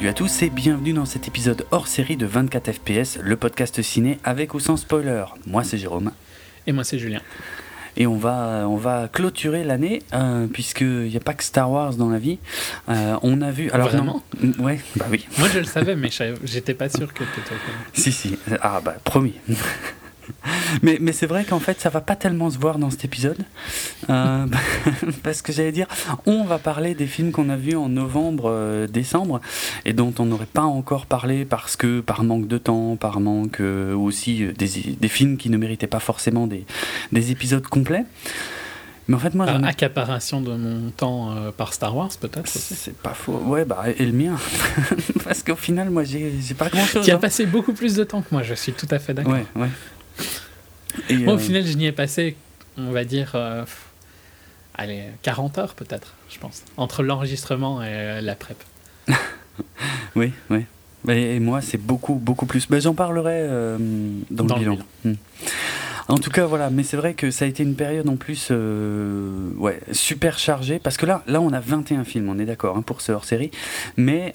Salut à tous et bienvenue dans cet épisode hors série de 24 FPS, le podcast ciné avec ou sans spoiler. Moi c'est Jérôme. Et moi c'est Julien. Et on va, on va clôturer l'année, euh, puisqu'il n'y a pas que Star Wars dans la vie. Euh, on a vu. Alors, Vraiment? Ouais, bah oui. Moi je le savais, mais j'étais pas sûr que tu étais Si, si. Ah, bah promis. Mais, mais c'est vrai qu'en fait, ça va pas tellement se voir dans cet épisode. Euh, parce que j'allais dire, on va parler des films qu'on a vus en novembre, euh, décembre, et dont on n'aurait pas encore parlé parce que par manque de temps, par manque euh, aussi des, des, films qui ne méritaient pas forcément des, des épisodes complets. Mais en fait, moi. Par accaparation de mon temps par Star Wars, peut-être C'est pas faux. Ouais, bah, et le mien. Parce qu'au final, moi, j'ai pas grand chose. Tu as hein. passé beaucoup plus de temps que moi, je suis tout à fait d'accord. Ouais, ouais. Moi, au euh, final, je n'y ai passé, on va dire, euh, allez, 40 heures peut-être, je pense, entre l'enregistrement et euh, la prep. oui, oui. Et moi, c'est beaucoup, beaucoup plus. Ben, J'en parlerai dans, le bilan. Hmm. En tout cas, voilà, mais c'est vrai que ça a été une période en plus ouais, super chargée, parce que là, là, on a 21 films, on est d'accord, hein, pour ce hors-série, mais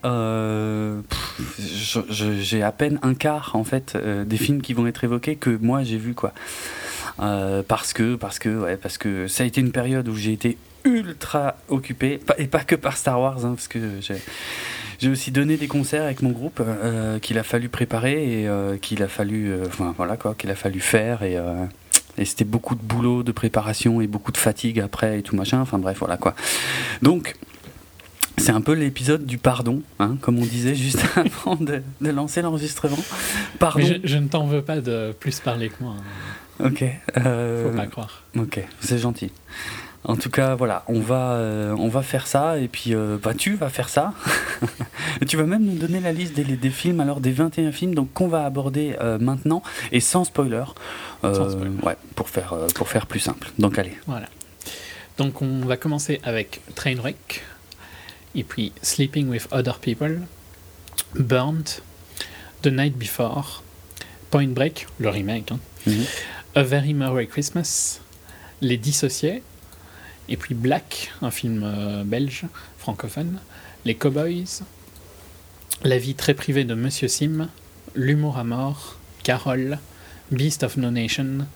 j'ai à peine un quart, en fait, des films qui vont être évoqués que moi j'ai vu, quoi. Euh, parce que parce que ouais, parce que ça a été une période où j'ai été ultra occupé et pas que par Star Wars hein, parce que j'ai aussi donné des concerts avec mon groupe euh, qu'il a fallu préparer et euh, qu'il a fallu enfin voilà quoi qu'il a fallu faire et et c'était beaucoup de boulot, de préparation et beaucoup de fatigue après et tout machin. Enfin bref, voilà quoi. Donc, c'est un peu l'épisode du pardon, hein, comme on disait juste avant de, de lancer l'enregistrement. Pardon. Mais je, je ne t'en veux pas de plus parler que moi. Hein. Ok. Euh, Faut pas croire. Ok, c'est gentil. En tout cas, voilà, on va, euh, on va faire ça, et puis euh, bah, tu vas faire ça. tu vas même nous donner la liste des, des, films, alors des 21 films donc qu'on va aborder euh, maintenant, et sans spoiler. sans spoiler. Ouais, pour faire, pour faire plus simple. Donc allez. Voilà. Donc on va commencer avec Trainwreck, et puis Sleeping with Other People, Burnt, The Night Before, Point Break, le remake, hein. Mhm. A Very Merry Christmas, Les Dissociés, et puis Black, un film euh, belge, francophone, Les Cowboys, La vie très privée de Monsieur Sim, L'humour à mort, Carole, Beast of No Nation,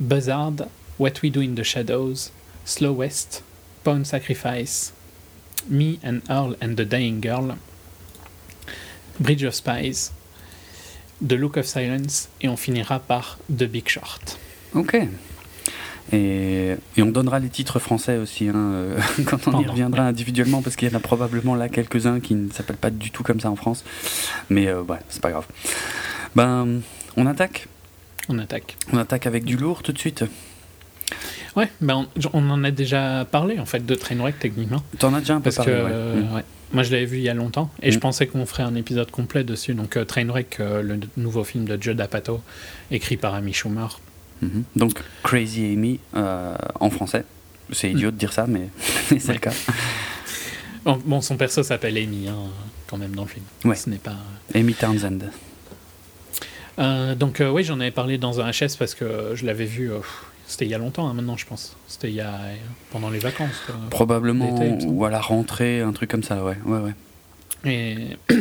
Buzzard, What We Do in the Shadows, Slow West, Pawn Sacrifice, Me and Earl and the Dying Girl, Bridge of Spies, The Look of Silence, et on finira par The Big Short. Ok. Et, et on donnera les titres français aussi hein, euh, quand on y reviendra individuellement, parce qu'il y en a probablement là quelques-uns qui ne s'appellent pas du tout comme ça en France. Mais euh, ouais, c'est pas grave. Ben, on attaque? On attaque. On attaque avec du lourd tout de suite Ouais, ben on, en a déjà parlé en fait de Trainwreck techniquement. T'en as déjà un peu parlé, que, mm. ouais. Moi, je l'avais vu il y a longtemps et je mm. pensais qu'on ferait un épisode complet dessus. Donc, euh, Trainwreck, euh, le nouveau film de Judd Apatow, écrit par Amy Schumer. Mm-hmm. Donc, Crazy Amy euh, en français. C'est idiot de dire ça, mais c'est le cas. Bon, son perso s'appelle Amy, hein, quand même, dans le film. Ouais. Ce n'est pas. Amy Townsend. donc, oui, j'en avais parlé dans un HS parce que je l'avais vu c'était il y a longtemps hein, maintenant, je pense. C'était il y a pendant les vacances. Probablement ou à la rentrée, un truc comme ça, ouais, ouais, ouais. Et,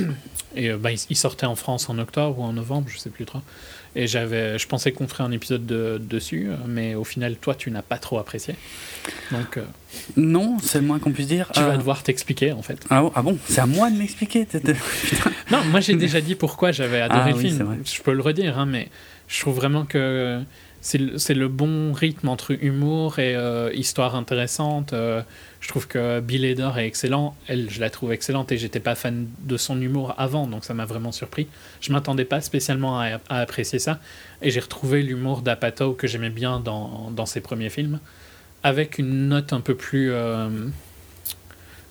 et euh, bah, il, sortait en France en octobre ou en novembre, je sais plus trop. Et j'avais, je pensais qu'on ferait un épisode de, dessus, mais au final, toi, tu n'as pas trop apprécié. Donc. Euh, non, c'est le moins qu'on puisse dire. Tu vas euh, devoir t'expliquer, en fait. Ah, ah bon C'est à moi de m'expliquer. non, moi j'ai déjà dit pourquoi j'avais adoré ah le film. Je peux le redire, hein, mais je trouve vraiment que c'est le, bon rythme entre humour et euh, histoire intéressante. Euh, je trouve que Bill Hader est excellent. Elle, je la trouve excellente et j'étais pas fan de son humour avant, donc ça m'a vraiment surpris. Je m'attendais pas spécialement à, apprécier ça. Et j'ai retrouvé l'humour d'Apatow que j'aimais bien dans, ses premiers films, avec une note un peu plus euh,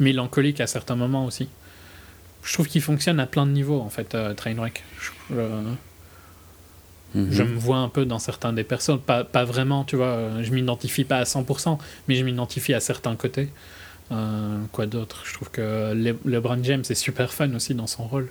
mélancolique à certains moments aussi. Je trouve qu'il fonctionne à plein de niveaux, en fait, Trainwreck. Je mhm. me vois un peu dans certains des personnes, pas, pas vraiment, tu vois, je m'identifie pas à 100%, mais je m'identifie à certains côtés. Euh, quoi d'autre? Je trouve que Le LeBron James est super fun aussi dans son rôle.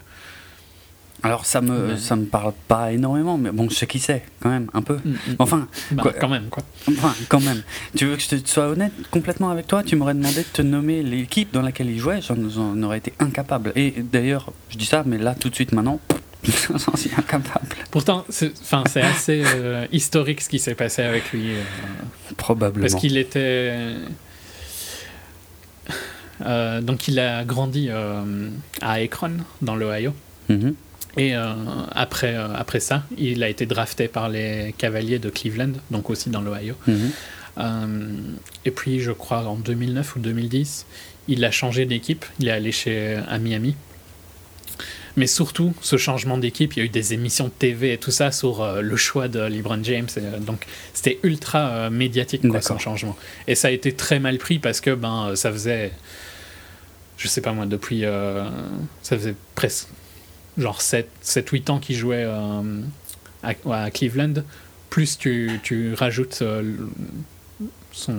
Alors ça me Ouais. ça me parle pas énormément, mais bon, je sais qui c'est quand même un peu. Mm, mm. Enfin, Bah, quoi- quand même, quoi. enfin, quand même. Tu veux que je te sois honnête complètement avec toi? Tu m'aurais demandé de te nommer l'équipe dans laquelle il jouait, j'en j'en aurais été incapable. Et d'ailleurs, je dis ça, mais là tout de suite maintenant, j'en suis incapable. Pourtant, c'est assez euh, historique ce qui s'est passé avec lui. euh, Probablement. parce qu'il était. euh, donc, il a grandi à Akron, dans l'Ohio. Mhm. Et après, après ça, il a été drafté par les Cavaliers de Cleveland, donc aussi dans l'Ohio. Mhm. Et puis, je crois, en 2009 ou 2010, il a changé d'équipe. Il est allé chez à Miami. Mais surtout, ce changement d'équipe, il y a eu des émissions de TV et tout ça sur euh, le choix de LeBron James. Et, euh, donc, c'était ultra euh, médiatique, quoi, son changement. Et ça a été très mal pris parce que ben, ça faisait, je sais pas moi, depuis. ça faisait presque genre 7-8 ans qu'il jouait à, à Cleveland. Plus tu, tu rajoutes son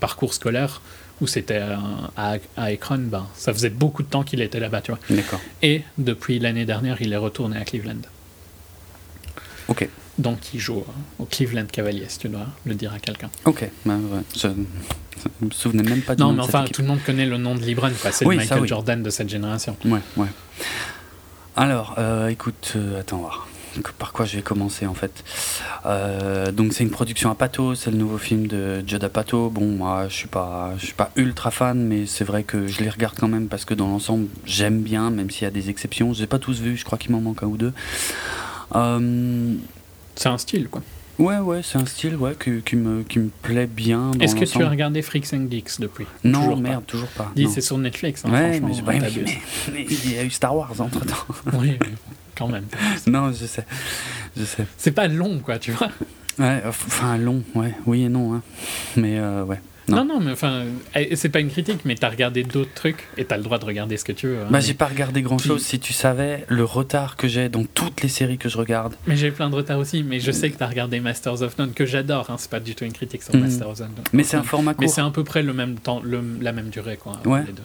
parcours scolaire où c'était euh, à, à Akron, ben, ça faisait beaucoup de temps qu'il était là-bas, tu vois. D'accord. Et depuis l'année dernière, il est retourné à Cleveland. Ok. Donc il joue au Cleveland Cavaliers, si tu dois le dire à quelqu'un. Ok. Bah, ouais. Je, je me souvenais même pas du Non, nom mais de cette enfin, tout le monde connaît le nom de LeBron, quoi. C'est Oui, le ça, Michael oui. Jordan de cette génération. Ouais, ouais. Alors, euh, écoute, euh, attends voir. Par quoi je vais commencer en fait Euh, Donc c'est une production à Pato, c'est le nouveau film de Judd Apatow. Bon, moi je suis pas, je suis pas ultra fan, mais c'est vrai que je les regarde quand même parce que dans l'ensemble j'aime bien, même s'il y a des exceptions. Je les ai pas tous vus, je crois qu'il m'en manque un ou deux. Euh, C'est un style, quoi. ouais, ouais, c'est un style ouais, qui, qui me, qui me plaît bien. Est-ce que tu as regardé Freaks and Geeks depuis? Non, Toujours pas. merde, toujours pas. Dis, c'est sur Netflix, hein, Ouais, franchement, mais, j'ai- ouais, mais- mais- mais il y a eu Star Wars entre temps. Oui, oui, quand même. non, je sais, je sais. C'est pas long, quoi, tu vois. Ouais, enfin long, ouais, oui et non, hein. mais euh, ouais. Non. Non, non, mais enfin, eh, c'est pas une critique, mais t'as regardé d'autres trucs et t'as le droit de regarder ce que tu veux. hein. Bah, mais j'ai pas regardé grand chose. Si tu savais le retard que j'ai dans toutes les séries que je regarde. mais j'ai plein de retard aussi, mais je sais que t'as regardé Masters of None, que j'adore, hein, c'est pas du tout une critique sur Mhm. Masters of None. Mais c'est un format Mais court. c'est à peu près le même temps, le- la même durée, quoi, Ouais. les deux.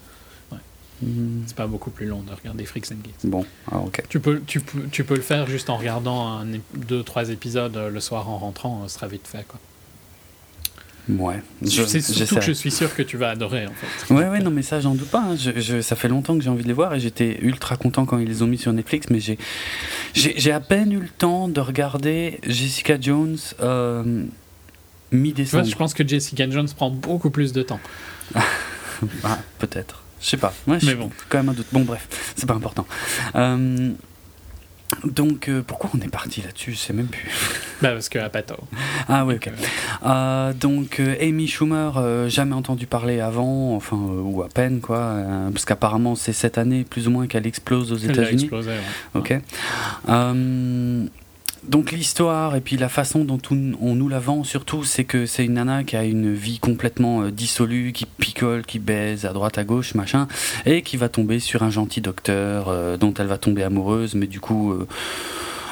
Hmm, C'est pas beaucoup plus long de regarder Freaks and Geeks. Bon, ah, ok. Tu peux, tu, peux, tu peux le faire juste en regardant un, deux, trois épisodes euh, le soir en rentrant, euh, ce sera vite fait, quoi. Ouais. C'est surtout que je suis sûr que tu vas adorer, en fait. Ouais, ouais, non, mais ça, j'en doute pas. hein. Je, je- ça fait longtemps que j'ai envie de les voir et j'étais ultra content quand ils les ont mis sur Netflix, mais j'ai, à peine eu le temps de regarder Jessica Jones euh, mi-décembre. je pense que Jessica Jones prend beaucoup plus de temps. Ah, peut-être. Je sais pas. Ouais, Mais bon. Quand même un doute. Bon, bref, c'est pas important. Euh, donc, euh, pourquoi on est parti là-dessus? Je sais même plus. Bah, parce que à Pato. Ah, ouais, ok. Euh, donc, euh, Amy Schumer, jamais entendu parler avant, enfin, ou à peine, quoi. parce qu'apparemment, c'est cette année, plus ou moins, qu'elle explose aux Elle a États-Unis. explosé, ouais. Ok. Donc l'histoire et puis la façon dont on, on nous la vend surtout, c'est que c'est une nana qui a une vie complètement euh, dissolue, qui picole, qui baise à droite à gauche, machin, et qui va tomber sur un gentil docteur euh, dont elle va tomber amoureuse, mais du coup, euh,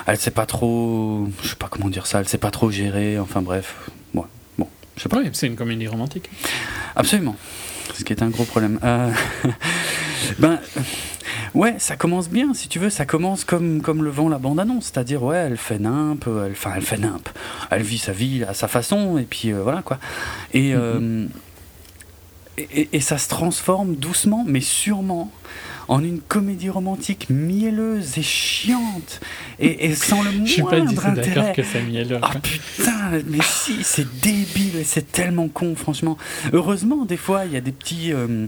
elle sait pas trop, je sais pas comment dire ça, elle sait pas trop gérer, enfin bref, ouais, bon, je sais pas. Oui, c'est une comédie romantique. Absolument. Ce qui est un gros problème. Euh, ben, ouais, ça commence bien, si tu veux. Ça commence comme, comme le vend la bande-annonce. C'est-à-dire, ouais, elle fait nimp, elle, enfin, elle fait nimp. Elle vit sa vie à sa façon, et puis euh, voilà, quoi. Et, euh, et, et- et ça se transforme doucement, mais sûrement, en une comédie romantique mielleuse et chiante, et, et sans le Je suis pas moindre intérêt. que ça m'y est là. Ah putain, mais si, c'est débile, et c'est tellement con, franchement. Heureusement, des fois, il y a des petits. euh,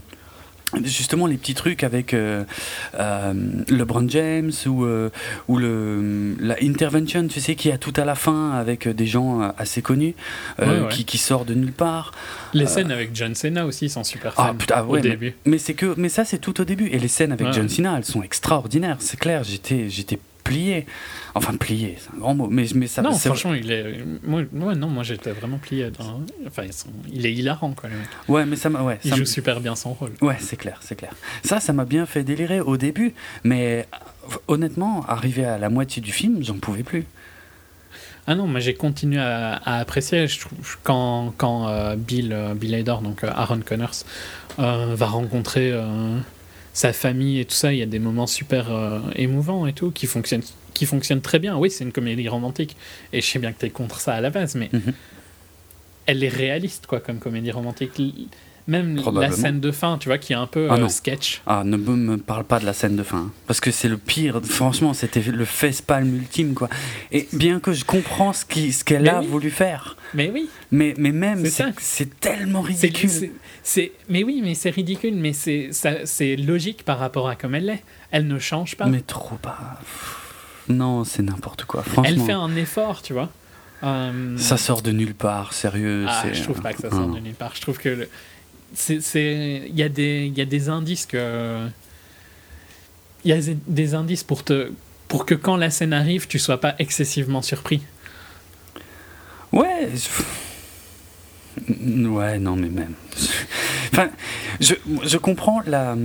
Justement, les petits trucs avec euh, euh, LeBron James ou, euh, ou le, la Intervention, tu sais, qui a tout à la fin avec des gens assez connus, Ouais, ouais. Qui, qui sort de nulle part. Les scènes avec John Cena aussi sont super Ah, fun ouais, au mais- début. Mais c'est que, mais ça c'est tout au début. Et les scènes avec. John Cena, elles sont extraordinaires. C'est clair, j'étais, j'étais plié. Enfin plié, c'est un grand mot. Mais, mais ça, non, c'est- franchement, il est. Moi, non, moi j'étais vraiment plié. Dans... Enfin, ils sont- il est hilarant, quoi, le mec. ouais, mais ça, m'a- ouais, Il ça joue super bien son rôle. Ouais, c'est clair, c'est clair. Ça, ça m'a bien fait délirer au début, mais euh, honnêtement, arrivé à la moitié du film, j'en pouvais plus. Ah non, moi j'ai continué à, à apprécier je trouve, quand, quand euh, Bill, euh, Bill Hader, donc euh, Aaron Connors, va rencontrer sa famille et tout ça, il y a des moments super euh, émouvants et tout, qui fonctionnent, qui fonctionnent très bien. Oui, c'est une comédie romantique, et je sais bien que tu es contre ça à la base, mais Mhm. elle est réaliste, quoi, comme comédie romantique. Même la scène de fin, tu vois, qui est un peu Ah euh, sketch. Ah, ne me, parle pas de la scène de fin. hein, parce que c'est le pire. Franchement, c'était le face-palm ultime, quoi. Et bien que je comprends ce qu'elle a oui. voulu faire, Mais oui, mais, mais même, C'est tellement ridicule. c'est- mais oui, mais c'est ridicule, mais c'est, logique par rapport à comme elle l'est. Elle ne change pas. Mais trop pas. Non, c'est n'importe quoi. Franchement, Elle fait un effort, tu vois. Euh, ça sort de nulle part, sérieux. Ah, je trouve pas que ça Ah. sort de nulle part. Je trouve que le- il y y a des indices que, il y a des- indices pour te, pour que quand la scène arrive, tu sois pas excessivement surpris. Ouais. Ouais, non, mais même. Enfin, je, je comprends la,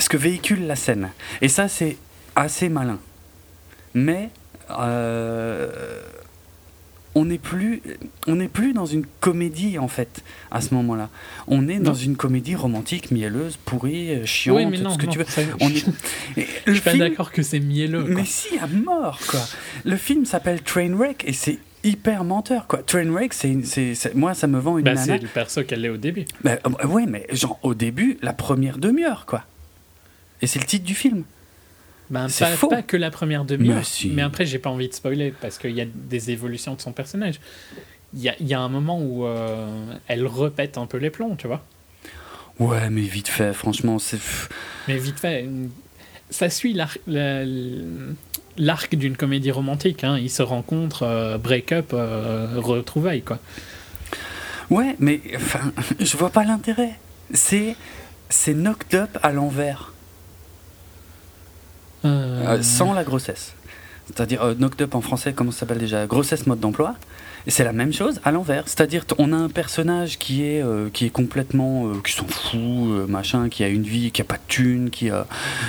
ce que véhicule la scène. Et ça, c'est assez malin. Mais euh, on n'est plus, on n'est plus dans une comédie en fait à ce moment-là. On est dans une comédie romantique, mielleuse, pourrie, euh, chiante, oui, mais non, tout ce que non, tu veux. ça- On je, est... Je suis pas film- d'accord que c'est mielleux. quoi. mais si, à mort, quoi. Le film s'appelle Trainwreck et c'est hyper menteur, quoi. Trainwreck, c'est, c'est, c'est- moi, ça me vend une Bah, nana. c'est le perso qu'elle est au début. Bah, euh, ouais, mais genre au début, la première demi-heure, quoi. Et c'est le titre du film. Ben, C'est pas, faux. pas que la première demi-heure. Mais si. Mais après, j'ai pas envie de spoiler parce qu'il y a des évolutions de son personnage. Il y a, y a un moment où euh, elle repète un peu les plombs, tu vois. Ouais, mais vite fait, franchement, c'est. Mais vite fait, ça suit l'arc, la- l'arc d'une comédie romantique. Hein. Ils se rencontrent, euh, break-up, euh, retrouvailles, quoi. Ouais, mais enfin, je vois pas l'intérêt. C'est. C'est knocked up à l'envers, Euh, euh, sans la grossesse. C'est-à-dire, euh, knocked up en français, comment ça s'appelle déjà? Grossesse mode d'emploi. Et c'est la même chose à l'envers. C'est-à-dire, on a un personnage qui est, euh, qui est complètement. euh, qui s'en fout, euh, machin, qui a une vie, qui a pas de thune, qui, a-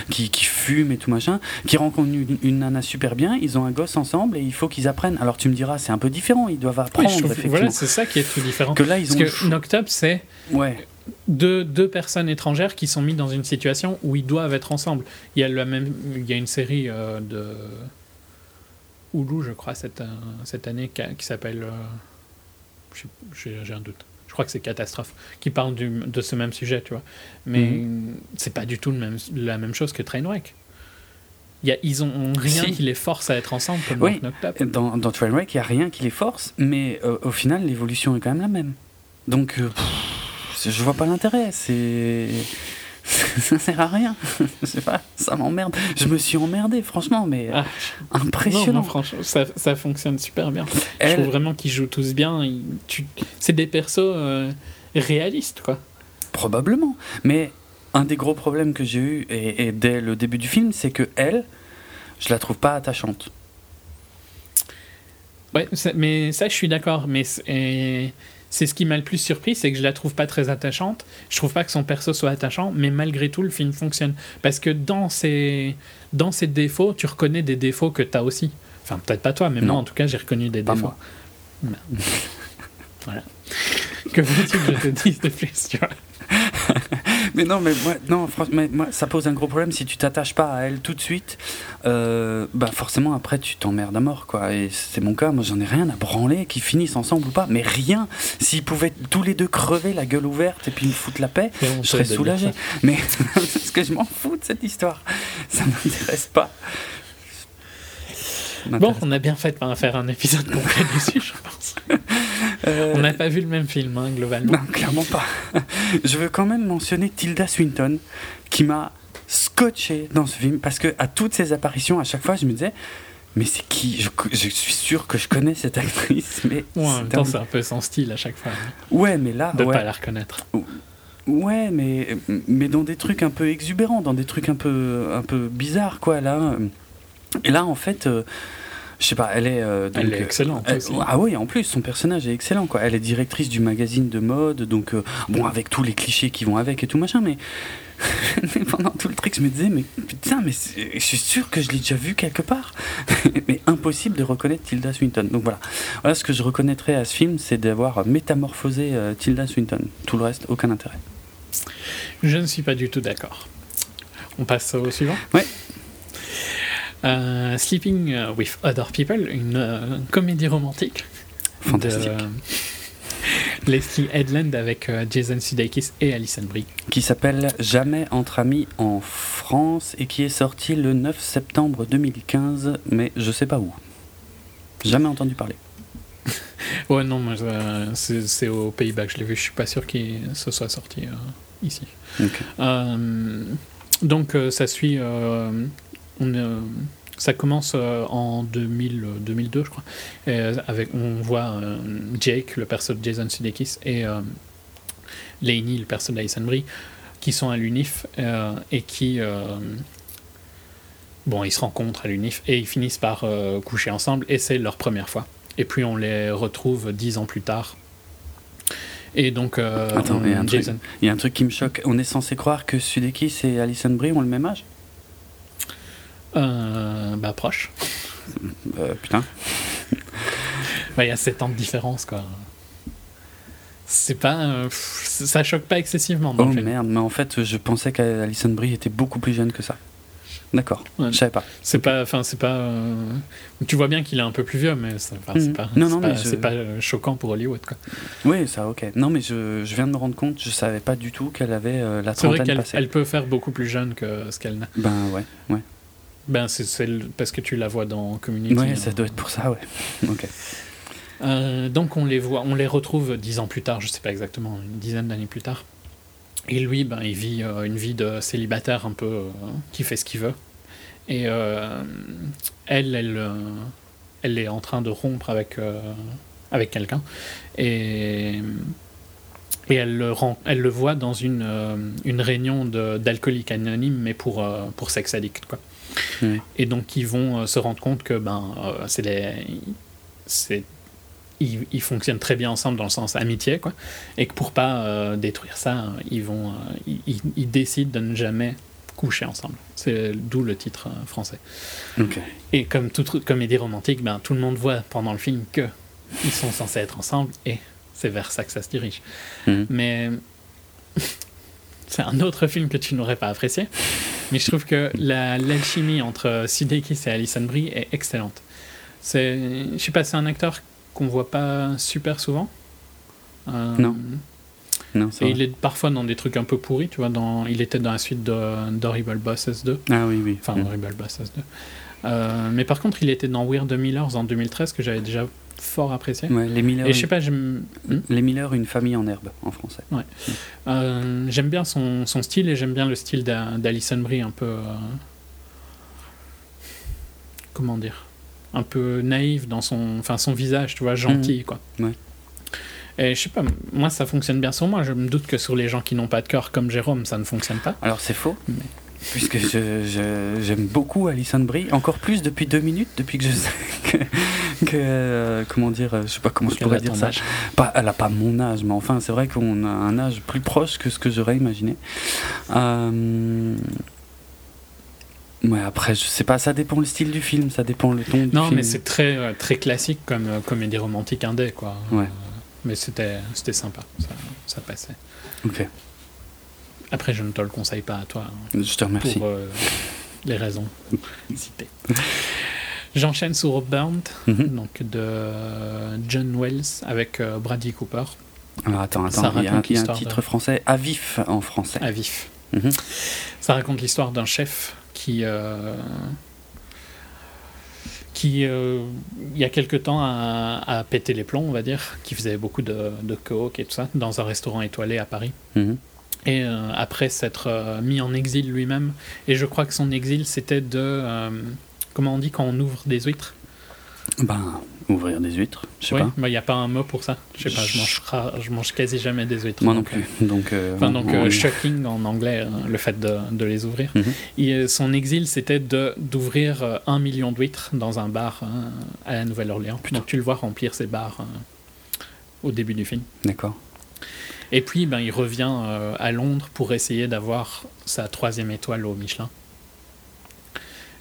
qui, qui fume et tout machin, qui rencontre une, une nana super bien, ils ont un gosse ensemble et il faut qu'ils apprennent. Alors tu me diras, c'est un peu différent, ils doivent oui, apprendre, je trouve- effectivement. voilà, c'est ça qui est tout différent. que là, ils ont. Parce que Knocked Up, c'est Ouais. Deux, deux personnes étrangères qui sont mises dans une situation où ils doivent être ensemble. Il y a, la même, il y a une série euh, de Hulu, je crois, cette, euh, cette année qui, s'appelle. euh, J'ai un doute. Je crois que c'est Catastrophe, qui parle du, de ce même sujet, tu vois. Mais c'est pas du tout le même, la même chose que Trainwreck. Y a, ils ont rien Si. qui les force à être ensemble comme Oui. dans. Dans, Trainwreck, il n'y a rien qui les force, mais euh, au final, l'évolution est quand même la même. Donc, pff, je vois pas l'intérêt. C'est. ça sert à rien. je sais pas, ça m'emmerde. Je me suis emmerdé, franchement, mais Ah, impressionnant. non, franchement, ça, ça fonctionne super bien. Je trouve vraiment qu'ils jouent tous bien. Ils- tu- C'est des persos euh, réalistes, quoi. Probablement. Mais un des gros problèmes que j'ai eu, et, et dès le début du film, c'est que elle, je la trouve pas attachante. Ouais, mais ça, je suis d'accord. Mais c'est ce qui m'a le plus surpris, c'est que je la trouve pas très attachante. Je trouve pas que son perso soit attachant, mais malgré tout, le film fonctionne. Parce que dans ses, dans ses défauts, tu reconnais des défauts que tu as aussi. Enfin, peut-être pas toi, mais Non. moi, en tout cas, j'ai reconnu des Pas défauts. moi. voilà. Que veux-tu que je te dise de plus, tu vois? Mais non, mais moi, non, franchement, moi, ça pose un gros problème si tu t'attaches pas à elle tout de suite. euh, bah forcément, après, tu t'emmerdes à mort, quoi. Et c'est mon cas. Moi, j'en ai rien à branler qu'ils finissent ensemble ou pas. Mais rien. S'ils pouvaient tous les deux crever la gueule ouverte et puis me foutre la paix, je serais soulagé. Mais parce que je m'en fous de cette histoire. Ça m'intéresse pas. Bon, on a bien fait de pas faire un épisode complet dessus, je pense. Euh, On n'a pas vu le même film, hein, globalement. Non, clairement pas. Je veux quand même mentionner Tilda Swinton, qui m'a scotché dans ce film, parce que à toutes ses apparitions, à chaque fois, je me disais, mais c'est qui? Je, je suis sûr que je connais cette actrice, mais Ouais, en même temps, un- c'est un peu son style à chaque fois, hein, ouais, mais là, de ouais, pas la reconnaître. ouais, mais mais dans des trucs un peu exubérants, dans des trucs un peu un peu bizarres, quoi. Là, et là, en fait. euh, je sais pas, elle est. euh, donc, Elle est euh, excellente elle- aussi. ah oui, en plus, son personnage est excellent, quoi. Elle est directrice du magazine de mode, donc, euh, bon, avec tous les clichés qui vont avec et tout machin, mais. pendant tout le truc, je me disais, mais putain, mais je suis sûr que je l'ai déjà vu quelque part. mais impossible de reconnaître Tilda Swinton. Donc voilà. Voilà ce que je reconnaîtrais à ce film, c'est d'avoir métamorphosé euh, Tilda Swinton. Tout le reste, aucun intérêt. Je ne suis pas du tout d'accord. On passe au suivant? Ouais. Euh, Sleeping with Other People, une euh, comédie romantique. Fantastique. De Leslie Headland avec euh, Jason Sudeikis et Alison Brie. Qui s'appelle Jamais entre amis en France et qui est sorti le 9 septembre 2015, mais je sais pas où. Jamais entendu parler. Ouais, non, euh, c'est aux Pays-Bas que je l'ai vu. Je suis pas sûr qu'il se soit sorti euh, ici. Ok. Euh, donc, euh, ça suit. euh, on, euh, ça commence euh, en 2000, euh, 2002, je crois. Et, euh, avec, on voit euh, Jake, le perso de Jason Sudeikis, et euh, Lainey, le perso d'Alison Brie, qui sont à l'UNIF euh, et qui. euh, bon, ils se rencontrent à l'UNIF et ils finissent par euh, coucher ensemble, et c'est leur première fois. Et puis on les retrouve dix ans plus tard. Et donc, euh, Attends, il y a un truc. Il y a un truc qui me choque. On est censé croire que Sudeikis et Alison Brie ont le même âge? Euh, bah, proche. Euh, Putain. Bah, Il y a 7 ans de différence, quoi. C'est pas. euh, ça choque pas excessivement dans Oh le merde, mais en fait, je pensais qu'Alison Brie était beaucoup plus jeune que ça. D'accord, Ouais. je savais pas. C'est pas. Enfin, c'est pas. euh, Tu vois bien qu'il est un peu plus vieux, mais c'est c'est Mhm. pas, Non, c'est non, pas, je- c'est pas, choquant pour Hollywood, quoi. Oui, ça, ok. Non, mais je, je viens de me rendre compte, je savais pas du tout qu'elle avait euh, la C'est vrai trentaine qu'elle passée. elle peut faire beaucoup plus jeune que ce qu'elle n'a. Ben ouais, ouais. Ben, c'est c'est le- parce que tu la vois dans Community. Ouais, hein. ça doit être pour ça, ouais. Ok. Euh, donc on les voit, on les retrouve dix ans plus tard, je sais pas exactement, une dizaine d'années plus tard. Et lui, ben, il vit euh, une vie de célibataire un peu euh, qui fait ce qu'il veut. Et euh, elle, elle, euh, elle est en train de rompre avec, euh, avec quelqu'un. Et, et elle, le rend, elle le voit dans une, euh, une réunion de- d'alcooliques anonymes, mais pour, euh, pour sex addict. Quoi. Et donc ils vont euh, se rendre compte que ben, euh, c'est les, c'est ils, ils fonctionnent très bien ensemble dans le sens amitié, quoi. Et que pour pas euh, détruire ça, ils vont, euh, ils, décident de ne jamais coucher ensemble. C'est d'où le titre euh, français. Et comme toute comédie romantique, ben, tout le monde voit pendant le film que ils sont censés être ensemble et c'est vers ça que ça se dirige. Mhm. Mais c'est un autre film que tu n'aurais pas apprécié. Mais je trouve que la- l'alchimie entre Sudeikis et Alison Brie est excellente. C'est, je sais pas, c'est un acteur qu'on voit pas super souvent. Euh, Non. Non, c'est Et vrai. il est parfois dans des trucs un peu pourris, tu vois. Dans, il était dans la suite d'Horrible Bosses 2. Ah oui, oui. Enfin, Mm. Horrible Bosses 2. Euh, mais par contre, il était dans Weird Millers en 2013, que j'avais déjà fort apprécié. Ouais, les Miller, Et je sais pas, j'aime hmm les Miller, une famille en herbe en français. euh, j'aime bien son, son style et j'aime bien le style d'A- d'Alison Brie, un peu. euh, comment dire Un peu naïf dans son, enfin, son visage, tu vois, gentil, quoi. Et je sais pas, moi ça fonctionne bien sur moi. Je me doute que sur les gens qui n'ont pas de cœur comme Jérôme, ça ne fonctionne pas. Alors c'est faux, Mais- puisque je- j'aime beaucoup Alison Brie, encore plus depuis deux minutes, depuis que je sais que, que, euh, comment dire, euh, je sais pas comment je pourrais dire ça. âge. Pas, elle a pas mon âge, mais enfin c'est vrai qu'on a un âge plus proche que ce que j'aurais imaginé. Euh, Ouais, après je sais pas, ça dépend le style du film, ça dépend le ton du Non, film. mais c'est très, euh, très classique comme comédie romantique indé, quoi. Ouais. Mais c'était c'était sympa, ça, ça passait. Ok, Après, je ne te le conseille pas à toi hein, je te remercie. pour euh, les raisons citées. J'enchaîne sur Burnt, Mhm. donc de John Wells avec euh, Bradley Cooper, Alors attends, Ça attends, il y a, y a un titre de- français, à vif en français. à vif. Mhm. Ça raconte l'histoire d'un chef qui, euh, qui euh, il y a quelque temps, a, a pété les plombs, on va dire, qui faisait beaucoup de, de coke et tout ça, dans un restaurant étoilé à Paris. Mhm. Et euh, après s'être euh, mis en exil lui-même, et je crois que son exil c'était de. euh, comment on dit quand on ouvre des huîtres? Ben, ouvrir des huîtres, je sais Oui, pas. il n'y a pas un mot pour ça. Je sais pas, je mange, je mange quasi jamais des huîtres. Moi non donc, plus. Donc, Enfin, donc, on- on- shocking en anglais, le fait de, de les ouvrir. Mhm. Et, son exil, c'était d'ouvrir un million d'huîtres dans un bar à la Nouvelle-Orléans. Donc tu le vois remplir ses bars au début du film. D'accord. Et puis, ben, il revient euh, à Londres pour essayer d'avoir sa troisième étoile au Michelin.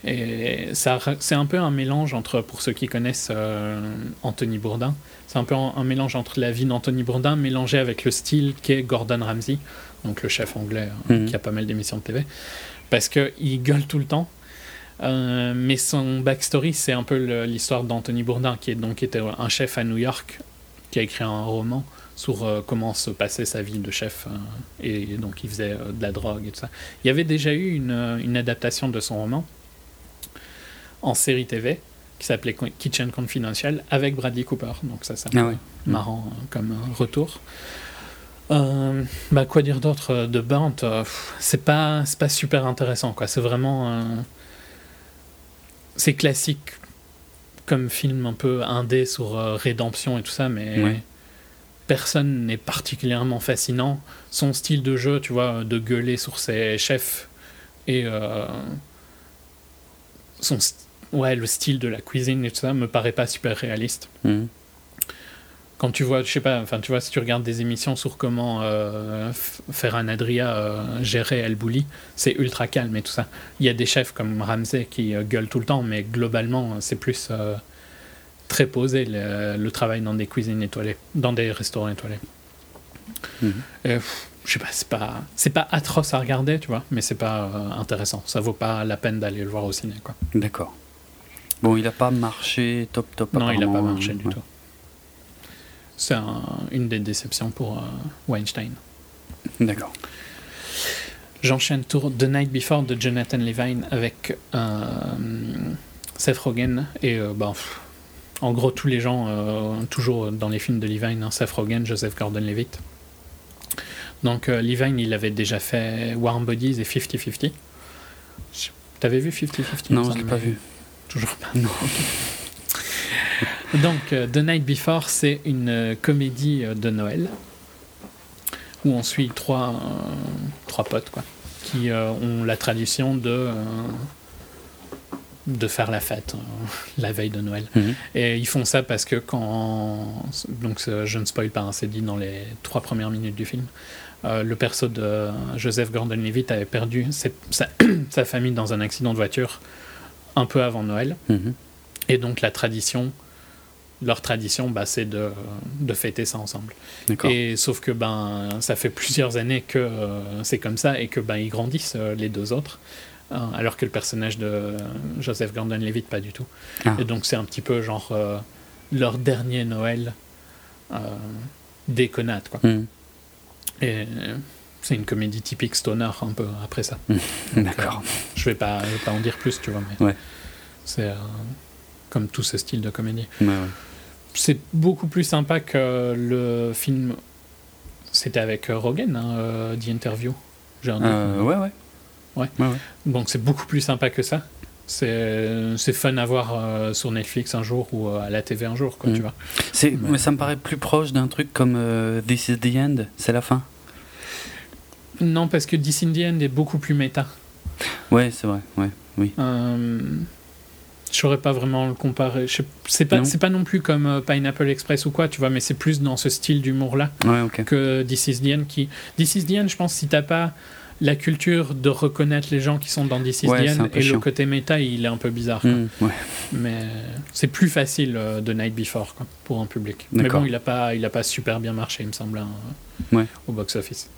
Et ça, c'est un peu un mélange entre, pour ceux qui connaissent euh, Anthony Bourdain, c'est un peu un, un mélange entre la vie d'Anthony Bourdain mélangé avec le style qu'est Gordon Ramsay, donc le chef anglais hein, Mhm. qui a pas mal d'émissions de TV. parce qu'il gueule tout le temps. Euh, mais son backstory, c'est un peu l'histoire d'Anthony Bourdin, qui est donc était un chef à New York, qui a écrit un roman sur euh, comment se passait sa vie de chef, euh, et donc il faisait euh, de la drogue et tout ça. Il y avait déjà eu une, une adaptation de son roman en série TV qui s'appelait Kitchen Confidential avec Bradley Cooper, donc ça c'est Ah ouais. marrant comme retour. Bah quoi dire d'autre de Burnt C'est pas pas super intéressant quoi. C'est vraiment c'est classique comme film un peu indé sur rédemption et tout ça, mais Ouais. Personne n'est particulièrement fascinant. Son style de jeu, tu vois, de gueuler sur ses chefs et euh, son ouais le style de la cuisine et tout ça me paraît pas super réaliste Mhm. quand tu vois, je sais pas, enfin tu vois, si tu regardes des émissions sur comment euh, faire un Adria euh, gérer El Bulli, c'est ultra calme et tout ça. Il y a des chefs comme Ramsey qui gueulent tout le temps, mais globalement, c'est plus très posé le, le travail dans des cuisines étoilées, dans des restaurants étoilés. Mhm. Et, pff, je sais pas, c'est pas, c'est pas atroce à regarder, tu vois, mais c'est pas euh, intéressant. Ça vaut pas la peine d'aller le voir au ciné, quoi. D'accord. Bon, il a pas marché top top. Non, il a pas marché hein. du Ouais. tout. C'est un- une des déceptions pour euh, Weinstein. D'accord. J'enchaîne tour The Night Before de Jonathan Levine avec euh, Seth Rogen et euh, bah, pff, en gros tous les gens euh, toujours dans les films de Levine, hein, Seth Rogen, Joseph Gordon-Levitt. Donc euh, Levine il avait déjà fait Warm Bodies et 50-50. Je- T'avais vu 50-50 Non, je l'ai pas vu. Toujours pas. Non. Donc, euh, The Night Before, c'est une comédie de Noël où on suit trois, euh, trois potes quoi, qui euh, ont la tradition de, euh, de faire la fête euh, la veille de Noël. Mhm. Et ils font ça parce que quand. Donc, je ne spoil pas, hein, c'est dit dans les trois premières minutes du film. euh, le perso de Joseph Gordon-Levitt avait perdu sa, sa famille dans un accident de voiture un peu avant Noël. Mhm. Et donc la tradition, leur tradition, bah, c'est de, de fêter ça ensemble. Et sauf que ben ça fait plusieurs années que euh, c'est comme ça et que ben ils grandissent les deux autres, alors que le personnage de Joseph Gordon-Levitt pas du tout. Ah. Et donc c'est un petit peu genre euh, leur dernier Noël euh, déconnade quoi. Mhm. Et euh, c'est une comédie typique stoner un peu après ça. D'accord. Je vais pas, je vais pas en dire plus, tu vois, mais Ouais. c'est euh, comme tout ce style de comédie. Ouais, ouais. C'est beaucoup plus sympa que le film. C'était avec euh, Rogan, hein, euh, The Interview. Euh, ouais, ouais. Ouais. ouais, ouais. Donc c'est beaucoup plus sympa que ça. C'est c'est fun à voir euh, sur Netflix un jour ou euh, à la TV un jour, quoi, Mm. tu vois. Mais ça me paraît plus proche d'un truc comme euh, This is the End, c'est la fin. Non, parce que This in the End est beaucoup plus méta. Ouais, c'est vrai. Ouais, oui. Euh, je saurais pas vraiment le comparer. C'est pas, pas non plus comme euh, Pineapple Express ou quoi, tu vois, mais c'est plus dans ce style d'humour-là. Ouais, que This is the End qui This is the End je pense si t'as pas la culture de reconnaître les gens qui sont dans is Ouais, et chiant. le côté méta il est un peu bizarre quoi. Ouais. mais c'est plus facile euh, de Night Before quoi, pour un public mais bon il a pas il a pas super bien marché il me semble hein, Ouais. au box office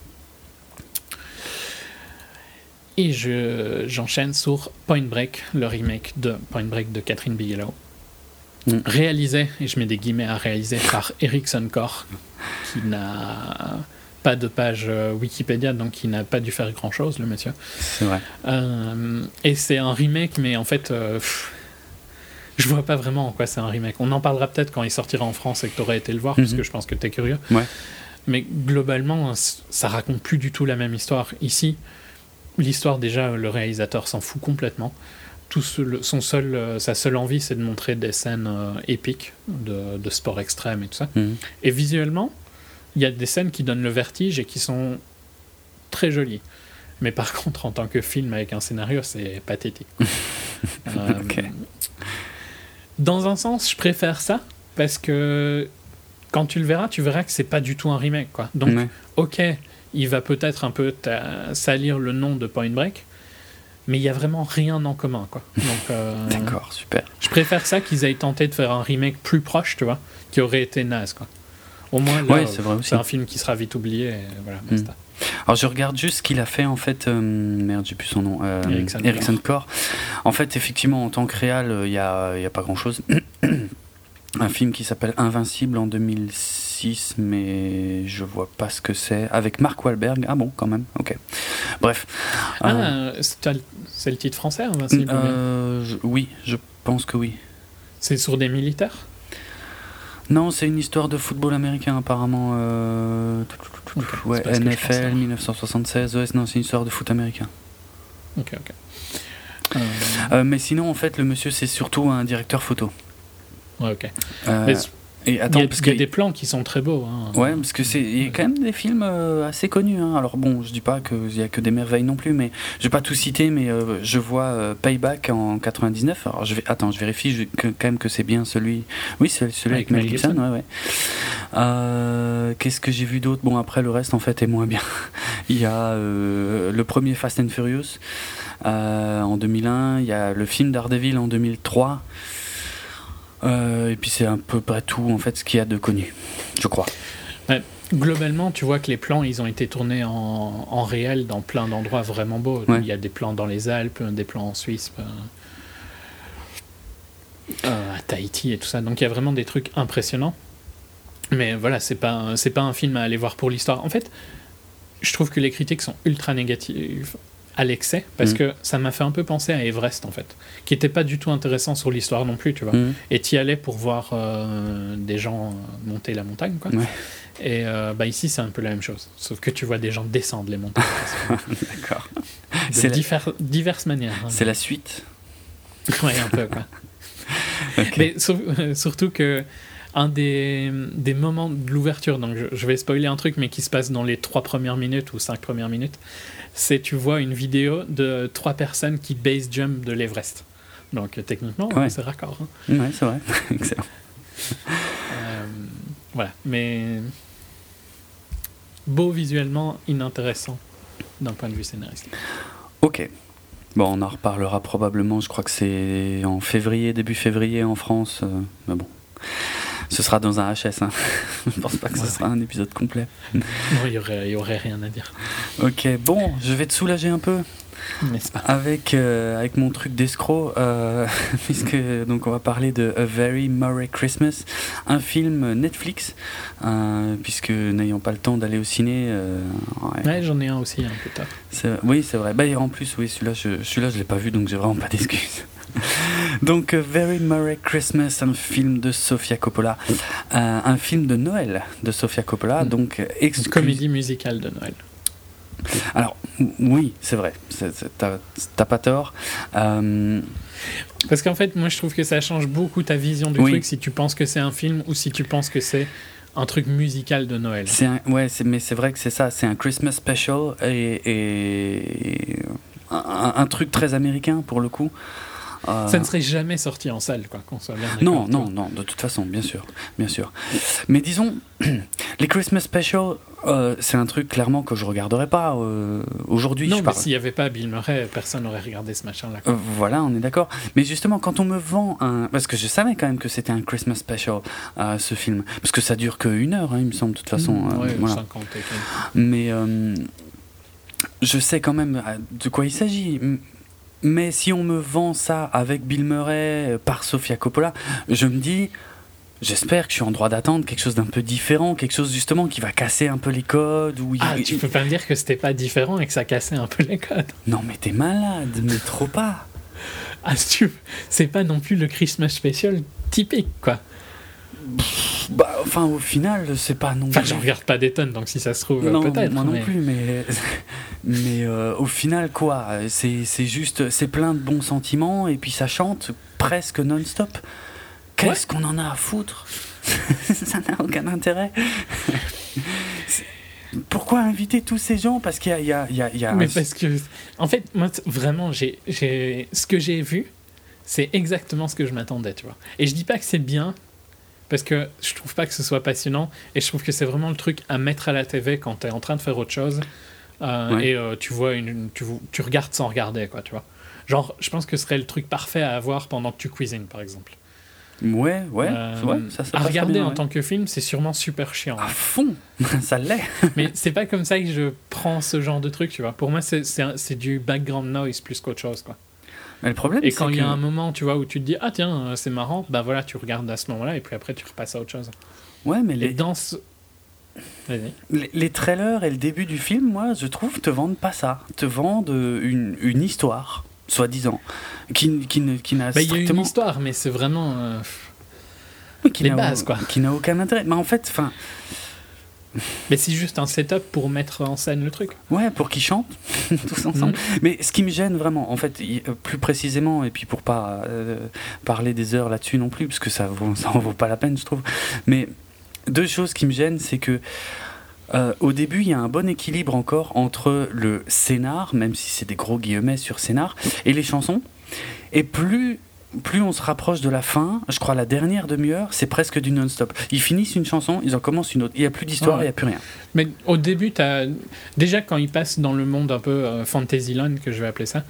et je j'enchaîne sur Point Break le remake de Point Break de Catherine Bigelow Mm. réalisé et je mets des guillemets à réaliser par Eric Sunkor qui n'a pas de page euh, Wikipédia, donc il n'a pas dû faire grand chose, le monsieur. C'est vrai. Euh, et c'est un remake, mais en fait, euh, pff, je vois pas vraiment en quoi c'est un remake. On en parlera peut-être quand il sortira en France et que tu aurais été le voir, parce Mhm. que je pense que tu es curieux. Ouais. Mais globalement, c- ça raconte plus du tout la même histoire. Ici, l'histoire, déjà, le réalisateur s'en fout complètement. Tout son seul, sa seule envie, c'est de montrer des scènes euh, épiques de, de sport extrême et tout ça. Mhm. Et visuellement, il y a des scènes qui donnent le vertige et qui sont très jolies. Mais par contre, en tant que film avec un scénario, c'est pathétique. Euh. Dans un sens, je préfère ça parce que quand tu le verras, tu verras que c'est pas du tout un remake. Quoi. Donc, Ouais. ok, il va peut-être un peu salir le nom de Point Break, mais il y a vraiment rien en commun. Quoi. Donc, euh, D'accord, super. je préfère ça qu'ils aient tenté de faire un remake plus proche, tu vois, qui aurait été naze, quoi. Au moins, Ouais, c'est vrai aussi. c'est un film qui sera vite oublié. Et voilà, basta. Alors je regarde juste ce qu'il a fait en fait. euh, merde, j'ai plus son nom. Euh, Ericsson Core. En fait, effectivement, en tant que réal, euh, il y a, il y a pas grand chose. un film qui s'appelle Invincible en 2006, mais je vois pas ce que c'est. Avec Mark Wahlberg. Ah bon, quand même. Ok. Bref. Ah, Euh, c'est le- titre français, Invincible euh, je- oui, je pense que oui. C'est sur des militaires? Non, c'est une histoire de football américain apparemment. euh, Ouais. NFL 1976. Ouais, non, c'est une histoire de foot américain. Ok, ok. Euh, Euh, mais sinon, en fait, le monsieur, c'est surtout un directeur photo. ouais, ok. Euh, Mais et il attends, y a, parce il y a des plans qui sont très beaux. hein. ouais, parce que c'est il y a quand même des films euh, assez connus. hein. Alors bon, je dis pas qu'il y a que des merveilles non plus, mais je vais pas tout citer, mais euh, je vois euh, Payback en 99. Alors je vais attends, je vérifie je- que, quand même que c'est bien celui. Oui, celui avec, Avec Mel Gibson. Gibson. Ouais, ouais. Qu'est-ce que j'ai vu d'autre? Bon, après le reste en fait est moins bien. Il y a le premier Fast and Furious en 2001. Il y a le film Daredevil en 2003. Euh, et puis c'est à peu près tout en fait ce qu'il y a de connu, je crois. Globalement, tu vois que les plans, ils ont été tournés en, en réel dans plein d'endroits vraiment beaux. Ouais. Il y a des plans dans les Alpes, des plans en Suisse, euh, euh, à Tahiti et tout ça. Donc il y a vraiment des trucs impressionnants. Mais voilà, c'est pas un- c'est pas un film à aller voir pour l'histoire. En fait, je trouve que les critiques sont ultra négatives à l'excès parce Mhm. que ça m'a fait un peu penser à Everest en fait, qui était pas du tout intéressant sur l'histoire non plus, tu vois. Mhm. Et tu y allais pour voir euh, des gens euh, monter la montagne, quoi. Ouais. Et euh, bah ici, c'est un peu la même chose. Sauf que tu vois des gens descendre les montagnes. D'accord. de C'est la- diffère- diverses manières. hein. C'est la suite. Ouais, un peu, quoi. Mais sur- euh, surtout que un des, des moments de l'ouverture, donc je, je vais spoiler un truc, mais qui se passe dans les trois premières minutes ou cinq premières minutes, c'est tu vois une vidéo de trois personnes qui base jump de l'Everest. Donc euh, techniquement, Ouais. c'est raccord. hein. Ouais, c'est vrai. Excellent. Euh, voilà, mais beau visuellement, inintéressant d'un point de vue scénaristique. Ok. Bon, on en reparlera probablement. Je crois que c'est en février, début février en France. euh, mais bon, ce sera dans un HS. Hein. Je pense pas que ce Ouais. sera un épisode complet. Non, il y aurait, y aurait rien à dire, Ok. Bon, je vais te soulager un peu. pas? Avec, euh, avec mon truc d'escroc, euh, puisque donc on va parler de A Very Merry Christmas, un film Netflix, euh, puisque n'ayant pas le temps d'aller au ciné, ouais, Ouais, j'en ai un aussi un peu tard. oui c'est vrai. Bah, et en plus, oui, celui-là, je, celui-là, je l'ai pas vu, donc j'ai vraiment pas d'excuses. donc A Very Merry Christmas, un film de Sofia Coppola, Euh, un film de Noël de Sofia Coppola, Mm. donc Une exclu- comédie musicale de Noël. Alors oui, c'est vrai, t'as pas tort. Euh, Parce qu'en fait, moi je trouve que ça change beaucoup ta vision du Oui. truc si tu penses que c'est un film ou si tu penses que c'est un truc musical de Noël. C'est ouais, mais c'est vrai que c'est ça, c'est un Christmas special et, et un, un truc très américain pour le coup. Euh, Ça ne serait jamais sorti en salle, quoi, qu'on soit bien non, non, non, de toute façon, bien sûr, bien sûr. Mais disons, les Christmas special, euh, c'est un truc clairement que je regarderais pas euh, aujourd'hui. Non, je mais s'il n'y avait pas Bill Murray, personne n'aurait regardé ce machin-là. Euh, voilà, on est d'accord. Mais justement, quand on me vend un. Parce que je savais quand même que c'était un Christmas special, ce film. Parce que ça dure qu'une heure, hein, il me semble, de toute façon. Mmh, ouais, voilà. 50 et quelques. Mais je sais quand même de quoi il s'agit. Mais si on me vend ça avec Bill Murray euh, par Sofia Coppola, je me dis, j'espère que je suis en droit d'attendre quelque chose d'un peu différent, quelque chose justement qui va casser un peu les codes. Ah, tu peux pas me dire que c'était pas différent et que ça cassait un peu les codes. Non mais t'es malade, mais trop pas. Ah, c'est pas non plus le Christmas special typique, quoi. Bah, enfin, au final, c'est pas non Enfin, j'en regarde pas des tonnes, donc si ça se trouve, Non, peut-être. moi non plus, mais, mais euh, au final, quoi C'est c'est juste, c'est plein de bons sentiments et puis ça chante presque non-stop. Qu'est-ce qu'on en a à foutre? Ça n'a aucun intérêt. Pourquoi inviter tous ces gens? Parce qu'il y a, il y a- il y a- il y a Mais un- parce que, en fait, moi, vraiment, j'ai, j'ai, ce que j'ai vu, c'est exactement ce que je m'attendais, tu vois. Et je dis pas que c'est bien, parce que je trouve pas que ce soit passionnant, et je trouve que c'est vraiment le truc à mettre à la TV quand tu es en train de faire autre chose, euh, Ouais. et euh, tu vois une, tu, tu regardes sans regarder, quoi, tu vois. Genre, je pense que ce serait le truc parfait à avoir pendant que tu cuisines, par exemple. Ouais, ouais, Euh, ouais, ça, ça à regarder en tant que film, c'est sûrement super chiant. À fond, ça l'est. Mais c'est pas comme ça que je prends ce genre de truc, tu vois. Pour moi, c'est du background noise plus qu'autre chose, quoi. Mais le problème, Et quand il y a un moment, tu vois, où tu te dis, ah tiens, euh, c'est marrant, bah voilà, tu regardes à ce moment-là, et puis après, tu repasses à autre chose. Ouais, mais Les danses. Les, les trailers et le début du film, moi, je trouve, te vendent pas ça. Te vendent euh, une, une histoire, soi-disant, qui, qui, qui n'a Bah, il y a une strictement... histoire, mais c'est vraiment. euh, quoi. Qui n'a aucun intérêt. Mais en fait, enfin, Mais c'est juste un setup pour mettre en scène le truc. ouais, pour qu'ils chantent tous ensemble. Mais ce qui me gêne vraiment, en fait, euh, plus précisément, et puis pour pas euh, parler des heures là-dessus non plus, parce que ça, vaut, ça en vaut pas la peine, je trouve. Mais deux choses qui me gênent, c'est que euh, au début, il y a un bon équilibre encore entre le scénar, même si c'est des gros guillemets sur scénar, et les chansons. Et plus plus on se rapproche de la fin, je crois la dernière demi-heure, c'est presque du non-stop. Ils finissent une chanson, ils en commencent une autre. Il n'y a plus d'histoire, il Ouais. n'y a plus rien. Mais au début, as... déjà quand ils passent dans le monde un peu euh, Fantasyland, que je vais appeler ça,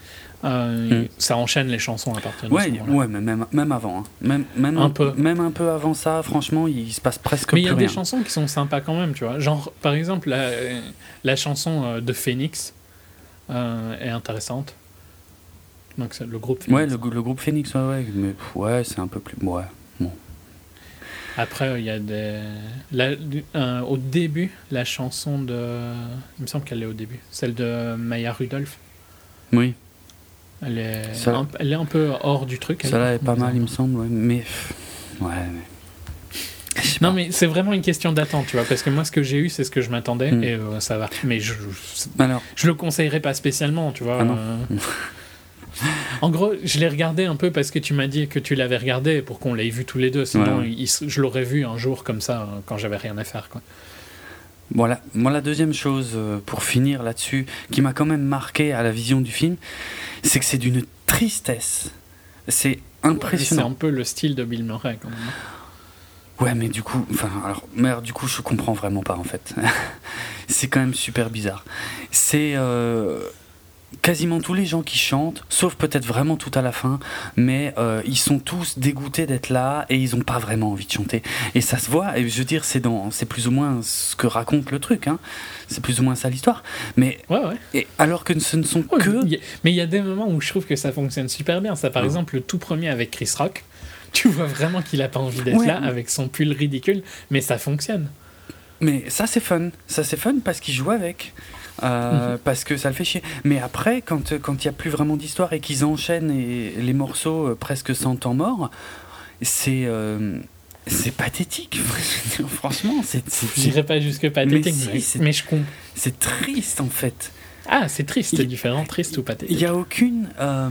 euh, Mm. ça enchaîne les chansons à partir de Ouais, ce ouais, mais même, même avant. hein. Même, même, Un peu. Même un peu avant ça, franchement, il se passe presque Mais il y a rien. des chansons qui sont sympas quand même, tu vois. Genre, par exemple, la, la chanson euh, de Phoenix euh, est intéressante. Donc, c'est le groupe Phoenix. Ouais, le, le groupe Phoenix, ouais, ouais, mais ouais, c'est un peu plus. Ouais. Après, il y a des. la- euh, au début, la chanson de. Il me semble qu'elle est au début. Celle de Maya Rudolph. Oui, Elle est, Ça- un, elle est un peu hors du truc. elle. ça là est pas mal, il me semble, ouais. Mais. Ouais, mais. Non, mais c'est vraiment une question d'attente, tu vois. Parce que moi, ce que j'ai eu, c'est ce que je m'attendais. Mm. Et euh, ça va. Mais je, je, Alors, je le conseillerais pas spécialement, tu vois. Ah non. euh. En gros, je l'ai regardé un peu parce que tu m'as dit que tu l'avais regardé pour qu'on l'ait vu tous les deux. Sinon, Ouais, il je l'aurais vu un jour comme ça euh, quand j'avais rien à faire. Quoi. voilà. Moi, la deuxième chose, euh, pour finir là-dessus, qui m'a quand même marqué à la vision du film, c'est que c'est d'une tristesse. C'est C'est impressionnant. un peu le style de Bill Murray quand même. Ouais, mais du coup, enfin, alors, mais du coup, je comprends vraiment pas en fait. c'est quand même super bizarre. C'est euh, quasiment tous les gens qui chantent, sauf peut-être vraiment tout à la fin, mais euh, ils sont tous dégoûtés d'être là et ils ont pas vraiment envie de chanter. Et ça se voit. Et je veux dire, c'est dans, c'est plus ou moins ce que raconte le truc. Hein. C'est plus ou moins ça l'histoire. Mais Ouais, ouais. et alors que ce ne sont Ouais, que il y a- mais il y a des moments où je trouve que ça fonctionne super bien. Ça, par exemple, le tout premier avec Chris Rock, tu vois vraiment qu'il a pas envie d'être là avec son pull ridicule, mais ça fonctionne. Mais ça c'est fun, ça c'est fun parce qu'il joue avec, Euh, Mhm. parce que ça le fait chier. Mais après, quand il n'y a plus vraiment d'histoire et qu'ils enchaînent et- les morceaux euh, presque sans temps mort, c'est euh, c'est pathétique. Franchement, J'irai pas jusque pathétique, si, mais, je comprends. c'est triste en fait. Ah, c'est triste, Il- c'est différent, triste ou Il pathétique. n'y a aucune. euh,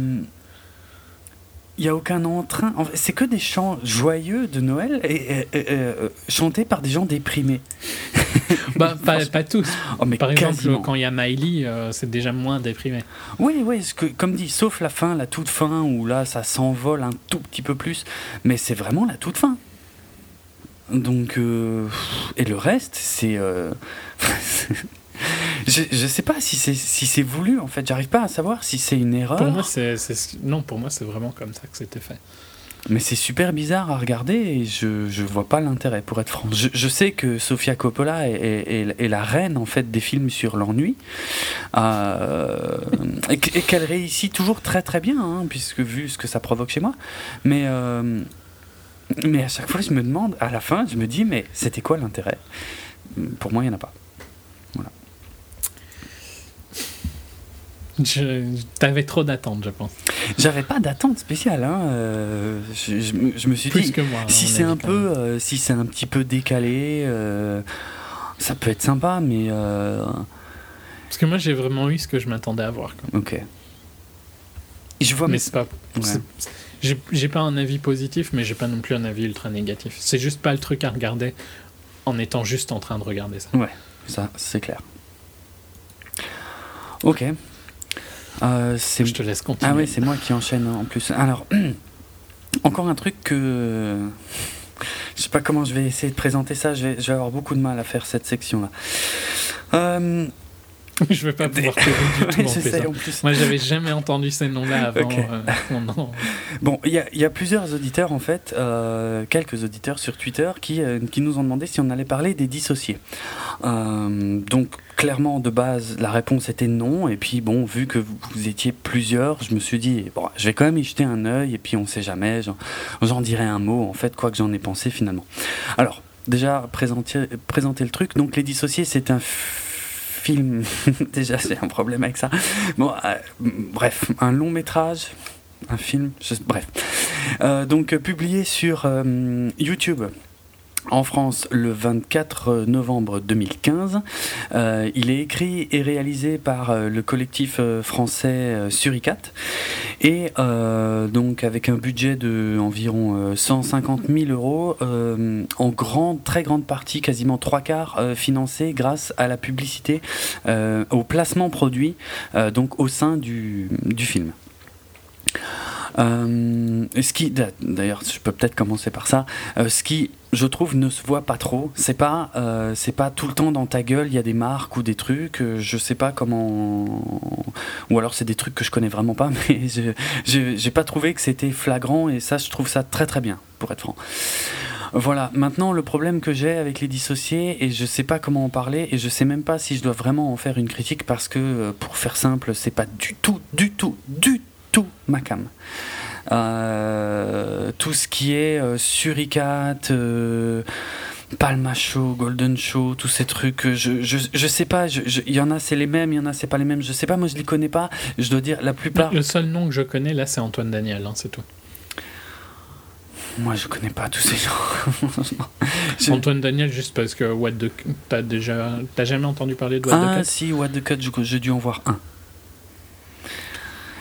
il y a aucun entrain. En fait, c'est que des chants joyeux de Noël et, et- et- euh, chantés par des gens déprimés. Bah, pas, pas tous. Oh, mais Par exemple, quasiment. quand il y a Miley, euh, c'est déjà moins déprimé. Oui, oui, que, comme dit, sauf la fin, la toute fin, où là, ça s'envole un tout petit peu plus, mais c'est vraiment la toute fin. Donc, euh, et le reste, c'est... euh, je, je sais pas si c'est si c'est voulu, en fait, j'arrive pas à savoir si c'est une erreur, Pour moi, c'est, c'est- non, pour moi, c'est vraiment comme ça que c'était fait. mais c'est super bizarre à regarder et je, je vois pas l'intérêt, pour être franc. Je, je sais que Sofia Coppola est, est- est- est la reine, en fait, des films sur l'ennui, euh, et qu'elle réussit toujours très très bien, hein, puisque vu ce que ça provoque chez moi. Mais, euh, mais à chaque fois, je me demande, à la fin, je me dis, mais c'était quoi l'intérêt? Pour moi, il n'y en a pas. Je, t'avais trop d'attentes, je pense. J'avais pas d'attente spéciale. Hein, euh, je, je me- je me suis Plus dit, que moi. si c'est un peu, euh, si c'est un petit peu décalé, euh, ça peut être sympa, mais Parce que moi, j'ai vraiment eu ce que je m'attendais à voir. quoi. ok. Je vois, Mais mais c'est pas. Ouais. J'ai, j'ai pas un avis positif, mais j'ai pas non plus un avis ultra négatif. C'est juste pas le truc à regarder en étant juste en train de regarder ça. ça, c'est clair. Ok. Euh, Je te laisse continuer. Ah ouais, c'est moi qui enchaîne hein, en plus. Alors, encore un truc que. Je sais pas comment je vais essayer de présenter ça, je vais, je vais avoir beaucoup de mal à faire cette section-là. Euh, je vais pas pouvoir du tout en ça. en plus. Moi, j'avais jamais entendu ces noms-là avant. Euh, Bon, il y a, il y a plusieurs auditeurs, en fait, euh, quelques auditeurs sur Twitter qui, euh, qui nous ont demandé si on allait parler des dissociés. Donc, clairement, de base, la réponse était non. Et puis, bon, vu que vous, vous étiez plusieurs, je me suis dit, bon, je vais quand même y jeter un œil. Et puis, on sait jamais, j'en, j'en dirai un mot, en fait, quoi que j'en ai pensé finalement. Alors, déjà, présenter, présenter le truc. Donc, Les Dissociés, c'est un déjà, j'ai un problème avec ça. Bon, euh, bref, un long métrage. Un film, je- bref. Euh, donc euh, publié sur YouTube en France le 24 novembre 2015. Euh, il est écrit et réalisé par euh, le collectif euh, français Suricat et donc avec un budget de environ euh, 150 000 euros en grande, très grande partie, quasiment trois quarts financé grâce à la publicité, au placement produit donc au sein du, du film. Ce qui, d'ailleurs, je peux peut-être commencer par ça. Ce qui, je trouve, ne se voit pas trop. C'est pas, euh, c'est pas tout le temps dans ta gueule. Il y a des marques ou des trucs. euh, je sais pas comment. Ou alors c'est des trucs que je connais vraiment pas. Mais je, je- j'ai pas trouvé que c'était flagrant. Et ça, je trouve ça très très bien, pour être franc. Voilà, maintenant le problème que j'ai avec les dissociés, et je sais pas comment en parler, et je sais même pas si je dois vraiment en faire une critique parce que, euh, pour faire simple, c'est pas du tout, du tout, du tout ma cam. Euh, tout ce qui est euh, Suricat, euh, Palma Show, Golden Show, tous ces trucs, je, je, je sais pas, il y en a c'est les mêmes, il y en a c'est pas les mêmes, je sais pas, moi je les connais pas, je dois dire la plupart. Le seul nom que je connais là, c'est Antoine Daniel, hein, c'est tout. Moi je connais pas tous ces gens. Antoine Daniel, juste parce que What the... T'as déjà... T'as jamais entendu parler de What Ah the Cut? si, What the Cut, j'ai dû en voir un.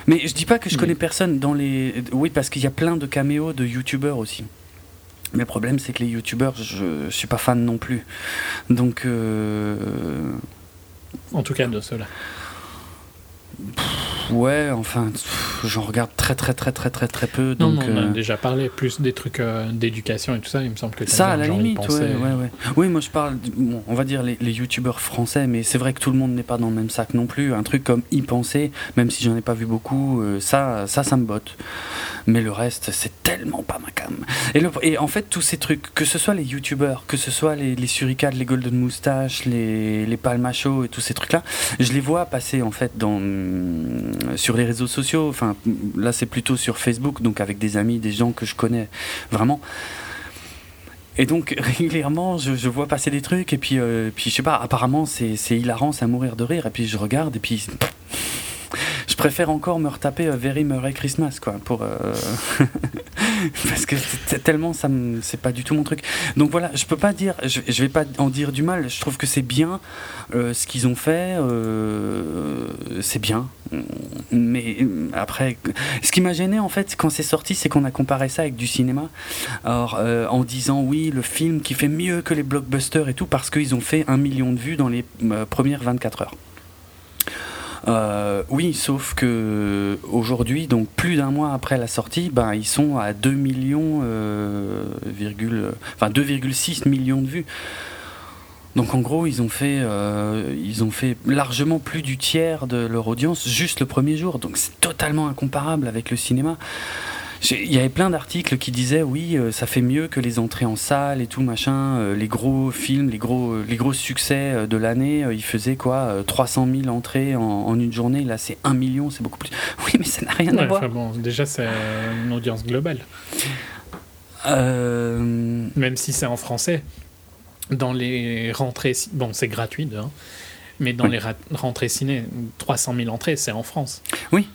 Mais je dis pas que je connais personne dans les. Oui, parce qu'il y a plein de caméos de youtubeurs aussi. Mais le problème, c'est que les youtubeurs, je, je suis pas fan non plus. Donc, euh, En tout cas, de ceux-là. Ouais, enfin, j'en regarde très, très, très, très, très, très peu. Donc, non, on a euh, déjà parlé plus des trucs euh, d'éducation et tout ça. Il me semble que Ça, à la limite, ouais, ouais, ouais. Oui, moi je parle, bon, on va dire les, les youtubeurs français, mais c'est vrai que tout le monde n'est pas dans le même sac non plus. Un truc comme y penser, même si j'en ai pas vu beaucoup, euh, ça, ça, ça me botte. Mais le reste, c'est tellement pas ma cam. Et, le- et en fait, tous ces trucs, que ce soit les youtubeurs, que ce soit les, les Suricat, les Golden Moustache, les, les Palma Show et tous ces trucs-là, je les vois passer en fait dans, sur les réseaux sociaux. Enfin, là, c'est plutôt sur Facebook, donc avec des amis, des gens que je connais vraiment. Et donc régulièrement, je, vois passer des trucs et puis, euh, puis je sais pas, apparemment c'est c'est hilarant, c'est à mourir de rire. Et puis je regarde et puis je préfère encore me retaper euh, Very Merry Christmas quoi, pour euh, parce que tellement ça, c'est pas du tout mon truc. Donc voilà, je peux pas dire, je, vais pas en dire du mal. Je trouve que c'est bien euh, ce qu'ils ont fait, c'est bien. Mais après, ce qui m'a gêné en fait quand c'est sorti, c'est qu'on a comparé ça avec du cinéma. Alors, en disant oui, le film qui fait mieux que les blockbusters et tout, parce qu'ils ont fait un million de vues dans les premières 24 heures. Euh, oui, sauf que aujourd'hui, donc plus d'un mois après la sortie, ben, ils sont à 2 millions, euh, virgule- enfin 2,6 millions de vues. Donc en gros, ils ont fait, euh, ils ont fait largement plus du tiers de leur audience juste le premier jour. Donc c'est totalement incomparable avec le cinéma. Il y avait plein d'articles qui disaient oui, euh, ça fait mieux que les entrées en salle et tout machin. euh, les gros films, les gros, les gros succès euh, de l'année, euh, ils faisaient quoi euh, 300 000 entrées en, en une journée. Là, c'est 1 million, c'est beaucoup plus. Oui, mais ça n'a rien à voir. bon, déjà, c'est une audience globale. Euh, Même si c'est en français, dans les rentrées. Bon, c'est gratuit, hein, mais dans Oui. les rentrées ciné, 300 000 entrées, c'est en France. Oui,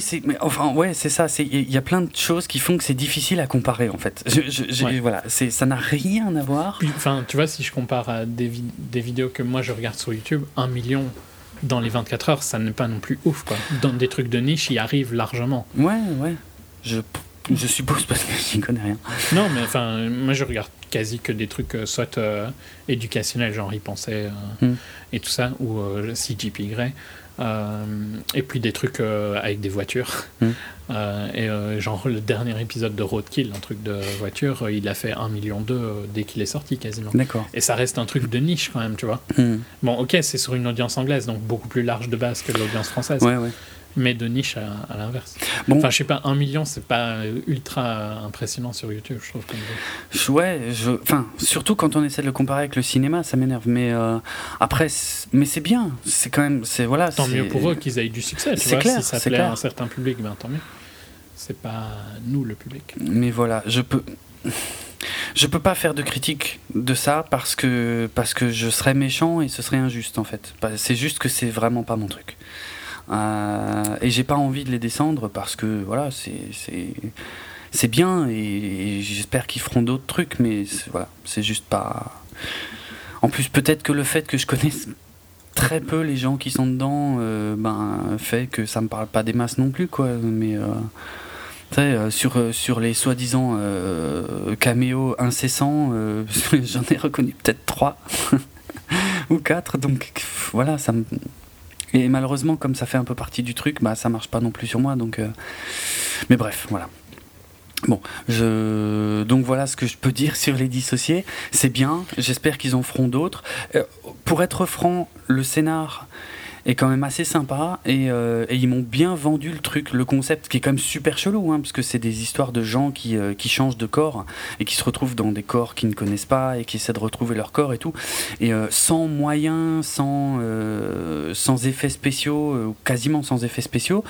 c'est, mais enfin, ouais, c'est ça. C'est, il y a plein de choses qui font que c'est difficile à comparer, en fait. Je, je- j'ai- Ouais. Voilà, c'est, ça n'a rien à voir. Enfin, tu vois, si je compare à des, vi- des vidéos que moi je regarde sur YouTube, un million dans les 24 heures, ça n'est pas non plus ouf, quoi. Dans des trucs de niche, il arrive largement. Ouais, ouais. Je, je suppose parce que j'y connais rien. Non, mais enfin, moi je regarde quasi que des trucs euh, soit euh, éducationnels, genre y penser euh, Hmm. et tout ça, ou euh, CGP Grey. Euh, et puis des trucs euh, avec des voitures. Mm. Euh, et genre le dernier épisode de Roadkill, un truc de voiture, il a fait 1 million dès qu'il est sorti quasiment. D'accord. Et ça reste un truc de niche quand même, tu vois. Hmm. Bon, ok, c'est sur une audience anglaise, donc beaucoup plus large de base que l'audience française, Ouais, ouais. Mais de niche à, à l'inverse. Bon, Enfin, je sais pas, 1 million, c'est pas ultra impressionnant sur YouTube, je trouve. Comme ouais, je, enfin, surtout quand on essaie de le comparer avec le cinéma, ça m'énerve. Mais euh, après, c'est- mais c'est bien. C'est quand même, c'est voilà. Tant mieux pour eux qu'ils aient du succès, C'est clair, si ça c'est plaît à clair. un certain public, ben tant mieux. C'est pas nous le public. Mais voilà, je peux. Je peux pas faire de critique de ça parce que, parce que je serais méchant et ce serait injuste en fait. C'est juste que c'est vraiment pas mon truc. Euh, et j'ai pas envie de les descendre parce que voilà, c'est bien et, j'espère qu'ils feront d'autres trucs, mais voilà, c'est juste pas. En plus, peut-être que le fait que je connaisse très peu les gens qui sont dedans, euh, ben fait que ça me parle pas des masses non plus quoi. Mais euh, euh, sur, euh, sur les soi-disant caméos incessants, j'en ai reconnu peut-être trois ou quatre, donc voilà, ça me... Et malheureusement, comme ça fait un peu partie du truc, bah ça marche pas non plus sur moi, donc... euh, Mais bref, voilà. Bon, je... donc voilà ce que je peux dire sur les dissociés. C'est bien, j'espère qu'ils en feront d'autres. Euh, pour être franc, le scénar est quand même assez sympa et, euh, et ils m'ont bien vendu le truc, le concept qui est quand même super chelou, hein, parce que c'est des histoires de gens qui, euh, qui changent de corps et qui se retrouvent dans des corps qu'ils ne connaissent pas et qui essaient de retrouver leur corps et tout. Et euh, sans moyens, sans, sans effets spéciaux, ou quasiment sans effets spéciaux,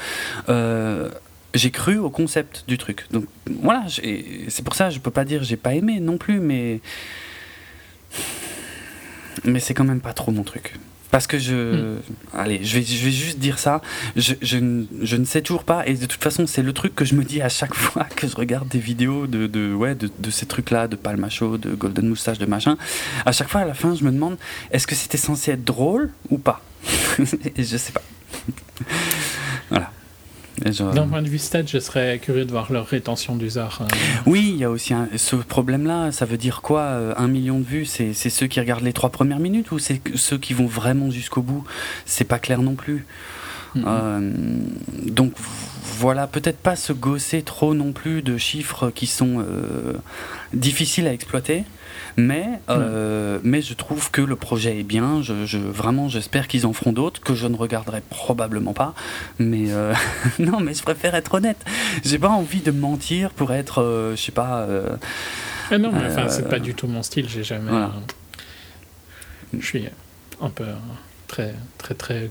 j'ai cru au concept du truc. Donc voilà, c'est pour ça je peux pas dire j'ai pas aimé non plus, mais mais c'est quand même pas trop mon truc. Parce que je. Allez, je vais, je vais juste dire ça. Je, je, ne- je ne sais toujours pas. Et de toute façon, c'est le truc que je me dis à chaque fois que je regarde des vidéos de, de, ouais, de, de ces trucs-là, de Palmacho, de Golden Moustache, de machin. À chaque fois, à la fin, je me demande est-ce que c'était censé être drôle ou pas? Et je sais pas. D'un point de vue stats, je serais curieux de voir leur rétention d'users. euh, Oui, il y a aussi un- ce problème-là. Ça veut dire quoi euh, Un million de vues, c'est ceux qui regardent les trois premières minutes ou c'est ceux qui vont vraiment jusqu'au bout? C'est pas clair non plus. Euh, donc voilà, peut-être pas se gausser trop non plus de chiffres qui sont euh, difficiles à exploiter. Mais, euh, mais je trouve que le projet est bien. Je, je- vraiment, j'espère qu'ils en feront d'autres, que je ne regarderai probablement pas. Mais euh, non, mais je préfère être honnête. J'ai pas envie de mentir pour être, euh, je sais pas. euh, Ah non, mais enfin, c'est pas du tout mon style. J'ai jamais. voilà. je suis un peu très, très, très,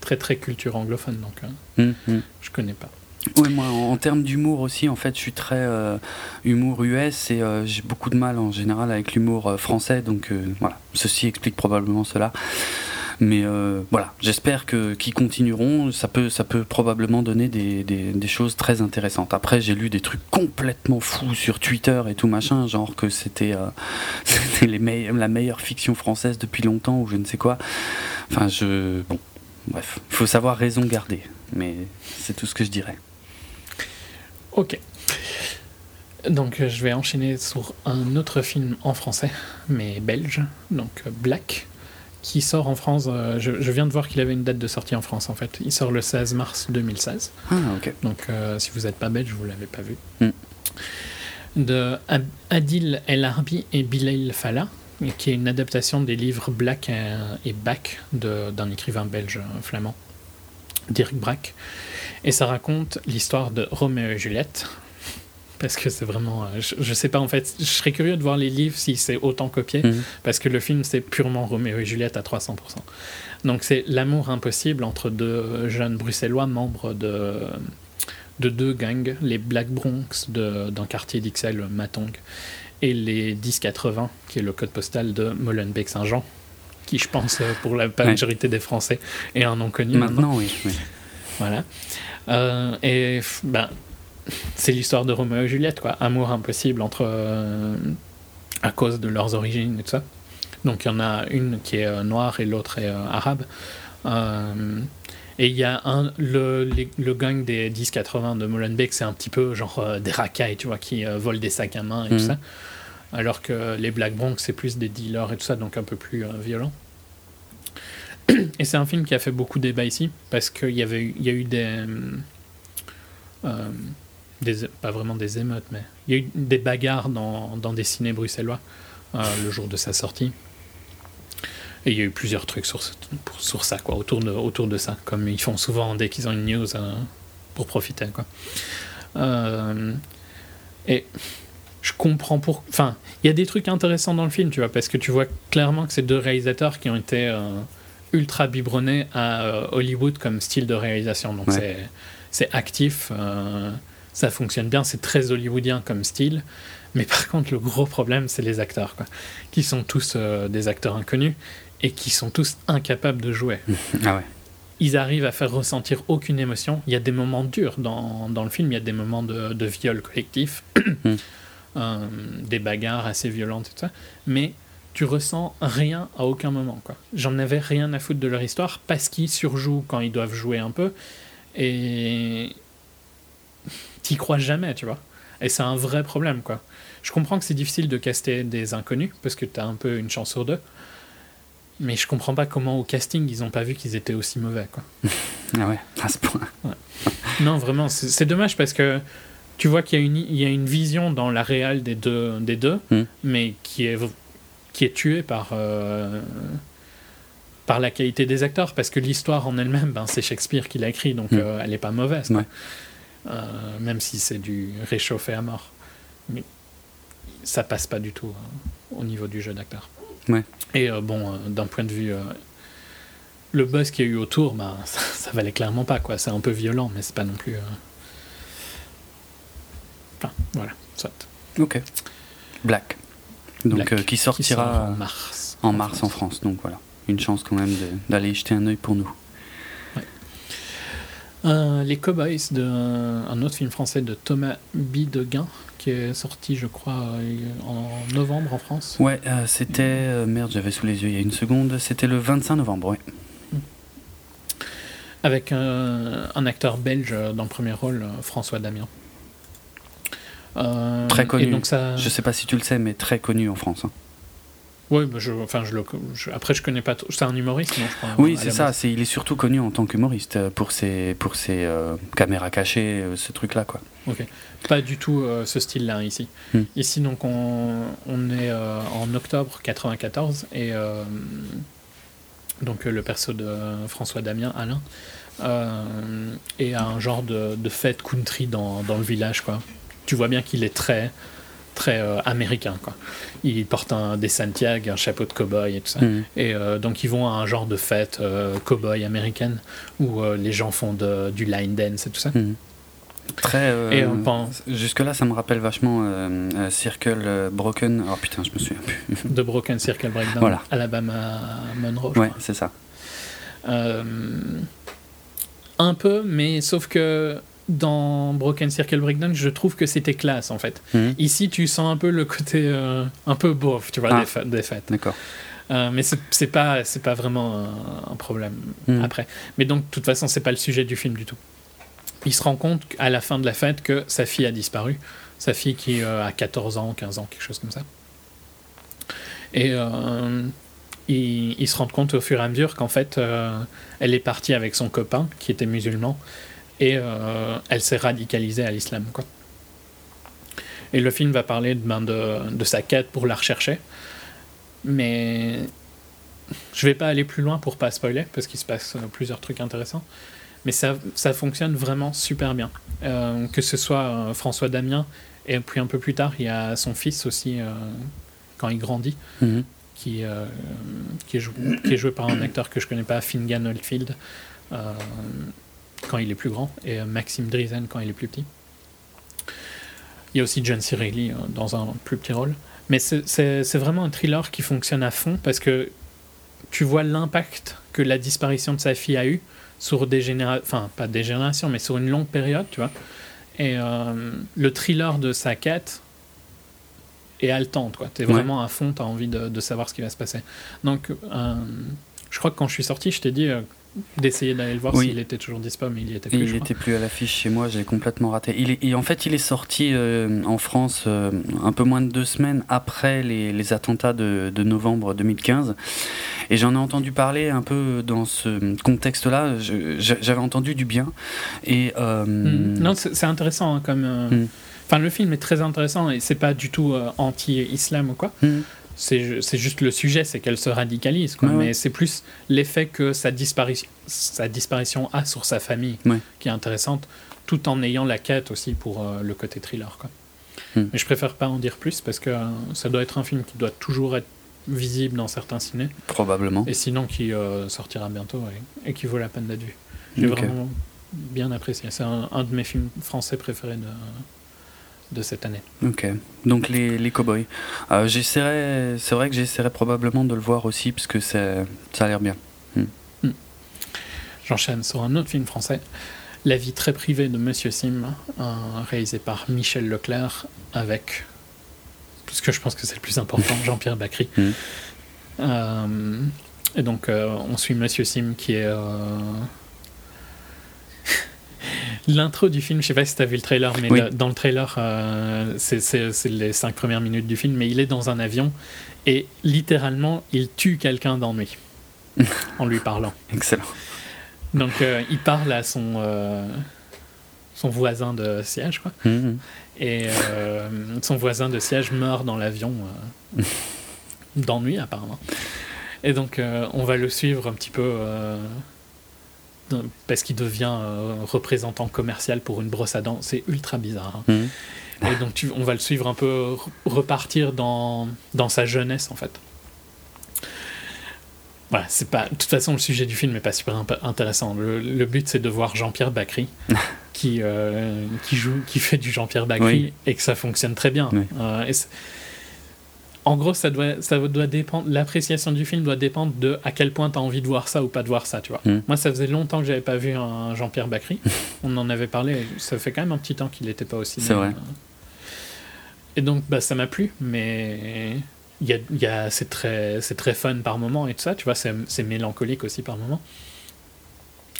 très, très culture anglophone, donc hum. je connais pas. Ouais, moi, en, termes d'humour aussi, en fait, je suis très euh, humour US et euh, j'ai beaucoup de mal en général avec l'humour euh, français, donc euh, voilà, ceci explique probablement cela. Mais voilà, j'espère que qu'ils continueront. Ça peut, ça peut probablement donner des, des, des choses très intéressantes. Après, j'ai lu des trucs complètement fous sur Twitter et tout machin, genre que c'était meille- la meilleure fiction française depuis longtemps ou je ne sais quoi. Enfin, je bon, bref, faut savoir raison garder. Mais c'est tout ce que je dirais. Ok. Donc, euh, je vais enchaîner sur un autre film en français, mais belge, donc euh, Black, qui sort en France. euh, je, je viens de voir qu'il avait une date de sortie en France, en fait. Il sort le 16 mars 2016. Ah, ok. Donc, euh, si vous n'êtes pas belge, vous l'avez pas vu. Mm. De Ab- Adil El Arbi et Bilal Fallah, qui est une adaptation des livres Black et, et Back d'un écrivain belge flamand, Dirk Brack. Et ça raconte l'histoire de Roméo et Juliette. Parce que c'est vraiment. euh, Je, je sais pas, en fait, je serais curieux de voir les livres si c'est autant copié. Mhm. Parce que le film, c'est purement Roméo et Juliette à 300%. Donc c'est l'amour impossible entre deux jeunes bruxellois membres de, de deux gangs, les Black Bronx d'un quartier d'Ixelles, Matong, et les 1080, qui est le code postal de Molenbeek-Saint-Jean, qui je pense, euh, pour la majorité des Français, est un nom connu. maintenant. Maintenant, oui. oui. Voilà. Euh, et ben, c'est l'histoire de Roméo et Juliette, quoi. Amour impossible entre. euh, à cause de leurs origines et tout ça. Donc il y en a une qui est euh, noire et l'autre est arabe. Et il y a un, le, les- le gang des 10-80 de Molenbeek, c'est un petit peu genre euh, des racailles, tu vois, qui euh, volent des sacs à main et tout ça. Alors que les Black Bronx, c'est plus des dealers et tout ça, donc un peu plus euh, violent. Et c'est un film qui a fait beaucoup débat ici, parce qu'il y, avait y a eu des, euh, des. Pas vraiment des émeutes, mais il y a eu des bagarres dans, dans des ciné bruxellois euh, le jour de sa sortie. Et il y a eu plusieurs trucs sur, sur ça, quoi, autour de, autour de ça, comme ils font souvent dès qu'ils ont une news euh, pour profiter, quoi. Euh, et je comprends pour. Enfin, il y a des trucs intéressants dans le film, tu vois, parce que tu vois clairement que c'est deux réalisateurs qui ont été euh, ultra biberonnés à euh, Hollywood comme style de réalisation. Donc Ouais. c'est c'est actif, euh, ça fonctionne bien, c'est très hollywoodien comme style. Mais par contre, le gros problème, c'est les acteurs, quoi, qui sont tous euh, des acteurs inconnus et qui sont tous incapables de jouer Ah ouais. ils arrivent à faire ressentir aucune émotion. Il y a des moments durs dans, dans le film, il y a des moments de, de viol collectif, Mm. euh, des bagarres assez violentes et tout ça, mais tu ressens rien à aucun moment. quoi. J'en avais rien à foutre de leur histoire parce qu'ils surjouent quand ils doivent jouer un peu et t'y crois jamais, tu vois. Et c'est un vrai problème, quoi. Je comprends que c'est difficile de caster des inconnus parce que t'as un peu une chance sur deux. Mais je comprends pas comment au casting ils ont pas vu qu'ils étaient aussi mauvais quoi. Ah ouais, à ce point. Non vraiment c'est c'est dommage parce que tu vois qu'il y a une il y a une vision dans la réelle des deux des deux Mm. mais qui est qui est tuée par euh, par la qualité des acteurs parce que l'histoire en elle-même ben, c'est Shakespeare qui l'a écrit donc Mm. euh, elle est pas mauvaise. Ouais. Euh, même si c'est du réchauffé à mort mais ça passe pas du tout euh, au niveau du jeu d'acteur. Ouais. Et bon, d'un point de vue. le buzz qu'il y a eu autour, bah, ça, ça valait clairement pas, quoi. C'est un peu violent, mais c'est pas non plus. euh, Enfin, voilà, soit. Ok. Black. Donc euh, qui sortira sort en mars. en mars en France. Donc voilà, une chance quand même d'aller jeter un œil pour nous. Euh, les Cowboys, de, un autre film français de Thomas Bidegain, qui est sorti, je crois, euh, en novembre en France. Ouais, euh, c'était merde, j'avais sous les yeux il y a une seconde. C'était le 25 novembre. Ouais. Avec un acteur belge dans le premier rôle, François Damien. Euh, Très connu. Et donc ça... Je sais pas si tu le sais, mais très connu en France. hein. Oui, bah, je, enfin, je le, je- après je connais pas. trop- C'est un humoriste, non je crois, Oui, c'est ça. C'est, il est surtout connu en tant qu'humoriste euh, pour ses, pour ses euh, caméras cachées, euh, ce truc-là, quoi. Ok. Pas du tout euh, ce style-là ici. Hmm. Ici, donc, on, on est en octobre 94 et donc le perso de François Damien, Alain, est à un genre de, de fête country dans, dans le village, quoi. Tu vois bien qu'il est très très euh, américain quoi. Il porte un des Santiago, un chapeau de cow-boy et tout ça. Mhm. Et euh, donc ils vont à un genre de fête euh, cow-boy américaine où euh, les gens font de- du line dance et tout ça. Mhm. Très. Et on pense- Jusque-là, ça me rappelle vachement Circle Broken. Oh putain, je me souviens plus. de Broken Circle Breakdown, Voilà. Alabama Monroe. Ouais, c'est ça. Un peu, mais sauf que dans Broken Circle Breakdown, je trouve que c'était classe en fait. Mhm. Ici, tu sens un peu le côté euh, un peu beauf, tu vois, Ah. des, fa- des fêtes. D'accord. Euh, mais c'est pas, c'est pas vraiment un, un problème Mhm. après. Mais donc, de toute façon, c'est pas le sujet du film du tout. Il se rend compte à la fin de la fête que sa fille a disparu. Sa fille qui euh, a 14 ans, 15 ans, quelque chose comme ça. Et il, il se rend compte au fur et à mesure qu'en fait, elle est partie avec son copain qui était musulman et euh, elle s'est radicalisée à l'islam. Et le film va parler de, ben, de, de sa quête pour la rechercher. Mais je vais pas aller plus loin pour pas spoiler parce qu'il se passe euh, plusieurs trucs intéressants. Mais ça, ça fonctionne vraiment super bien. Euh, que ce soit François Damien et puis un peu plus tard, il y a son fils aussi euh, quand il grandit Mhm. qui, euh, qui, est joué, qui est joué par un acteur que je connais pas, Fingan Oldfield, euh, quand il est plus grand, et euh, Maxime Driesen quand il est plus petit. Il y a aussi John C. Reilly euh, dans un plus petit rôle. Mais c'est- vraiment un thriller qui fonctionne à fond parce que tu vois l'impact que la disparition de sa fille a eu sur des générations, enfin pas des générations, mais sur une longue période, tu vois. Et euh, le thriller de sa quête est haletante, quoi. T'es Ouais. vraiment à fond, t'as envie de, de savoir ce qui va se passer. Donc, euh, je crois que quand je suis sorti, je t'ai dit, euh, d'essayer d'aller le voir Oui. s'il était toujours dispo, mais il y était plus. Il je crois. était plus à l'affiche chez moi, j'ai complètement raté. Il est, et en fait, il est sorti euh, en France euh, un peu moins de deux semaines après les, les attentats de, de novembre 2015. Et j'en ai entendu parler un peu dans ce contexte-là. J'avais entendu du bien. Et euh, Mm. Non, c'est intéressant hein, comme. euh, Mm. Enfin, le film est très intéressant et c'est pas du tout anti-islam ou quoi. hmm, C'est ju- c'est juste le sujet, c'est qu'elle se radicalise. Quoi. Ouais, ouais. Mais c'est plus l'effet que sa, disparition sa disparition a sur sa famille Ouais. qui est intéressante, tout en ayant la quête aussi pour euh, le côté thriller. Quoi. Hmm. Mais je préfère pas en dire plus parce que euh, ça doit être un film qui doit toujours être visible dans certains ciné probablement. et sinon qui euh, sortira bientôt et, et qui vaut la peine d'être vu. J'ai Ok. vraiment bien apprécié. C'est un, un de mes films français préférés de, de cette année. Ok, donc les, les cowboys. Euh, j'essaierai, c'est vrai que j'essaierai probablement de le voir aussi parce que ça a l'air bien. J'enchaîne sur un autre film français, La vie très privée de Monsieur Sim, un- réalisé par Michel Leclerc avec, parce que je pense que c'est le plus important, Jean-Pierre Bacry. Mhm. Euh, et donc euh, on suit Monsieur Sim qui est... L'intro du film, je sais pas si tu as vu le trailer, mais Oui. le- dans le trailer, euh, c'est- les cinq premières minutes du film, mais il est dans un avion et littéralement, il tue quelqu'un d'ennui en lui parlant. Excellent. Donc euh, il parle à son, euh, son voisin de siège, quoi. Mhm. Et son voisin de siège meurt dans l'avion d'ennui, apparemment. Et donc on va le suivre un petit peu parce qu'il devient euh, représentant commercial pour une brosse à dents. C'est ultra bizarre. hein. Mhm. Et donc tu- on va le suivre un peu re- repartir dans, dans sa jeunesse en fait. Voilà, c'est pas. De toute façon, le sujet du film n'est pas super intéressant. Le, le but c'est de voir Jean-Pierre Bacry qui euh, qui joue, qui fait du Jean-Pierre Bacry Oui. et que ça fonctionne très bien. Oui. Euh, et en gros, ça doit, ça doit dépendre. L'appréciation du film doit dépendre de à quel point tu as envie de voir ça ou pas de voir ça, tu vois. Mm. Moi, ça faisait longtemps que j'avais pas vu un Jean-Pierre Bacry. On en avait parlé. Ça fait quand même un petit temps qu'il n'était pas au cinéma. C'est vrai. Et donc, bah, ça m'a plu, mais il y a, y a, c'est très, c'est très fun par moment et tout ça. Tu vois, c'est, c'est mélancolique aussi par moment.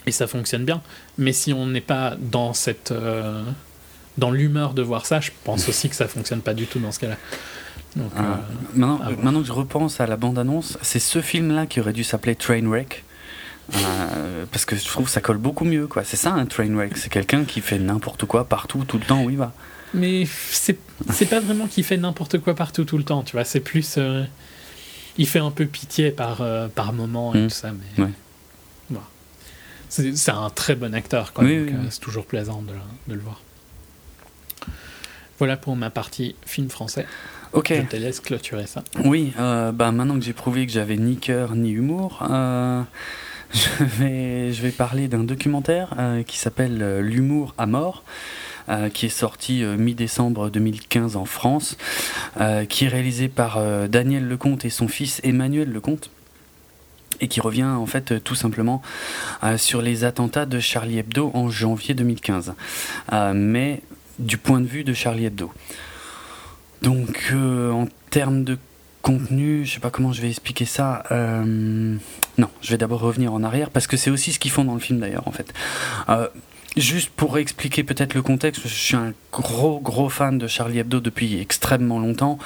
Et ça fonctionne bien. Mais si on n'est pas dans cette, euh, dans l'humeur de voir ça, je pense aussi que ça fonctionne pas du tout dans ce cas-là. Donc, Ah. euh, Maintenant, que je repense à la bande-annonce, c'est ce film-là qui aurait dû s'appeler Trainwreck. Euh, parce que je trouve que ça colle beaucoup mieux, quoi. C'est ça un Trainwreck, c'est quelqu'un qui fait n'importe quoi partout, tout le temps où il va. Mais c'est pas vraiment qu'il fait n'importe quoi partout tout le temps, tu vois. C'est plus. euh, il fait un peu pitié par, euh, par moment et Mm. tout ça, mais. Ouais. Voilà. C'est un très bon acteur, quoi. Oui, donc, oui, euh, oui. c'est toujours plaisant de, de le voir. Voilà pour ma partie film français. Ok. Je te laisse clôturer ça. Oui, euh, bah maintenant que j'ai prouvé que j'avais ni cœur ni humour, euh, je, vais, je vais parler d'un documentaire euh, qui s'appelle L'humour à mort, qui est sorti mi-décembre 2015 en France, qui est réalisé par Daniel Lecomte et son fils Emmanuel Lecomte. Et qui revient en fait tout simplement euh, sur les attentats de Charlie Hebdo en janvier 2015, Euh, mais du point de vue de Charlie Hebdo. Donc, euh, en termes de contenu, je sais pas comment je vais expliquer ça. euh, non, je vais d'abord revenir en arrière parce que c'est aussi ce qu'ils font dans le film d'ailleurs, en fait. Euh, juste pour expliquer peut-être le contexte, je suis un gros gros fan de Charlie Hebdo depuis extrêmement longtemps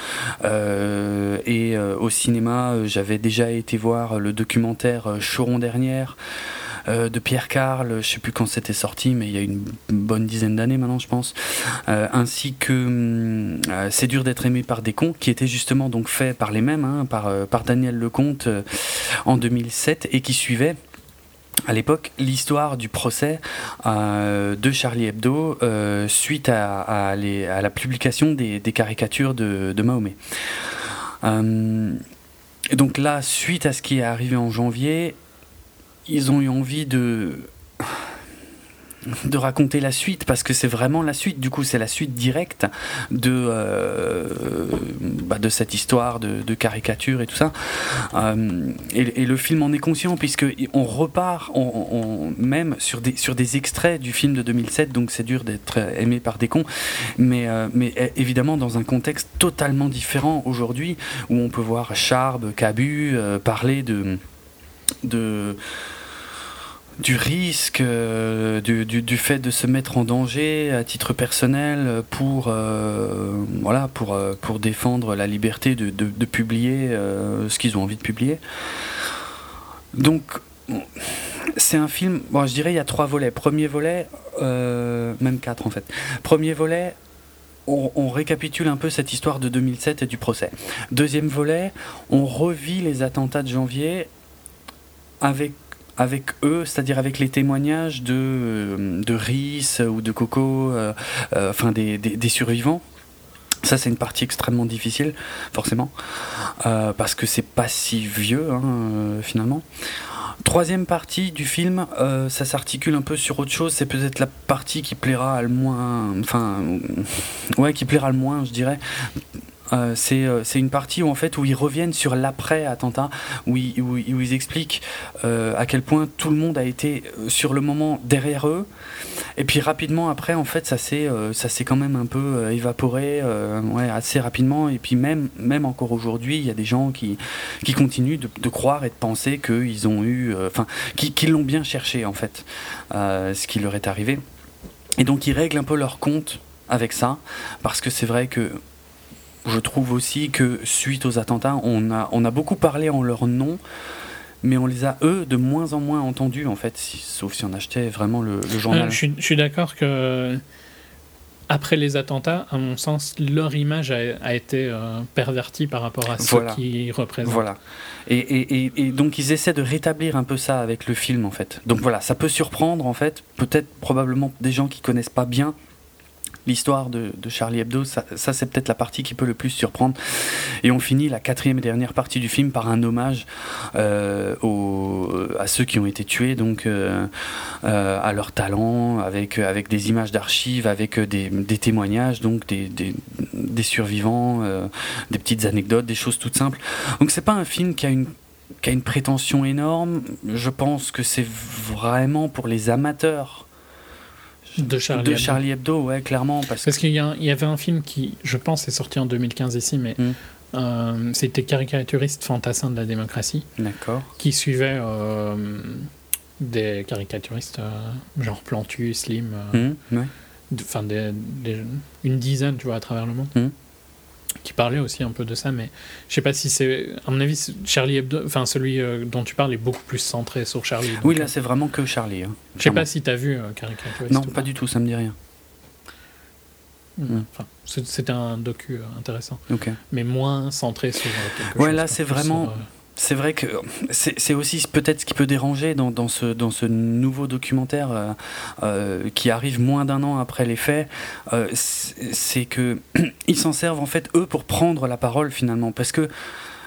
Euh, et euh, au cinéma, euh, j'avais déjà été voir le documentaire euh, Choron dernière. Euh, de Pierre Carl, je sais plus quand c'était sorti, mais il y a une bonne dizaine d'années maintenant, je pense. Euh, ainsi que hum, euh, C'est dur d'être aimé par des cons, qui était justement donc fait par les mêmes, hein, par, par Daniel Lecomte en 2007, et qui suivait à l'époque l'histoire du procès de Charlie Hebdo suite à, la publication des, caricatures de, Mahomet. Et donc là, suite à ce qui est arrivé en janvier, ils ont eu envie de de raconter la suite parce que c'est vraiment la suite. Du coup c'est la suite directe de euh, bah, de cette histoire de, caricature et tout ça. Euh, et, le film en est conscient puisque on repart on, on- même sur des sur des extraits du film de 2007 donc c'est dur d'être aimé par des cons. Mais euh, mais é- évidemment dans un contexte totalement différent aujourd'hui où on peut voir Charb Cabu parler de de du risque, euh, du, du, fait de se mettre en danger à titre personnel pour, euh, voilà, pour, euh, pour défendre la liberté de, de, publier ce qu'ils ont envie de publier. Donc, c'est un film, bon, je dirais il y a trois volets. Premier volet, même quatre en fait. Premier volet, on, on, récapitule un peu cette histoire de 2007 et du procès. Deuxième volet, on revit les attentats de janvier avec avec eux, c'est-à-dire avec les témoignages de, de Rhys ou de Coco, euh, euh, enfin des, des, survivants. Ça, c'est une partie extrêmement difficile, forcément, euh, parce que c'est pas si vieux, hein, finalement. Troisième partie du film, euh, ça s'articule un peu sur autre chose. C'est peut-être la partie qui plaira le moins, enfin, ouais, qui plaira le moins, je dirais. Euh, c'est euh, une partie où en fait où ils reviennent sur l'après attentat où ils, expliquent euh, à quel point tout le monde a été sur le moment derrière eux. Et puis rapidement après en fait ça s'est ça s'est quand même un peu évaporé assez rapidement. Et puis même même encore aujourd'hui il y a des gens qui qui continuent de, croire et de penser qu'ils ont eu enfin qui l'ont bien cherché en fait ce qui leur est arrivé. Et donc ils règlent un peu leur compte avec ça parce que c'est vrai que je trouve aussi que suite aux attentats, on a, on a beaucoup parlé en leur nom, mais on les a, eux, de moins en moins entendus, en fait, si, sauf si on achetait vraiment le, le journal. Euh, je, suis, d'accord que, après les attentats, à mon sens, leur image a, a été euh, pervertie par rapport à ce voilà. qu'ils représentent. Voilà. Et, et, et, et, donc, ils essaient de rétablir un peu ça avec le film, en fait. Donc voilà, ça peut surprendre, en fait, peut-être, probablement, des gens qui connaissent pas bien l'histoire de, Charlie Hebdo, ça, c'est peut-être la partie qui peut le plus surprendre. Et on finit la quatrième et dernière partie du film par un hommage euh, aux, à ceux qui ont été tués, donc euh, euh, à leur talent, avec, avec des images d'archives, avec des, des, témoignages, donc des, des, des survivants, des petites anecdotes, des choses toutes simples. Donc c'est pas un film qui a une qui a une prétention énorme. Je pense que c'est vraiment pour les amateurs de Charlie, de Hebdo. Charlie Hebdo, ouais, clairement. Parce, parce qu'il y, y, avait un film qui, je pense, est sorti en 2015 ici, mais mm. euh, c'était Caricaturiste fantassin de la démocratie. D'accord. Qui suivait euh, des caricaturistes euh, genre Plantu, Slim, mm, ouais. enfin des, des, une dizaine, tu vois, à travers le monde. Mm. Qui parlait aussi un peu de ça, mais je sais pas si c'est. À mon avis, Charlie Hebdo, enfin celui euh, dont tu parles est beaucoup plus centré sur Charlie. Oui, là c'est vraiment que Charlie. Hein, je sais pas si tu as vu euh, Caricaturiste. Non, pas du tout, ça me dit rien. Mmh. Enfin, c'était un docu euh, intéressant. Okay. Mais moins centré sur. ouais, là c'est vraiment. Sur, euh, c'est vrai que c'est aussi peut-être ce qui peut déranger dans, dans, ce, dans ce nouveau documentaire euh, euh, qui arrive moins d'un an après les faits, euh, c'est que ils s'en servent en fait eux pour prendre la parole finalement, parce que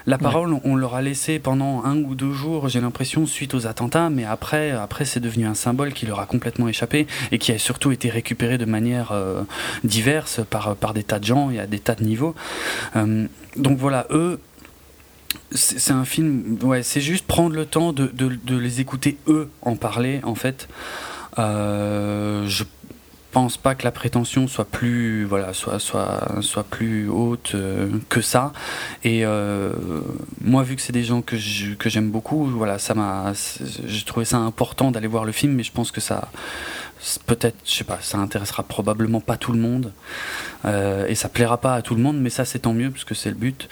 la parole ouais. on, leur a laissé pendant un ou deux jours, j'ai l'impression suite aux attentats, mais après après c'est devenu un symbole qui leur a complètement échappé et qui a surtout été récupéré de manière euh, diverse par par des tas de gens et à des tas de niveaux. Euh, donc voilà, eux c'est un film, ouais, c'est juste prendre le temps de, de, les écouter eux en parler en fait. Euh, je pense pas que la prétention soit plus, voilà, soit, soit, soit plus haute euh, que ça. Et euh, moi, vu que c'est des gens que j'aime beaucoup, voilà, ça m'a, j'ai trouvé ça important d'aller voir le film, mais je pense que ça, peut-être, je sais pas, ça intéressera probablement pas tout le monde et ça plaira pas à tout le monde, mais ça c'est tant mieux parce que c'est le but.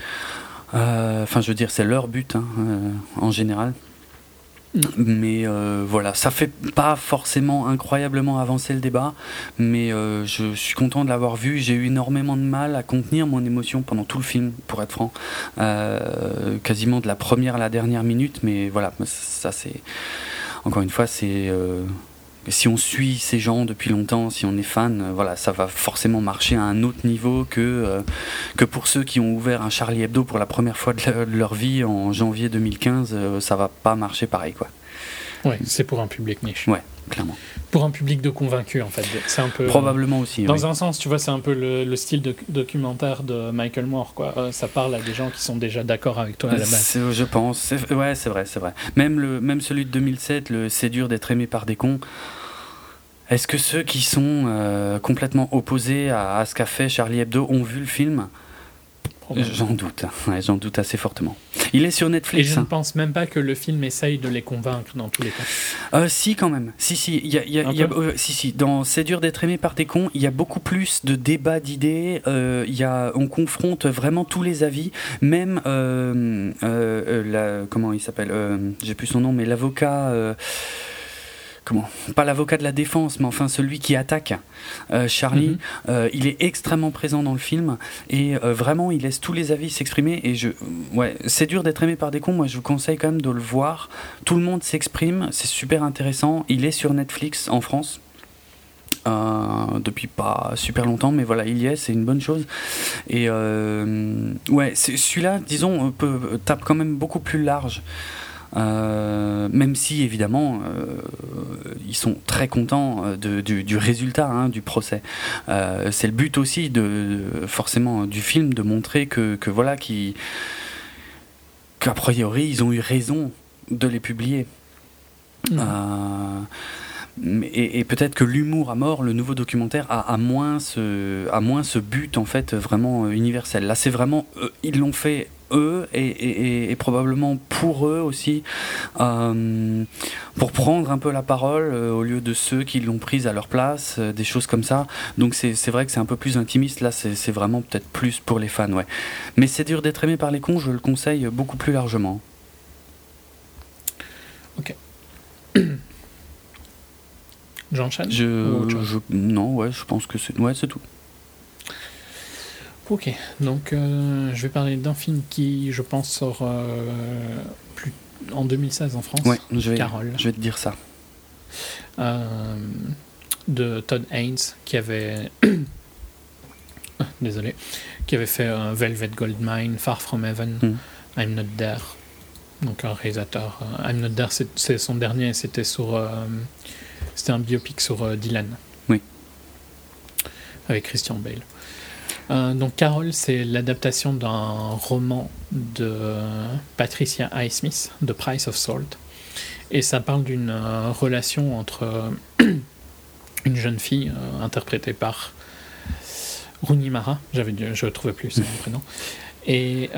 Enfin, euh, je veux dire, c'est leur but hein, euh, en général. Mm. Mais euh, voilà, ça fait pas forcément incroyablement avancer le débat, mais euh, je suis content de l'avoir vu. J'ai eu énormément de mal à contenir mon émotion pendant tout le film, pour être franc, euh, quasiment de la première à la dernière minute. Mais voilà, ça c'est encore une fois, c'est si on suit ces gens depuis longtemps, si on est fan, euh, voilà, ça va forcément marcher à un autre niveau que, euh, que pour ceux qui ont ouvert un Charlie Hebdo pour la première fois de, le, de leur vie en janvier 2015, euh, ça va pas marcher pareil, quoi. Ouais, c'est pour un public niche. Ouais, clairement. Pour un public de convaincus, en fait. C'est un peu. Probablement aussi. Dans oui. un sens, tu vois, c'est un peu le, le, style de documentaire de Michael Moore, quoi. Euh, ça parle à des gens qui sont déjà d'accord avec toi à la base. Je pense. Ouais, c'est vrai, c'est vrai. Même, le, même celui de 2007, le C'est dur d'être aimé par des cons. Est-ce que ceux qui sont euh, complètement opposés à, à ce qu'a fait Charlie Hebdo ont vu le film? J'en doute, ouais, j'en doute assez fortement. Il est sur Et Netflix. je ne hein. pense même pas que le film essaye de les convaincre dans tous les cas. Euh, si, quand même. Si, si. Y a, y a- y euh, si, si. Dans C'est dur d'être aimé par des cons, il y a beaucoup plus de débats d'idées. euh, on confronte vraiment tous les avis. Même, la, comment il s'appelle J'ai plus son nom, mais l'avocat. Comment Pas l'avocat de la défense, mais enfin celui qui attaque euh, Charlie. Mhm. Euh, il est extrêmement présent dans le film et euh, vraiment il laisse tous les avis s'exprimer. Et je, ouais, c'est dur d'être aimé par des cons. Moi, je vous conseille quand même de le voir. Tout le monde s'exprime, c'est super intéressant. Il est sur Netflix en France. euh, depuis pas super longtemps, mais voilà, il y est, c'est une bonne chose. Et euh, ouais, c'est- celui-là, disons, peut, tape quand même beaucoup plus large. Euh, même si évidemment euh, ils sont très contents euh, de- du, du résultat hein, du procès. Euh, c'est le but aussi de, de- forcément du film de montrer que, que voilà qui qu'a priori ils ont eu raison de les publier. Mais- et, et peut-être que l'humour à mort, le nouveau documentaire, a, a moins ce, a moins ce but en fait vraiment universel. Là, c'est vraiment eux, ils l'ont fait eux et, et- probablement pour eux aussi, euh, pour prendre un peu la parole euh, au lieu de ceux qui l'ont prise à leur place, euh, des choses comme ça. Donc c'est vrai que c'est un peu plus intimiste. Là, c'est vraiment peut-être plus pour les fans, ouais. Mais c'est dur d'être aimé par les cons. Je le conseille beaucoup plus largement. J'enchaîne Je, non, ouais, je pense que c'est ouais, c'est tout. Ok, donc euh, je vais parler d'un film qui, je pense, sort euh, plus en 2016 en France. Ouais, je vais, Carole. je vais te dire ça. euh, de Todd Haynes qui avait désolé qui avait fait euh, Velvet Goldmine Far From Heaven Mm. I'm Not There donc un réalisateur I'm Not There c'est- son dernier c'était sur c'était un biopic sur Dylan Oui. avec Christian Bale Euh, donc Carol c'est l'adaptation d'un roman de Patricia Highsmith The Price of Salt et ça parle d'une euh, relation entre euh, une jeune fille interprétée par Rooney Mara, j'avais je ne trouvais plus son prénom, et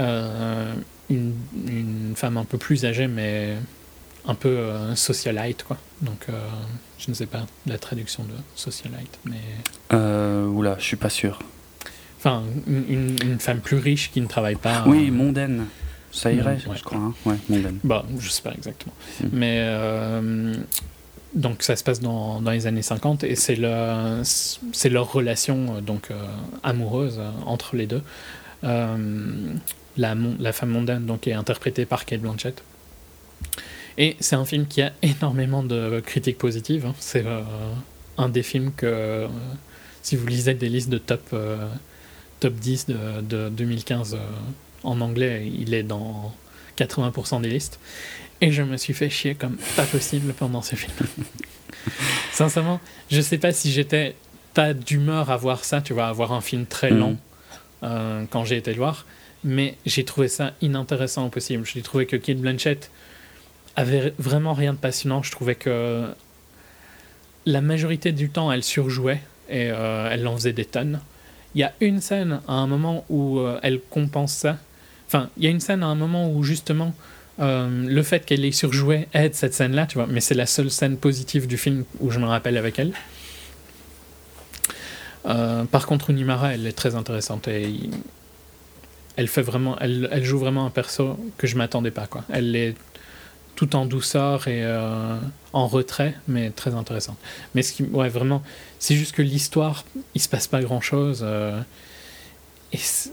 une, une femme un peu plus âgée, mais un peu socialite, quoi. Donc, je ne sais pas la traduction de socialite, mais. Oula, je suis pas sûr. Enfin, une, femme plus riche qui ne travaille pas. Oui, euh, mondaine. Ça irait, Ouais. je crois. hein. Ouais, mondaine. Bah, je sais pas exactement. Mm. Mais euh, donc ça se passe dans, dans les années 50 et c'est le, c'est leur relation euh, donc euh, amoureuse entre les deux. Euh, la, la femme mondaine donc est interprétée par Kate Blanchett. Et c'est un film qui a énormément de critiques positives. hein. C'est un des films que si vous lisez des listes de top top 10 de, de 2015 euh, en anglais, il est dans 80% des listes. Et je me suis fait chier comme pas possible pendant ce film. Sincèrement, je sais pas si j'étais pas d'humeur à voir ça, tu vois, à voir un film très Mhm. lent euh, quand j'ai été le voir, mais j'ai trouvé ça inintéressant au possible. J'ai trouvé que Kate Blanchett avait vraiment rien de passionnant. Je trouvais que la majorité du temps, elle surjouait et euh, elle en faisait des tonnes. Il y a une scène à un moment où euh, elle compense ça. Enfin, il y a une scène à un moment où justement euh, le fait qu'elle ait surjoué aide cette scène-là, tu vois. Mais c'est la seule scène positive du film où je me rappelle avec elle. Euh, par contre, Unimara, elle est très intéressante et elle fait vraiment, elle, joue vraiment un perso que je m'attendais pas, quoi. Elle est tout en douceur et euh, en retrait, mais très intéressante. Mais ce qui, ouais, vraiment, c'est juste que l'histoire, il se passe pas grand chose. et c'est-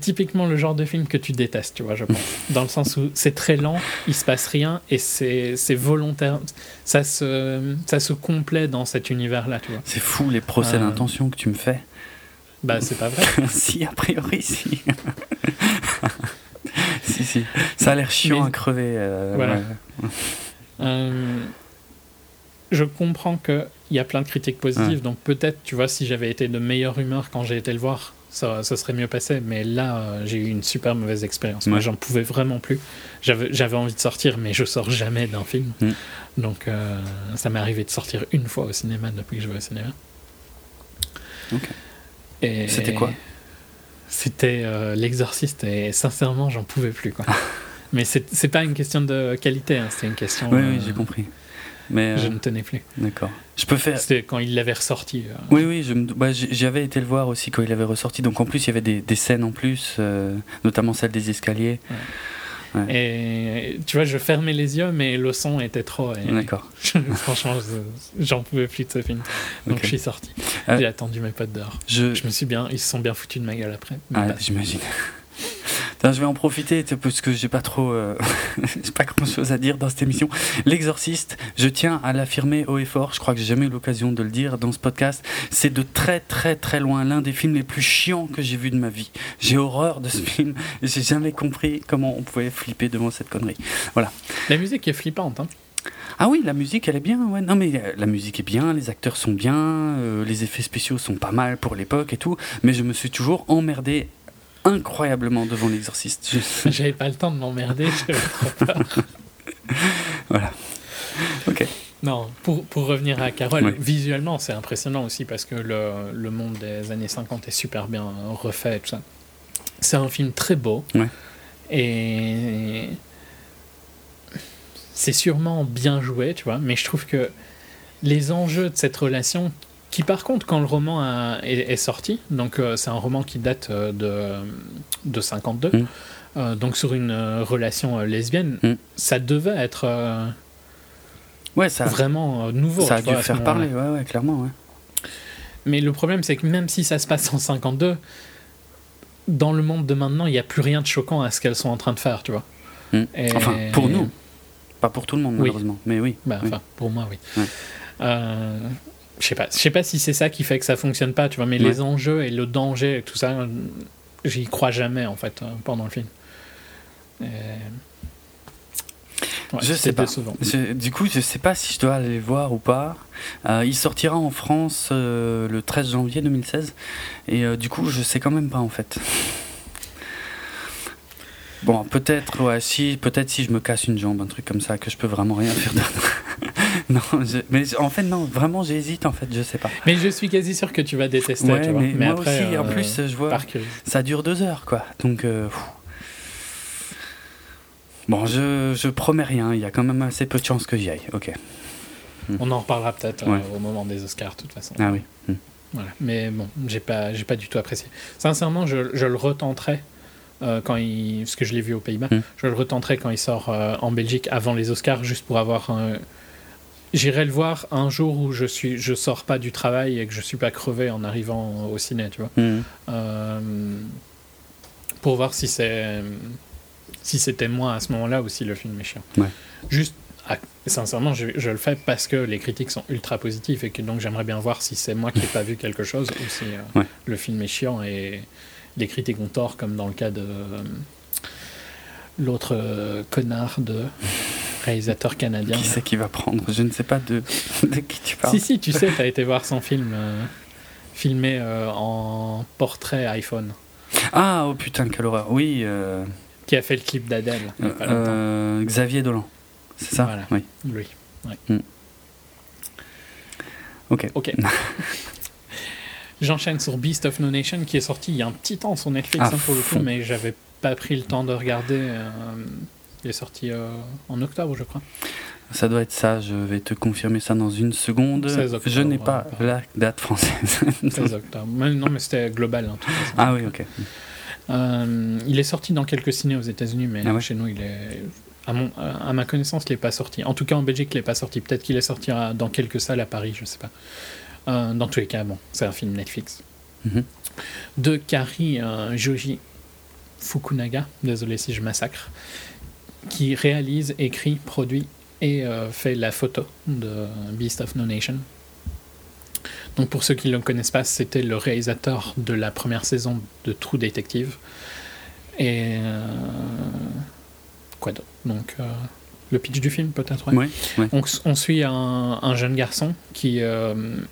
typiquement le genre de film que tu détestes, tu vois, je pense. Dans le sens où c'est très lent, il se passe rien et c'est volontaire. Ça se, ça se complaît dans cet univers-là, tu vois. C'est fou les procès Euh. d'intention que tu me fais. Bah, c'est pas vrai. si, a priori, si. si, si. Ça a l'air chiant Mais- à crever. euh, Voilà. Euh, je comprends qu'il y a plein de critiques positives, Ouais. donc peut-être, tu vois, si j'avais été de meilleure humeur quand j'ai été le voir, ça, ça serait mieux passé. Mais là, euh, j'ai eu une super mauvaise expérience. Moi, Ouais. j'en pouvais vraiment plus. J'avais envie de sortir, mais je sors jamais d'un film. Mm. Donc, euh, ça m'est arrivé de sortir une fois au cinéma depuis que je vais au cinéma. Ok. Et C'était quoi? C'était euh, L'Exorciste, et sincèrement, j'en pouvais plus. Quoi. Mais c'est c'est pas une question de qualité, hein, c'était une question. Oui, euh, oui, j'ai compris. Mais Je euh, ne tenais plus. d'accord. Je peux faire. C'était quand il l'avait ressorti. euh, Oui, oui, me- bah, j'avais été le voir aussi quand il avait ressorti. Donc en plus, il y avait des, des scènes en plus, euh, notamment celle des escaliers. Et tu vois, je fermais les yeux, mais le son était trop. D'accord. Franchement, je- j'en pouvais plus de ce film. Donc je suis sorti. Euh, J'ai attendu mes potes dehors. Je, Je me suis bien, ils se sont bien foutus de ma gueule après. Ah, j'imagine. Je vais en profiter parce que j'ai pas trop, euh, pas grand chose à dire dans cette émission. L'exorciste, je tiens à l'affirmer haut et fort. Je crois que j'ai jamais eu l'occasion de le dire dans ce podcast. C'est de très très très loin l'un des films les plus chiants que j'ai vu de ma vie. J'ai horreur de ce film. et J'ai jamais compris comment on pouvait flipper devant cette connerie. La musique est flippante. Hein. Ah oui, la musique, elle est bien. Ouais. Non, mais euh, la musique est bien, les acteurs sont bien, euh, les effets spéciaux sont pas mal pour l'époque et tout. Mais je me suis toujours emmerdé incroyablement devant l'exorciste. J'avais pas le temps de m'emmerder. Voilà. Ok. Non, pour, pour revenir à Carole, Ouais. visuellement, c'est impressionnant aussi parce que le, le monde des années 50 est super bien refait tout ça. C'est un film très beau. Ouais. Et c'est sûrement bien joué, tu vois, mais je trouve que les enjeux de cette relation, qui par contre, quand le roman a- est, est sorti, donc euh, c'est un roman qui date euh, de, de 52, Mm. euh, donc sur une relation lesbienne, Mm. ça devait être euh, Ouais, ça, vraiment nouveau. ça a dû faire parler, ouais, ouais, clairement, ouais. Mais le problème, c'est que même si ça se passe en 52, dans le monde de maintenant, il n'y a plus rien de choquant à ce qu'elles sont en train de faire, tu vois. Mm. Et- Enfin, pour nous. Pas pour tout le monde, Oui. malheureusement. Mais oui. Bah, oui. enfin, pour moi, oui. Euh, je sais pas, je sais pas si c'est ça qui fait que ça fonctionne pas, tu vois. Mais Ouais. les enjeux et le danger et tout ça, j'y crois jamais en fait euh, pendant le film. Et- Ouais, Je sais pas. Je- du coup, je sais pas si je dois aller le voir ou pas. Euh, il sortira en France euh, le 13 janvier 2016. Et euh, du coup, je sais quand même pas en fait. Bon, peut-être, ouais, si, peut-être si je me casse une jambe, un truc comme ça, que je peux vraiment rien faire d'autre. non, je- mais en fait, non, vraiment, j'hésite en fait, je sais pas. Mais je suis quasi sûr que tu vas détester, Ouais, tu vois. mais, moi après, aussi, en euh, plus, je vois, ça dure deux heures, quoi. Donc, euh, bon, je, je promets rien. Il y a quand même assez peu de chances que j'y aille. Ok. On en reparlera peut-être euh, au moment des Oscars, de toute façon. Ah oui. Hmm. Voilà. Mais bon, j'ai pas, j'ai pas du tout apprécié. Sincèrement, je, je le retenterai euh, quand il, parce que je l'ai vu aux Pays-Bas. Mm. Je le retenterai quand il sort euh, en Belgique avant les Oscars, juste pour avoir. un- J'irai le voir un jour où je suis, je sors pas du travail et que je suis pas crevé en arrivant au ciné, tu vois. Hmm. Euh, pour voir si c'est, si c'était moi à ce moment-là ou si le film est chiant. Ouais. Juste. ah, sincèrement, je, je le fais parce que les critiques sont ultra positives et que donc j'aimerais bien voir si c'est moi qui n'ai pas vu quelque chose ou si euh, Ouais. le film est chiant et les critiques ont tort, comme dans le cas de euh, l'autre connard de réalisateur canadien. Qui c'est qui va prendre? Je ne sais pas de, de qui tu parles. Si, si, tu sais, tu as été voir son film euh, filmé euh, en portrait iPhone, Ah, oh putain, quelle horreur. Oui, euh, qui a fait le clip d'Adèle. Xavier Dolan. C'est ça? Voilà. Oui. Lui. Ok. Ok. J'enchaîne sur Beast of No Nation qui est sorti il y a un petit temps sur Netflix Ah, hein, pour le coup, mais j'avais pas pris le temps de regarder. Il est sorti euh, en octobre, je crois. Ça doit être ça. Je vais te confirmer ça dans une seconde. 16 octobre, je n'ai pas ouais. la date française. 16 octobre. Non, mais c'était global. hein, de toute façon. ah oui, ok. Euh, il est sorti dans quelques ciné aux États-Unis, mais Ah ouais chez nous, il est. À, mon, à ma connaissance, il n'est pas sorti. En tout cas, en Belgique, il n'est pas sorti. Peut-être qu'il est sorti dans quelques salles à Paris, je sais pas. Euh, dans tous les cas, bon, c'est un film Netflix. Mhm. De Kari euh, Joji Fukunaga, désolé si je massacre, qui réalise, écrit, produit et euh, fait la photo de Beast of No Nation. Donc pour ceux qui ne le connaissent pas, c'était le réalisateur de la première saison de True Detective. Et euh, quoi d'autre? Donc euh, le pitch du film peut-être. ouais. Ouais, ouais. On, on suit un, un jeune garçon qui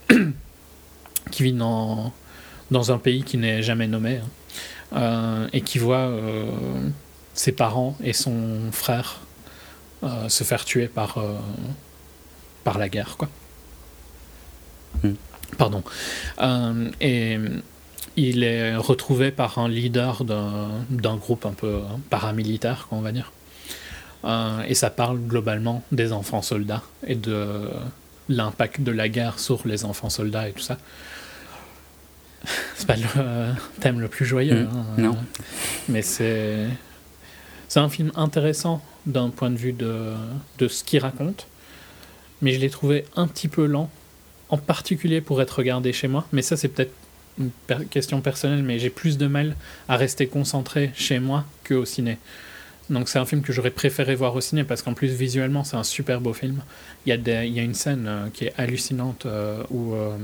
qui vit dans dans un pays qui n'est jamais nommé hein, et qui voit ses parents et son frère euh, se faire tuer par euh, par la guerre quoi. Hmm. Pardon. Euh, et il est retrouvé par un leader d'un groupe un peu paramilitaire, quoi, on va dire. Et ça parle globalement des enfants soldats et de l'impact de la guerre sur les enfants soldats et tout ça. C'est pas le thème le plus joyeux, Mm, hein, non. mais c'est c'est un film intéressant d'un point de vue de, de ce qu'il raconte, mais je l'ai trouvé un petit peu lent, en particulier pour être regardé chez moi. Mais ça, c'est peut-être une question personnelle, mais j'ai plus de mal à rester concentré chez moi qu'au ciné. Donc c'est un film que j'aurais préféré voir au ciné parce qu'en plus visuellement c'est un super beau film. Il y a, des- il y a une scène euh, qui est hallucinante euh, où euh,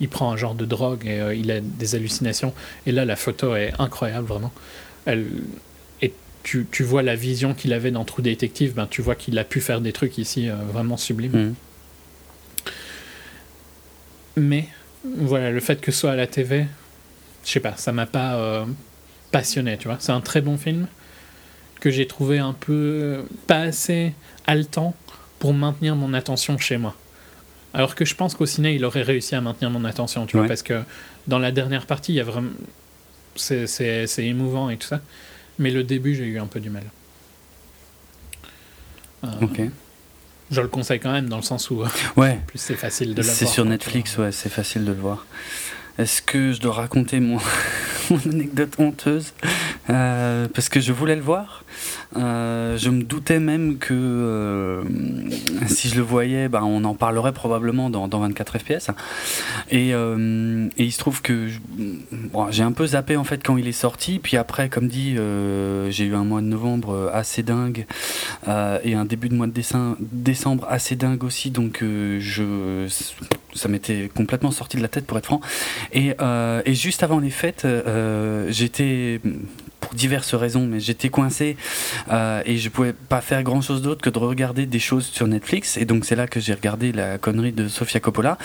il prend un genre de drogue et il a des hallucinations. Et là la photo est incroyable vraiment. Elle, tu, tu vois la vision qu'il avait dans True Detective, ben, tu vois qu'il a pu faire des trucs ici euh, vraiment sublimes. Mhm. Mais voilà, le fait que ce soit à la TV, je sais pas, ça m'a pas euh, passionné, tu vois. C'est un très bon film que j'ai trouvé un peu pas assez haletant pour maintenir mon attention chez moi. Alors que je pense qu'au ciné, il aurait réussi à maintenir mon attention, tu vois, parce que dans la dernière partie, il y a vraiment. C'est émouvant et tout ça. Mais le début, j'ai eu un peu du mal. Euh, Ok. Je le conseille quand même, dans le sens où, euh, Ouais, plus, c'est facile de le voir. c'est sur Netflix, ouais, c'est facile de le voir. Est-ce que je dois raconter mon, mon anecdote honteuse? Euh, Parce que je voulais le voir. Euh, je me doutais même que euh, si je le voyais, ben, on en parlerait probablement dans, dans 24 FPS. Et, euh, et il se trouve que j'ai un peu zappé en fait quand il est sorti. Puis après, comme dit, j'ai eu un mois de novembre assez dingue et un début de mois de décembre, décembre assez dingue aussi. Donc je, ça m'était complètement sorti de la tête pour être franc. Et, juste avant les fêtes, j'étais pour diverses raisons, mais j'étais coincé euh, et je pouvais pas faire grand chose d'autre que de regarder des choses sur Netflix. Et donc c'est là que j'ai regardé la connerie de Sofia Coppola.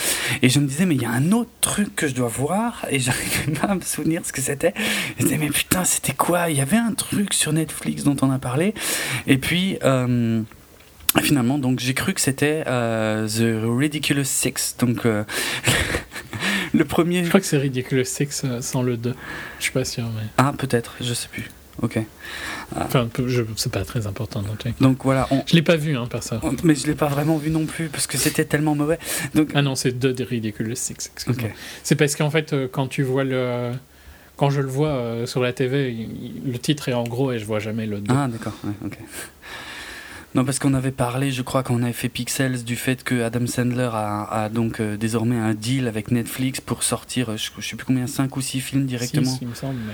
Et je me disais, mais il y a un autre truc que je dois voir. Et j'arrivais pas à me souvenir ce que c'était. Je disais, mais putain, c'était quoi? Il y avait un truc sur Netflix dont on a parlé. Et puis. euh, Finalement, donc j'ai cru que c'était euh, The Ridiculous Six, donc le premier. Je crois que c'est Ridiculous Six euh, sans le 2. Je suis pas sûr, mais. Ah, peut-être, je sais plus. Ok. Enfin, je... c'est pas très important cas. Donc voilà, on... Je l'ai pas vu, hein, perso. mais je l'ai pas vraiment vu non plus parce que c'était tellement mauvais. Donc, Ah non, c'est 2 des Ridiculous Six, excuse-moi. C'est parce qu'en fait, euh, quand tu vois le. Quand je le vois euh, sur la TV, le titre est en gros et je vois jamais le 2. Ah, d'accord, ouais, ok. Non, parce qu'on avait parlé, je crois, quand on avait fait Pixels, du fait que Adam Sandler a, a donc euh, désormais un deal avec Netflix pour sortir, euh, je, je sais plus combien, 5 ou 6 films directement. Six, il me semble, mais.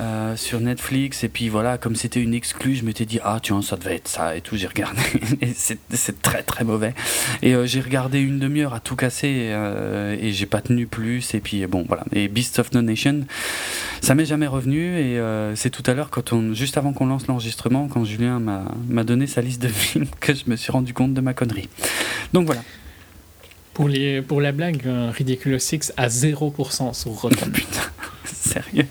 Euh, sur Netflix et puis voilà comme c'était une exclue je m'étais dit ah tu vois ça devait être ça et tout j'ai regardé. Et c'est très très mauvais. Et euh, j'ai regardé une demi-heure à tout casser euh, et j'ai pas tenu plus et puis bon voilà. Et Beasts of No Nation ça m'est jamais revenu et c'est tout à l'heure quand on juste avant qu'on lance l'enregistrement quand Julien m'a donné sa liste de films que je me suis rendu compte de ma connerie. Donc voilà. Pour, les, pour la blague, Ridiculous Six à 0% sur Rotten. putain sérieux?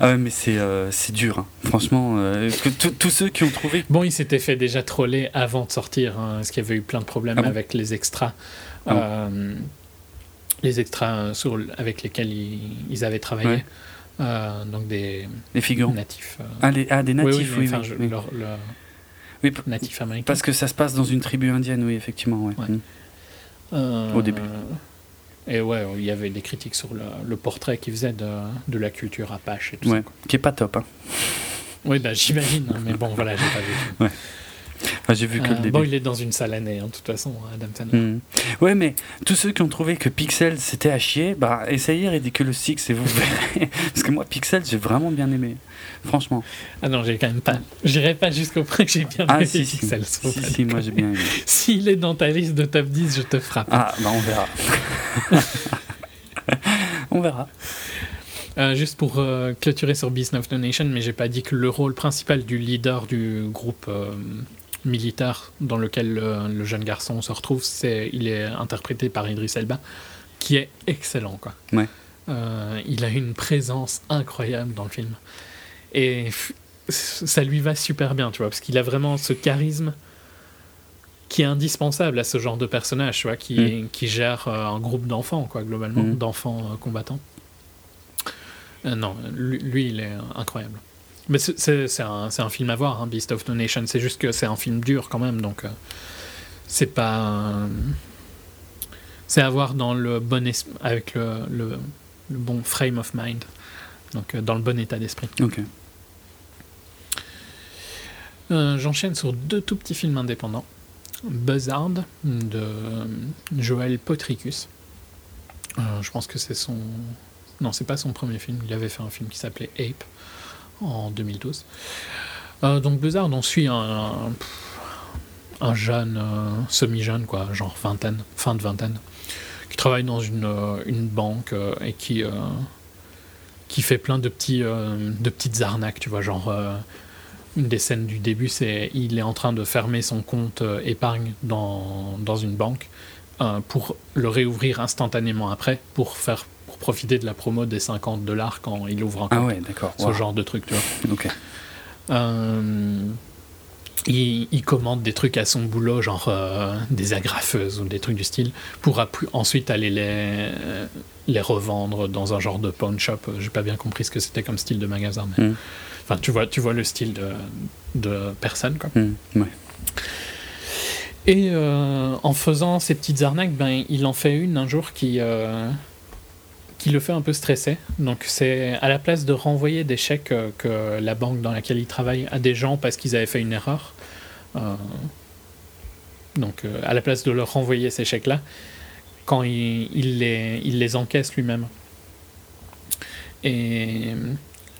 Ah ouais mais c'est euh, dur hein. franchement euh, que tous- ceux qui ont trouvé Bon, il s'était fait déjà troller avant de sortir, hein, parce qu'il y avait eu plein de problèmes Ah bon avec les extras. Ah bon Euh, les extras sur, avec lesquels ils, ils avaient travaillé. Ouais. Euh, donc des les figurants natifs. euh, Ah, les- ah, des natifs, oui, oui. enfin, oui, je- oui. leur- leur- Oui, p- natifs américains. parce que ça se passe dans une tribu indienne, oui, effectivement. Ouais. Ouais. Mm. Euh, Au début. Et ouais, il y avait des critiques sur le, le portrait qu'ils faisaient de, de la culture apache et tout Ouais, ça. quoi. qui est pas top. Hein. Oui, bah, j'imagine, hein, mais bon, voilà, j'ai pas vu. Enfin, j'ai vu que Euh, le début. bon, il est dans une sale année, hein, de toute façon, Adam Sandler. Mm. Ouais, mais tous ceux qui ont trouvé que Pixel c'était à chier, bah essayez Ridiculous Six et vous verrez. Parce que moi, Pixel, j'ai vraiment bien aimé. Franchement. Ah non, j'ai quand même pas. J'irai pas jusqu'au point que j'ai bien Ah, aimé si, si. Faut Si, pas si, moi j'ai bien aimé. S'il est dans ta liste de top 10, je te frappe. Ah, bah on verra. on verra. Euh, juste pour euh, clôturer sur Beast of the Nation, mais j'ai pas dit que le rôle principal du leader du groupe euh, militaire dans lequel le, le jeune garçon se retrouve, c'est il est interprété par Idris Elba, qui est excellent quoi. Ouais. Euh, il a une présence incroyable dans le film et ça lui va super bien, tu vois, parce qu'il a vraiment ce charisme qui est indispensable à ce genre de personnage, tu vois, qui, Mm. qui gère euh, un groupe d'enfants, quoi, globalement, Mm. d'enfants euh, combattants. Euh, non, lui, lui, il est incroyable. Mais c'est- un, c'est un film à voir, hein, Beast of No Nation. C'est juste que c'est un film dur quand même, donc euh, c'est pas. euh, c'est à voir dans le bon es- avec le, le, le bon frame of mind, donc euh, dans le bon état d'esprit. Ok. Euh, J'enchaîne sur deux tout petits films indépendants. Buzzard de Joël Potricus. Je pense que c'est son. Non, c'est pas son premier film. Il avait fait un film qui s'appelait Ape en 2012. Euh, donc Buzzard, on suit un, un, un jeune, euh, semi-jeune, quoi, genre vingtaine, fin de vingtaine, qui travaille dans une, euh, banque et qui, qui fait plein de, petits, de petites arnaques, tu vois, genre. une des scènes du début, c'est il est en train de fermer son compte épargne dans, dans une banque pour le réouvrir instantanément après pour faire profiter de la promo des 50 dollars quand il ouvre un compte. Ah ouais, d'accord. Ce Wow. genre de truc, tu vois. Ok. Euh, il, il commande des trucs à son boulot, genre euh, des agrafeuses ou des trucs du style, pour ensuite aller les, les revendre dans un genre de pawn shop. J'ai pas bien compris ce que c'était comme style de magasin, mais Mm. enfin, tu vois, tu vois le style de, de personne, quoi. Hmm, ouais. Et euh, en faisant ces petites arnaques, ben, il en fait une un jour qui, euh, qui le fait un peu stresser. Donc c'est à la place de renvoyer des chèques euh, que la banque dans laquelle il travaille à des gens parce qu'ils avaient fait une erreur. euh, donc euh, à la place de leur renvoyer ces chèques-là, quand il, il les, il les encaisse lui-même. Et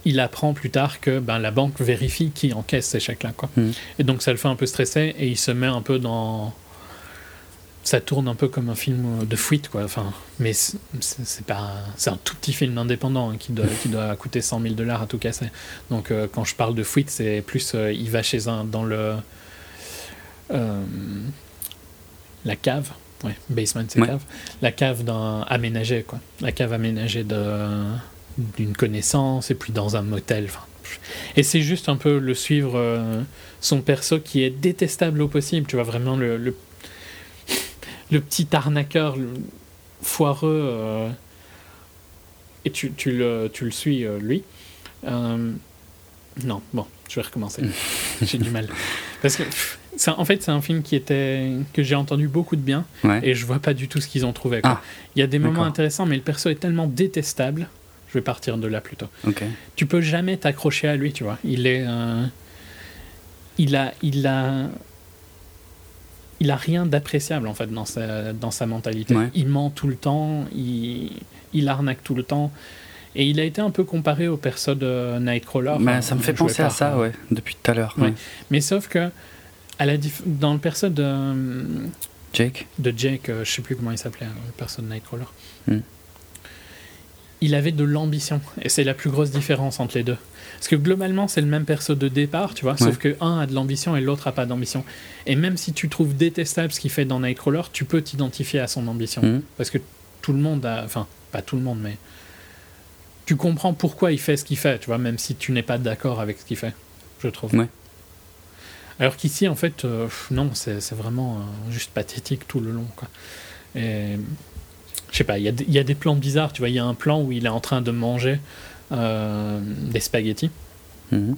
il apprend plus tard que ben, la banque vérifie qui encaisse ces chèques-là. Quoi. Mhm. Et donc ça le fait un peu stresser et il se met un peu dans. Ça tourne un peu comme un film de fuite, quoi. Enfin, mais c'est pas. C'est un tout petit film indépendant hein, qui, doit, qui doit coûter 100 000 dollars à tout casser. Donc euh, quand je parle de fuite, c'est plus. euh, il va chez un. dans le. euh, la cave. Ouais, basement, c'est Ouais. cave. La cave d'un aménagé, quoi. La cave aménagée d'une connaissance et puis dans un motel. Enfin, et c'est juste un peu le suivre son perso qui est détestable au possible. Tu vois vraiment le, le, le petit arnaqueur le foireux. euh, et tu, tu, le, tu le suis, euh, lui. Euh, non, bon, je vais recommencer. j'ai du mal. Parce que, en fait, c'est un film qui était, que j'ai entendu beaucoup de bien Ouais. et je vois pas du tout ce qu'ils ont trouvé. quoi. Ah, Il y a des moments intéressants, mais le perso est tellement détestable. Je vais partir de là plutôt tu peux jamais t'accrocher à lui, tu vois. Il est. il a. Il a. Il a rien d'appréciable en fait dans sa, dans sa mentalité. Ouais. Il ment tout le temps, il, il arnaque tout le temps. Et il a été un peu comparé au perso de Nightcrawler. Bah, enfin, ça me fait penser à ça, euh, ouais, depuis tout à l'heure. Ouais. Mais sauf que à la dif- dans le perso de, Jake de Jake, euh, je sais plus comment il s'appelait, hein, le perso de Nightcrawler, Hmm. il avait de l'ambition. Et c'est la plus grosse différence entre les deux. Parce que globalement, c'est le même perso de départ, tu vois, sauf que un a de l'ambition et l'autre a pas d'ambition. Et même si tu trouves détestable ce qu'il fait dans Nightcrawler, tu peux t'identifier à son ambition. Mhm. Parce que tout le monde a. Enfin, pas tout le monde, mais. Tu comprends pourquoi il fait ce qu'il fait, tu vois, même si tu n'es pas d'accord avec ce qu'il fait, je trouve. Ouais. Alors qu'ici, en fait, euh, non, c'est vraiment euh, juste pathétique tout le long, quoi. Et. Je sais pas, il y, a des- il y a des plans bizarres, tu vois, il y a un plan où il est en train de manger euh, des spaghettis. Mhm.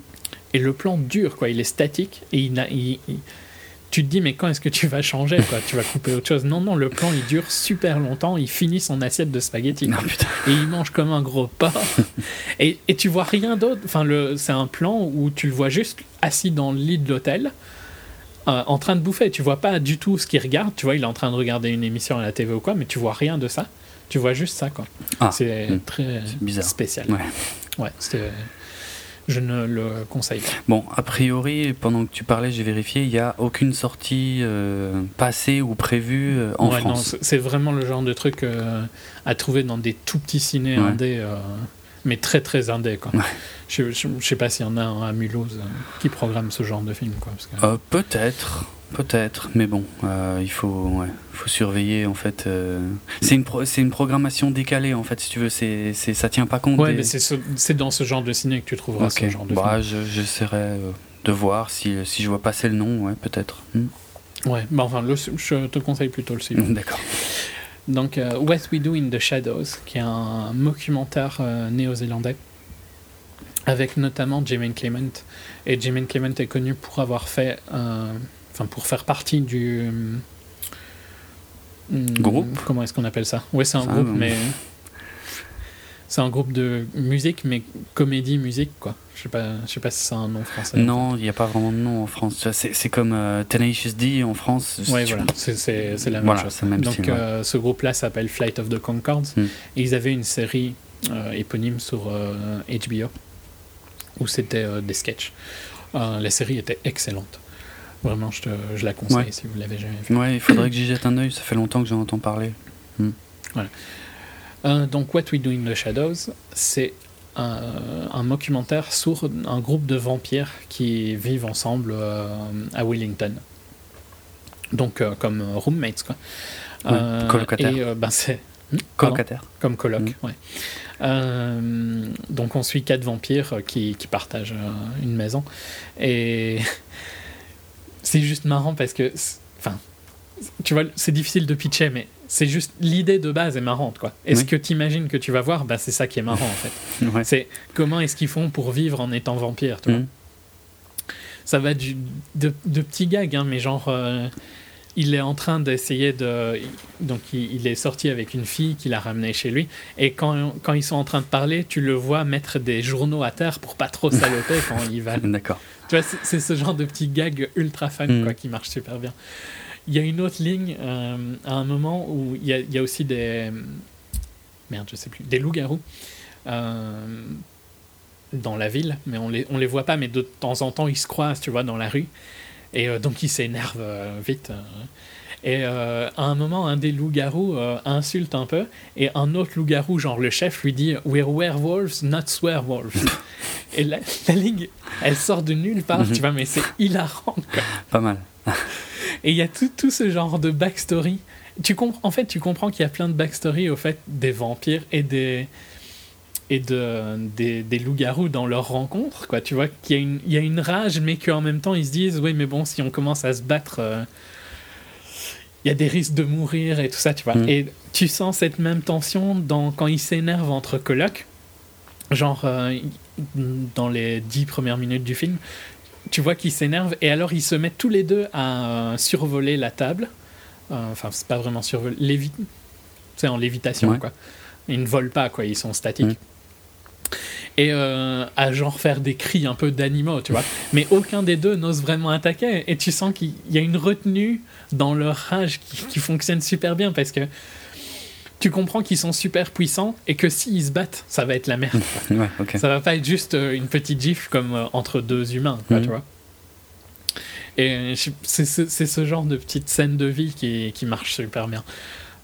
Et le plan dure, quoi. Il est statique et il a, il- il- tu te dis, mais quand est-ce que tu vas changer, quoi? Tu vas couper autre chose. Non, non, le plan, il dure super longtemps. Il finit son assiette de spaghettis. Non. Et il mange comme un gros porc. et, et tu vois rien d'autre. Enfin, le, c'est un plan où tu le vois juste assis dans le lit de l'hôtel. euh, en train de bouffer, tu vois pas du tout ce qu'il regarde. Tu vois, il est en train de regarder une émission à la TV ou quoi, mais tu vois rien de ça. Tu vois juste ça, quoi. Ah, c'est hmm. très bizarre. spécial. Ouais. Ouais, Je ne le conseille pas. Bon, a priori, pendant que tu parlais, j'ai vérifié, il n'y a aucune sortie euh, passée ou prévue euh, en Ouais, France. c'est- vraiment le genre de truc euh, à trouver dans des tout petits ciné Ouais. indés, euh, mais très très indés. Quoi. Ouais. Je, je sais pas s'il y en a un à Mulhouse qui programme ce genre de film. Quoi, peut-être, peut-être, mais bon, euh, il faut, ouais, faut surveiller en fait. euh, C'est une, pro- c'est une programmation décalée en fait, si tu veux. C'est, c'est, ça tient pas compte. ouais, des- mais c'est ce- c'est dans ce genre de ciné que tu trouveras ce genre de Bah, je, j'essaierai euh, de voir si, si je vois passer le nom, ouais, peut-être. Hmm. Ouais, bah, enfin, le- je te conseille plutôt le suivant. D'accord. Donc, euh, What We Do in the Shadows, qui est un documentaire néo-zélandais avec notamment Jemaine Clement. Et Jemaine Clement est connu pour avoir fait, euh, enfin pour faire partie du hum, Groupe Comment est-ce qu'on appelle ça? Ouais, c'est un Ça, groupe, non. mais c'est un groupe de musique, mais comédie musique quoi. Je sais pas, je sais pas si c'est un nom français. Non, il n'y a pas vraiment de nom en France. C'est comme euh, Tenacious D en France. Ouais, Tu- voilà, c'est la même Voilà, chose. même Donc, style, ouais. euh, ce groupe-là s'appelle Flight of the Concords. Hmm. Et ils avaient une série euh, éponyme sur euh, HBO où c'était euh, des sketchs. Euh, la série était excellente. Vraiment, je, te, je la conseille Ouais. si vous l'avez jamais vue. Ouais, il faudrait que j'y jette un œil. Ça fait longtemps que j'en entends parler. Euh, donc, What We Do in the Shadows, c'est un, un documentaire sur un groupe de vampires qui vivent ensemble euh, à Wellington. Donc, euh, comme roommates, quoi. Colocataires. Et ben, c'est Colocataire. Comme coloc, Mm. ouais. Euh, donc on suit quatre vampires qui, qui partagent une maison. Et c'est juste marrant parce que, enfin, tu vois, c'est difficile de pitcher, mais c'est juste l'idée de base est marrante, quoi. Et ce Oui. que tu imagines que tu vas voir, bah, c'est ça qui est marrant, en fait. Ouais. C'est comment est-ce qu'ils font pour vivre en étant vampire, tu vois? Mhm. Ça va du, de, de petits gags, hein, mais genre, euh, il est en train d'essayer de. Donc, il, il est sorti avec une fille qu'il a ramenée chez lui, et quand, quand ils sont en train de parler, tu le vois mettre des journaux à terre pour pas trop saloper quand il va. D'accord. Tu vois, c'est- ce genre de petits gags ultra fun Mhm. quoi, qui marche super bien. Il y a une autre ligne euh, à un moment où il y a, il y a aussi des. Merde, je sais plus. Des loups-garous. euh, dans la ville, mais on les, on les voit pas, mais de temps en temps ils se croisent, tu vois, dans la rue. Et euh, donc ils s'énervent euh, vite. euh. Et euh, à un moment, un des loups-garous euh, insulte un peu, et un autre loup-garou, genre le chef, lui dit We're werewolves, not swearwolves. et la, la ligne, elle sort de nulle part, Mhm. tu vois, mais c'est hilarant. quoi. Pas mal. Et il y a tout, tout ce genre de backstory. Tu en fait, tu comprends qu'il y a plein de backstory au fait des vampires et des et de, des, des loups-garous dans leur rencontre, quoi. Tu vois qu'il y, a une- il y a une rage, mais qu'en même temps, ils se disent, oui, mais bon, si on commence à se battre, euh, il y a des risques de mourir et tout ça, tu vois. Mm. Et tu sens cette même tension dans, quand ils s'énervent entre colocs, genre euh, dans les dix premières minutes du film, tu vois qu'ils s'énervent et alors ils se mettent tous les deux à euh, survoler la table. Enfin, c'est pas vraiment survoler, lévi... c'est en lévitation, Ouais. quoi. Ils ne volent pas, quoi, ils sont statiques. Mm. Et euh, à genre faire des cris un peu d'animaux, tu vois. Mais aucun des deux n'ose vraiment attaquer. Et tu sens qu'il y a une retenue dans leur rage qui, qui fonctionne super bien parce que tu comprends qu'ils sont super puissants et que s'ils se battent, ça va être la merde. Ouais. Ça va pas être juste euh, une petite gifle comme euh, entre deux humains, quoi, Mhm. tu vois. Et c'est ce genre de petite scène de vie qui, qui marche super bien.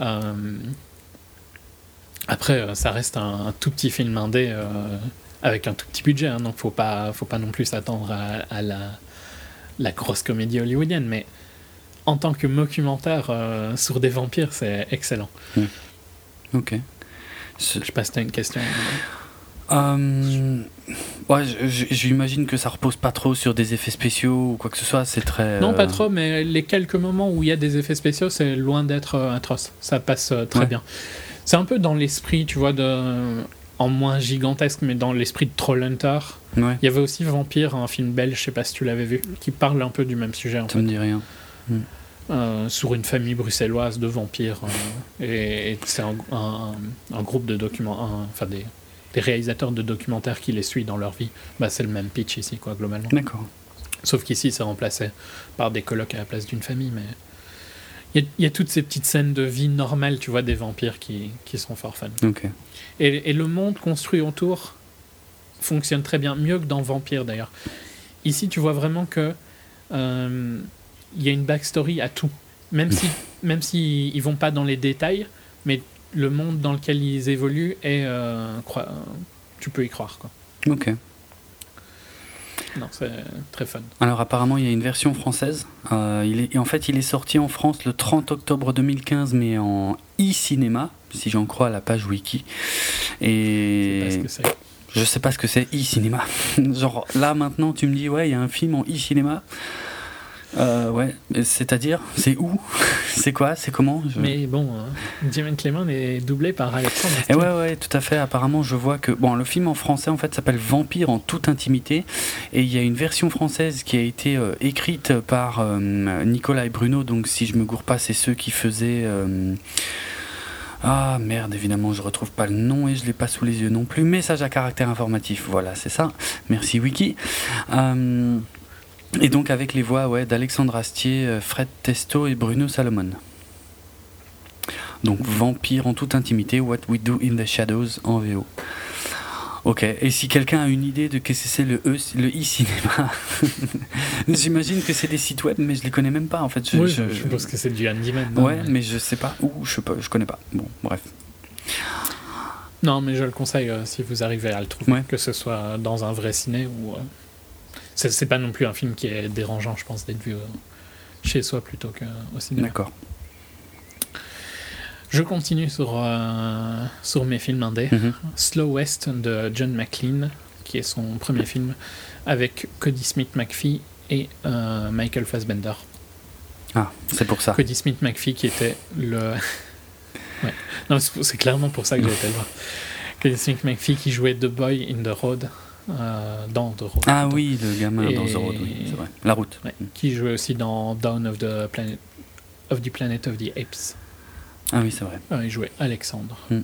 Euh, Après, euh, ça reste un, un tout petit film indé euh, avec un tout petit budget, hein, donc faut pas, faut pas non plus s'attendre à, à la, la grosse comédie hollywoodienne, mais en tant que documentaire euh, sur des vampires, c'est excellent. Ok. Ce- Je sais pas si une question. Euh, ouais, je- je- j'imagine que ça repose pas trop sur des effets spéciaux ou quoi que ce soit. C'est très. Non, euh, pas trop, mais les quelques moments où il y a des effets spéciaux, c'est loin d'être euh, atroce. Ça passe euh, très Ouais. bien. C'est un peu dans l'esprit, tu vois, de. En moins gigantesque, mais dans l'esprit de Trollhunter. Ouais, Il y avait aussi Vampire, un film belge, je sais pas si tu l'avais vu, qui parle un peu du même sujet, en ça fait. me dit rien. Euh, sur une famille bruxelloise de vampires. euh, et et c'est un, un- un groupe de documents. Enfin, des, des réalisateurs de documentaires qui les suivent dans leur vie. Bah, c'est le même pitch ici, quoi, globalement. D'accord. Sauf qu'ici, c'est remplacé par des colocs à la place d'une famille, mais il y, a- il y a toutes ces petites scènes de vie normale, tu vois, des vampires qui, qui sont fort fun. Et, et le monde construit autour fonctionne très bien, mieux que dans Vampire d'ailleurs. Ici, tu vois vraiment que euh, il y a une backstory à tout, même si même si ils vont pas dans les détails, mais le monde dans lequel ils évoluent est euh, croi- tu peux y croire quoi. Ok. Non, c'est très fun. Alors apparemment il y a une version française. Euh, il est, et en fait il est sorti en France le 30 octobre 2015 mais en e-cinéma, si j'en crois la page wiki. Et Parce que c'est je sais pas ce que c'est e-cinéma. Genre là maintenant tu me dis ouais il y a un film en e-cinéma. Euh, ouais, c'est-à-dire C'est où C'est quoi C'est comment Je- Mais bon, euh, Jim Clement est doublé par Alexandre. Et ouais, ouais, tout à fait. Apparemment, je vois que bon, le film en français en fait s'appelle Vampire en toute intimité, et il y a une version française qui a été euh, écrite par euh, Nicolas et Bruno. Donc, si je me gourre pas, c'est ceux qui faisaient. euh, Ah merde, évidemment, je retrouve pas le nom et je l'ai pas sous les yeux non plus. Message à caractère informatif, voilà, c'est ça. Merci Wiki. Euh, Et donc avec les voix ouais, d'Alexandre Astier, euh, Fred Testo et Bruno Salomon. Donc Vampire en toute intimité, What We Do in the Shadows en VO. Ok, et si quelqu'un a une idée de qu'est-ce que c'est le E, le e-cinéma, j'imagine que c'est des sites web, mais je les connais même pas en fait. Je, oui, je- je, pense que c'est du handyman. non, Ouais, mais je sais pas où, je sais pas, je connais pas. Bon, bref. Non, mais je le conseille euh, si vous arrivez à le trouver, Ouais. que ce soit dans un vrai ciné ou. euh, c'est pas non plus un film qui est dérangeant, je pense, d'être vu euh, chez soi plutôt qu'au cinéma. D'accord. Je continue sur, euh, sur mes films indés. Mhm. Slow West de John McLean, qui est son premier film, avec Cody Smith McPhee et euh, Michael Fassbender. Ah, c'est pour ça. Cody Smith McPhee qui était le. ouais. Non, c'est clairement pour ça que j'ai été le. Cody Smith McPhee qui jouait The Boy in the Road, euh, dans The Road. Ah oui, le gamin Et- dans The Road, oui, c'est vrai. La route. Ouais. Qui jouait aussi dans Dawn of the Planet of the Planet of the Apes. Ah oui, c'est vrai. Euh, il jouait Alexandre. Hmm.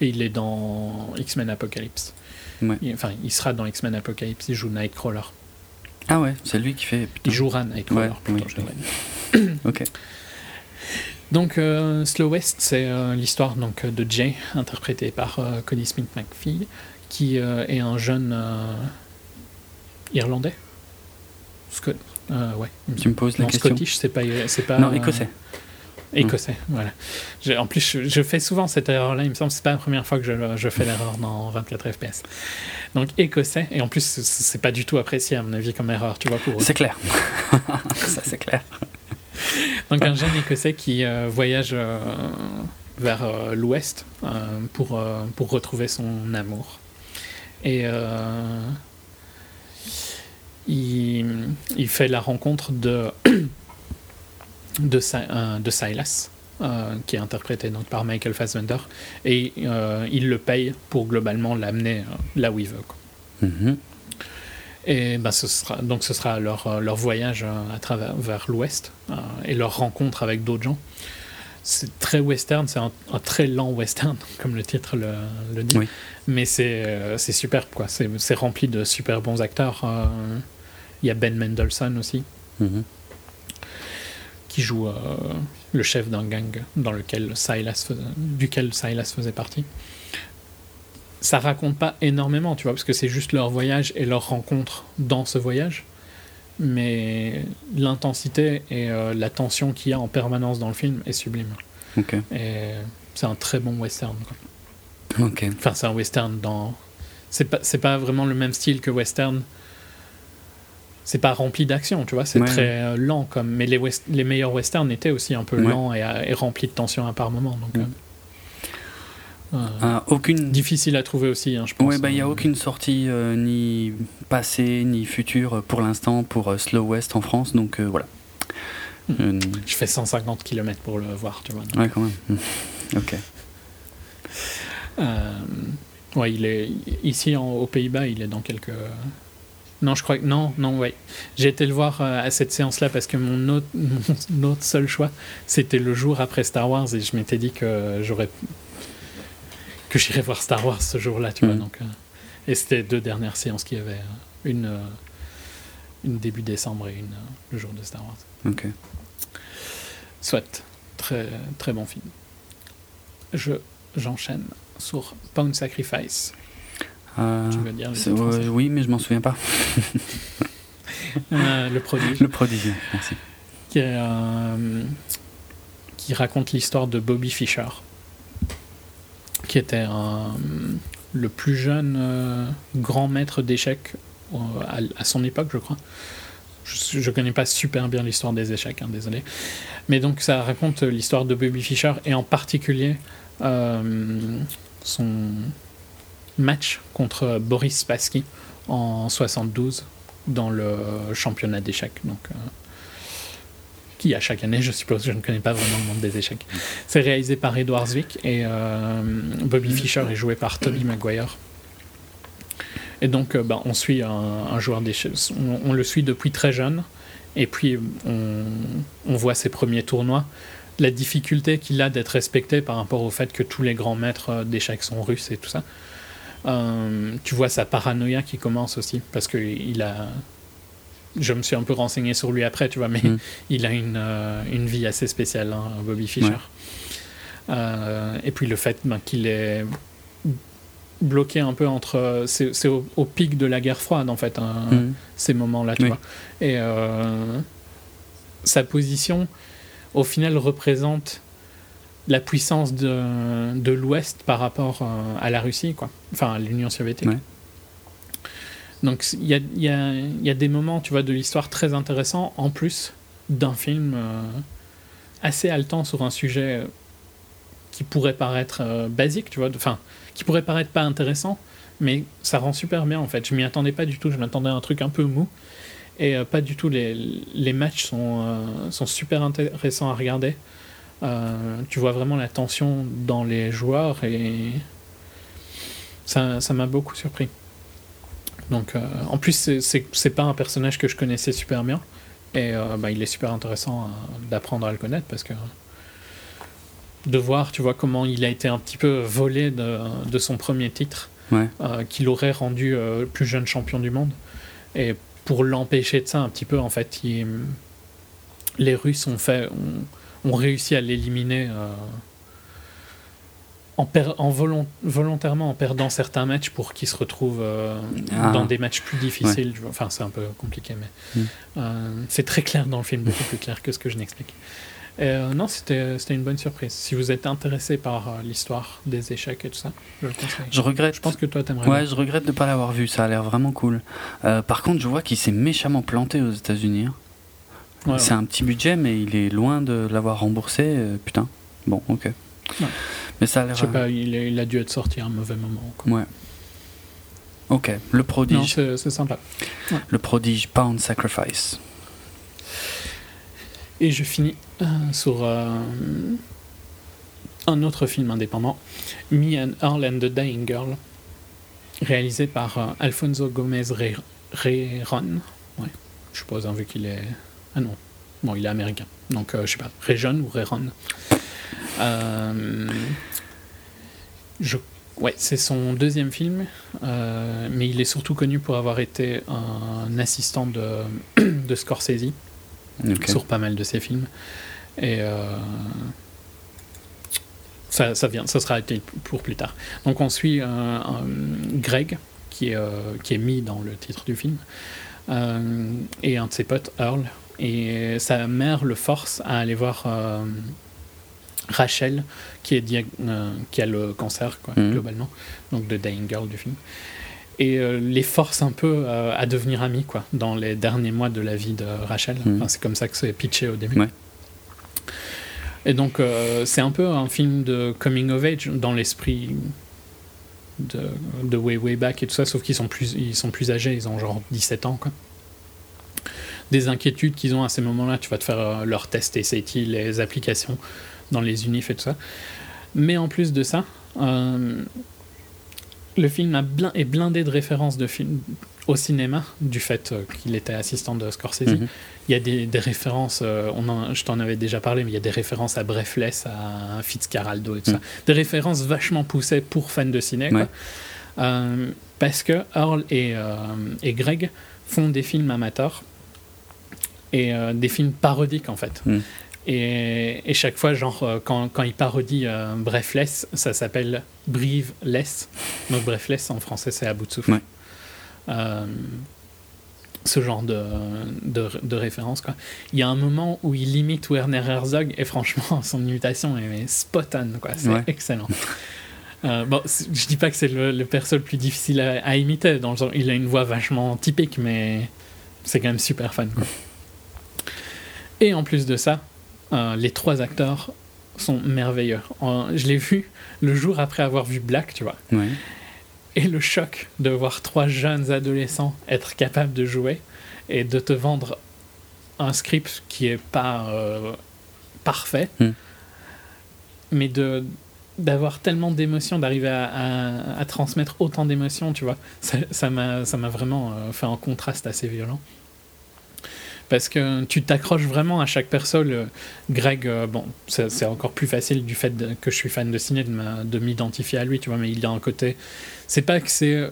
Et il est dans X-Men Apocalypse. Ouais. Il- enfin, il sera dans X-Men Apocalypse. Il joue Nightcrawler. Ah ouais, c'est lui qui fait. putain. Il jouera Nightcrawler, Ouais, plutôt, oui. Ok. Donc, euh, Slow West, c'est euh, l'histoire donc, de Jay, interprété par euh, Cody Smith McPhee, qui euh, est un jeune euh, Irlandais? Scot euh, ouais. Tu me poses la Non, question. Scottish, c'est pas, c'est pas. Non, écossais. Écossais, voilà. J'ai- En plus, je, je fais souvent cette erreur-là. Il me semble que c'est pas la première fois que je, je fais l'erreur dans 24 FPS. Donc, écossais, et en plus, c'est- pas du tout apprécié, à mon avis, comme erreur, tu vois, pour. C'est clair. ça, c'est clair. Donc, un jeune écossais qui euh, voyage euh, vers euh, l'ouest pour, pour retrouver son amour. Et euh, il, il fait la rencontre de, euh, de Silas, euh, qui est interprété donc par Michael Fassbender, et euh, il le paye pour globalement l'amener là où il veut. quoi. Mhm. Et ben, ce sera, donc ce sera leur, leur voyage à travers, vers l'ouest et leur rencontre avec d'autres gens. C'est très western, c'est un, un très lent western, comme le titre le, le dit. Oui. Mais c'est euh, superbe, quoi. C'est rempli de super bons acteurs. euh. Il y a Ben Mendelsohn aussi, Mhm. qui joue euh, le chef d'un gang dans lequel Silas duquel Silas faisait partie. Ça raconte pas énormément, tu vois, parce que c'est juste leur voyage et leur rencontre dans ce voyage. Mais l'intensité et euh, la tension qu'il y a en permanence dans le film est sublime. Ok. Et c'est un très bon western. quoi. Ok. Enfin, c'est un western dans. C'est pas, c'est pas vraiment le même style que western. C'est pas rempli d'action, tu vois, c'est Ouais. très euh, lent comme. Mais les, west- les meilleurs westerns étaient aussi un peu Ouais. lents et, euh, et remplis de tension à par moment. Donc, euh, aucune. difficile à trouver aussi, hein, je pense. Ouais, bah il n'y a Euh, aucune sortie euh, ni passée ni future euh, pour l'instant pour euh, Slow West en France, donc euh, voilà. Mm. Euh, Je fais 150 km pour le voir, tu vois. donc, ouais, quand même. Mm. Ok. euh, ouais, il est ici en- aux Pays-Bas, il est dans quelques. Non, je crois que non, non, ouais. J'ai été le voir euh, à cette séance-là parce que mon autre, mon autre seul choix, c'était le jour après Star Wars et je m'étais dit que j'aurais que j'irais voir Star Wars ce jour-là, tu vois. Mhm. Donc, euh, et c'était deux dernières séances qu'il y avait, euh, une euh, une début décembre et une euh, le jour de Star Wars. Ok. Soit très très bon film. Je j'enchaîne sur Pound Sacrifice. Euh, Tu veux dire le titre français oui, mais je m'en souviens pas. Euh, le prodige. Le prodige, merci. qui, est, euh, qui raconte l'histoire de Bobby Fischer, qui était le plus jeune euh, grand maître d'échecs euh, à, son époque, je crois. Je ne connais pas super bien l'histoire des échecs, hein, désolé. Mais donc ça raconte l'histoire de Bobby Fischer et en particulier euh, son match contre Boris Spassky en 72 dans le championnat d'échecs. À chaque année, je suppose, je ne connais pas vraiment le monde des échecs. C'est réalisé par Edward Zwick et euh, Bobby Fischer est joué par Toby Maguire. Et donc, euh, bah, on suit un, joueur d'échecs. On, on le suit depuis très jeune. Et puis, on, on voit ses premiers tournois. La difficulté qu'il a d'être respecté par rapport au fait que tous les grands maîtres euh, d'échecs sont russes et tout ça. Tu vois sa paranoïa qui commence aussi. Parce qu'il a. Je me suis un peu renseigné sur lui après, tu vois, mais Mm. il a une, euh, une vie assez spéciale, hein, Bobby Fischer. Ouais. Euh, et puis le fait ben, qu'il est bloqué un peu entre. C'est au, au pic de la guerre froide, en fait, hein, Mhm. ces moments-là, tu Oui. vois. Et euh, sa position, au final, représente la puissance de, de l'Ouest par rapport à la Russie, quoi. Enfin, à l'Union soviétique. Ouais. Donc, il y a, des moments, tu vois, de l'histoire très intéressants, en plus d'un film euh, assez haletant sur un sujet euh, qui pourrait paraître euh, basique, tu vois, enfin, qui pourrait paraître pas intéressant, mais ça rend super bien, en fait. Je m'y attendais pas du tout, je m'attendais à un truc un peu mou, et pas du tout. Les, matchs sont, sont super intéressants à regarder. Tu vois vraiment la tension dans les joueurs, et ça m'a beaucoup surpris. Donc, euh, en plus, c'est- pas un personnage que je connaissais super bien. Et euh, bah, il est super intéressant euh, d'apprendre à le connaître parce que de voir, tu vois, comment il a été un petit peu volé de, de son premier titre, Ouais. euh, qu'il aurait rendu euh, plus jeune champion du monde. Et pour l'empêcher de ça un petit peu, en fait, il- les Russes ont, fait, ont, ont réussi à l'éliminer euh, en, en volon- volontairement en perdant certains matchs pour qu'il se retrouve euh, Ah. dans des matchs plus difficiles. Enfin, c'est un peu compliqué, mais Mm. euh, c'est très clair dans le film, beaucoup plus clair que ce que je n'explique. Euh, non, c'était une bonne surprise. Si vous êtes intéressé par euh, l'histoire des échecs et tout ça, je le conseille. Je regrette. Je pense que toi, t'aimerais Ouais, bien. je regrette de ne pas l'avoir vu. Ça a l'air vraiment cool. Euh, par contre, je vois qu'il s'est méchamment planté aux États-Unis. hein. Ouais, C'est un petit budget, mais il est loin de l'avoir remboursé. putain. Bon, ok. Ouais. Mais ça a Je l'air. sais pas, il, est- il a dû être sorti à un mauvais moment. quoi. Ouais. Ok. Le Non, prodige. c'est c'est sympa. le prodige Pound Sacrifice. Et je finis euh, sur euh, un autre film indépendant, Me and Earl and the Dying Girl, réalisé par euh, Alfonso Gomez Re- Rejon. Ouais, je suppose, hein, vu qu'il est. Ah non, bon, il est américain. Donc, euh, je sais pas, Rejon ou Rejon. Euh, je... Ouais, c'est son deuxième film, euh, mais il est surtout connu pour avoir été un assistant de, de Scorsese sur pas mal de ses films. Et euh, ça, ça, vient, ça sera été pour plus tard. Donc on suit euh, un- Greg, qui est, qui est mis dans le titre du film, et un de ses potes, Earl. Et sa mère le force à aller voir euh, Rachel, qui, est euh, qui a le cancer, quoi, Mhm. globalement, donc de Dying Girl du film. Et euh, les force un peu à devenir amis quoi, dans les derniers mois de la vie de Rachel. Mhm. Enfin, c'est comme ça que c'est pitché au début. Ouais. Et donc, c'est un peu un film de coming of age dans l'esprit de, de Way Way Back et tout ça, sauf qu'ils sont plus, ils sont plus âgés, ils ont genre 17 ans. Quoi. Des inquiétudes qu'ils ont à ces moments-là, tu vas te faire euh, leur test SAT, les applications dans les unifs et tout ça. Mais en plus de ça, euh, le film a est blindé de références de films au cinéma, du fait euh, qu'il était assistant de Scorsese. Mhm. Il y a des, des références, euh, on en- je t'en avais déjà parlé, mais il y a des références à Breathless, à Fitzcarraldo et tout Mm. ça. Des références vachement poussées pour fans de ciné. quoi. Euh, parce que Earl et, et Greg font des films amateurs et euh, des films parodiques en fait. Mm. Et, et chaque fois, genre, euh, quand, quand ils parodient euh, Breathless, ça s'appelle Breathless. Donc Breathless en français, c'est à bout de souffle. Ouais. Euh, ce genre de, de, de référence. Quoi. Il y a un moment où il imite Werner Herzog et franchement, son imitation est spot on. quoi. C'est Ouais. excellent. Euh, bon, je dis pas que c'est le, le perso le plus difficile à, à imiter. Dans le genre, il a une voix vachement typique, mais c'est quand même super fun. Quoi. Et en plus de ça, euh, les trois acteurs sont merveilleux. Je l'ai vu le jour après avoir vu Black, tu vois. Ouais. Et le choc de voir trois jeunes adolescents être capables de jouer et de te vendre un script qui est pas euh, parfait, Mm. mais de d'avoir tellement d'émotions, d'arriver à, à- à transmettre autant d'émotions, tu vois, ça ça m'a ça m'a vraiment euh, fait un contraste assez violent. Parce que tu t'accroches vraiment à chaque perso. Le Greg, euh, bon, c'est encore plus facile du fait que je suis fan de ciné de m'a- de m'identifier à lui, tu vois, mais il y a un côté. C'est pas que c'est. euh,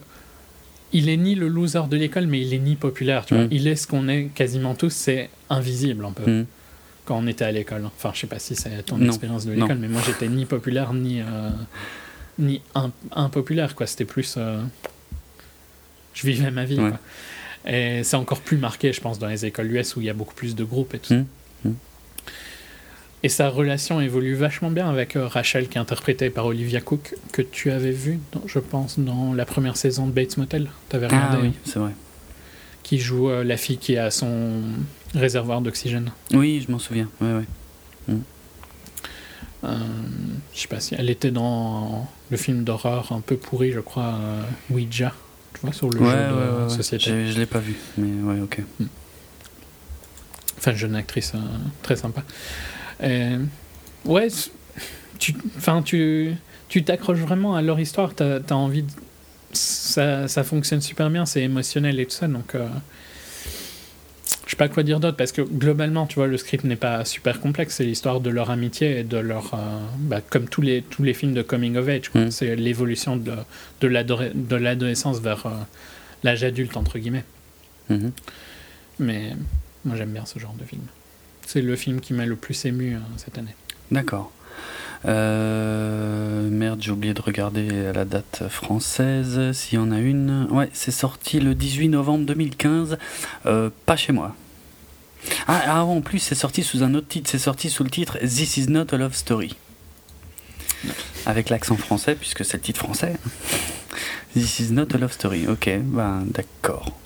Il est ni le loser de l'école, mais il est ni populaire, tu vois. Mm. Il est ce qu'on est quasiment tous, c'est invisible un peu Mm. quand on était à l'école. Enfin, je sais pas si c'est ton Non, expérience de l'école, mais moi j'étais ni populaire ni euh, ni im- impopulaire quoi. C'était plus, euh, je vivais ma vie. Ouais. quoi. Et c'est encore plus marqué, je pense, dans les écoles US où il y a beaucoup plus de groupes et tout. ça. Mm, mm. Et sa relation évolue vachement bien avec euh, Rachel, qui est interprétée par Olivia Cook, que tu avais vu, je pense, dans la première saison de Bates Motel. T'avais Ah regardé, oui, c'est vrai. qui joue euh, la fille qui a son réservoir d'oxygène. Oui, je m'en souviens. Ouais, ouais. Euh, je sais pas si elle était dans le film d'horreur un peu pourri, je crois, euh, Ouija, tu vois, sur le ouais, jeu ouais, de société. Je l'ai pas vu, mais ouais, ok. Enfin, jeune actrice euh, très sympa. Et, ouais, tu, enfin, tu, tu t'accroches vraiment à leur histoire, t'as as envie de, ça, ça fonctionne super bien, c'est émotionnel et tout ça, donc euh, je sais pas quoi dire d'autre parce que globalement, tu vois, le script n'est pas super complexe, c'est l'histoire de leur amitié et de leur, euh, bah, comme tous les tous les films de coming of age. Mm. c'est l'évolution de de l'adolescence vers euh, l'âge adulte entre guillemets. Mhm. Mais moi j'aime bien ce genre de film. C'est le film qui m'a le plus ému euh, cette année. D'accord. Euh, merde, j'ai oublié de regarder la date française, s'il y en a une. Ouais, c'est sorti le 18 novembre 2015, euh, pas chez moi. Ah, ah, en plus, c'est sorti sous un autre titre, c'est sorti sous le titre This is not a love story. Avec l'accent français, puisque c'est le titre français. This is not a love story, ok, ben d'accord.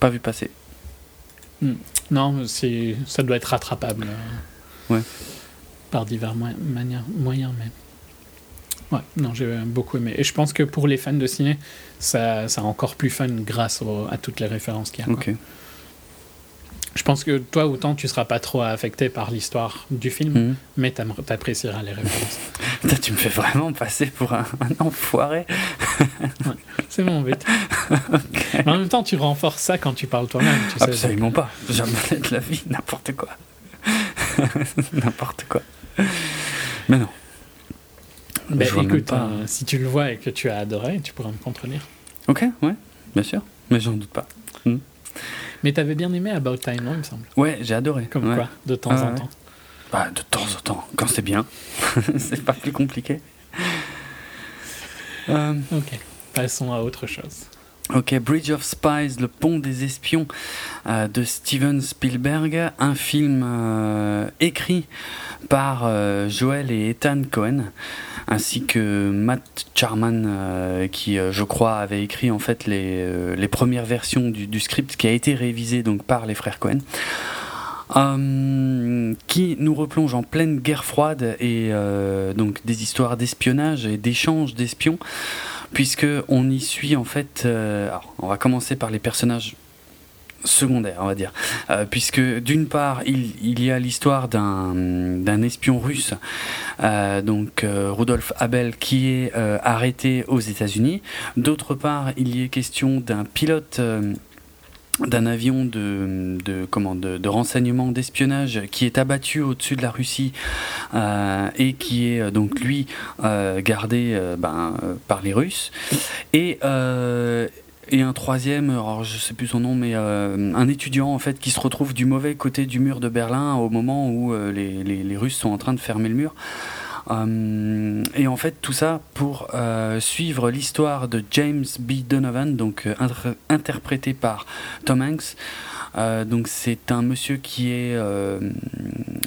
Pas vu passer. Non, mais c'est ça doit être rattrapable. Ouais. Par divers mo- moyens, mais. Ouais, non, j'ai beaucoup aimé. Et je pense que pour les fans de ciné, ça, ça encore plus fun grâce au- à toutes les références qu'il y a. quoi. Ok. Je pense que toi, autant tu seras pas trop affecté par l'histoire du film, Mhm. mais t'apprécieras les références. Putain, tu me fais vraiment passer pour un, un enfoiré. C'est mon but. Mais en même temps, tu renforces ça quand tu parles toi-même. Tu sais, Absolument pas. Jamais de la vie, n'importe quoi. n'importe quoi. Mais non. Je même écoute, pas. euh, si tu le vois et que tu as adoré, tu pourras me contredire. Ok, ouais, bien sûr. Mais j'en doute pas. Mais t'avais bien aimé About Time, non, il me semble. Ouais, j'ai adoré. Comme Ouais. quoi, de temps Ah, en ouais. temps. Bah, de temps en temps, quand c'est bien. c'est pas plus compliqué. Euh, Ok, passons à autre chose. Ok, Bridge of Spies, le pont des espions euh, de Steven Spielberg, un film euh, écrit par euh, Joel et Ethan Cohen, ainsi que Matt Charman, qui, je crois, avait écrit en fait les, premières versions du, script qui a été révisé donc par les frères Cohen. Qui nous replonge en pleine guerre froide et donc des histoires d'espionnage et d'échange d'espions puisque on y suit en fait. euh, alors, on va commencer par les personnages secondaires, on va dire, Euh, puisque d'une part il, y a l'histoire d'un espion russe, euh, donc Rudolf Abel, qui est arrêté aux États-Unis. D'autre part, il y est question d'un pilote. D'un avion de, de, de, renseignement, d'espionnage qui est abattu au-dessus de la Russie euh, et qui est euh, donc lui euh, gardé ben, par les Russes. Et, et un troisième, alors je sais plus son nom, mais un étudiant en fait qui se retrouve du mauvais côté du mur de Berlin au moment où les Russes sont en train de fermer le mur. Euh, et en fait, tout ça pour euh, suivre l'histoire de James B. Donovan, donc euh, inter- interprété par Tom Hanks. Euh, donc c'est un monsieur qui est euh,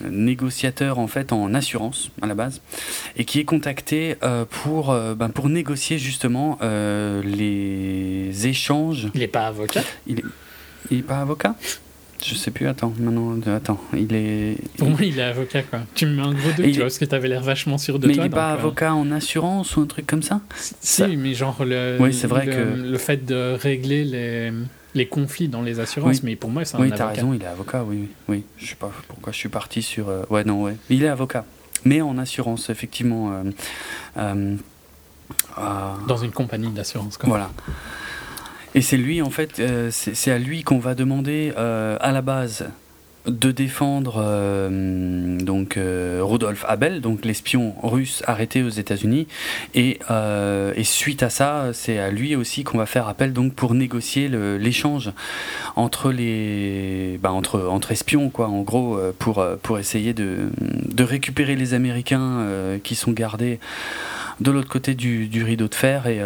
négociateur en fait en assurance à la base et qui est contacté euh, pour ben, pour négocier justement les échanges. Il est pas avocat? Il est, il est pas avocat? Je sais plus, attends, maintenant, attends, il est. Pour moi, il est avocat, quoi. Tu me mets un gros doute, il- tu vois, parce que t'avais l'air vachement sûr de Mais toi. il est pas donc, euh, avocat en assurance ou un truc comme ça Si, Ça- mais genre le, Oui, c'est vrai le, que- le fait de régler les, les conflits dans les assurances, Oui. mais pour moi, c'est un Oui, avocat. t'as raison, il est avocat, oui, oui. oui. Je sais pas pourquoi je suis parti sur. euh, Ouais, non, ouais. Il est avocat. Mais en assurance, effectivement. euh, Dans une compagnie d'assurance, quoi. Voilà. Et c'est lui, en fait, euh, c'est à lui qu'on va demander euh, à la base de défendre euh, donc Rudolf Abel, donc l'espion russe arrêté aux États-Unis, et, suite à ça, c'est à lui aussi qu'on va faire appel donc pour négocier l'échange entre les bah, entre entre espions quoi, en gros pour pour essayer de de récupérer les Américains qui sont gardés de l'autre côté du, du rideau de fer et,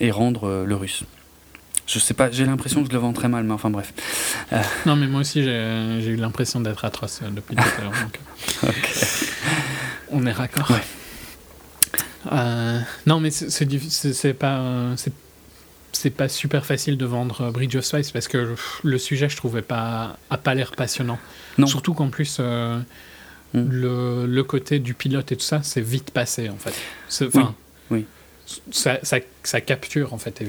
et rendre le russe. Je sais pas, j'ai l'impression que je le vends très mal, mais enfin bref. Non, mais moi aussi, j'ai eu l'impression d'être atroce euh, depuis tout à l'heure. donc, euh, on est raccord. Ouais. Euh, non, mais c'est- pas. euh, c'est- pas super facile de vendre euh, Bridge of Spice parce que le sujet, je trouvais pas, a pas l'air passionnant. Non. Surtout qu'en plus, euh, Mm. le, le côté du pilote et tout ça, c'est vite passé en fait. Enfin, oui. Ça, ça, ça capture en fait.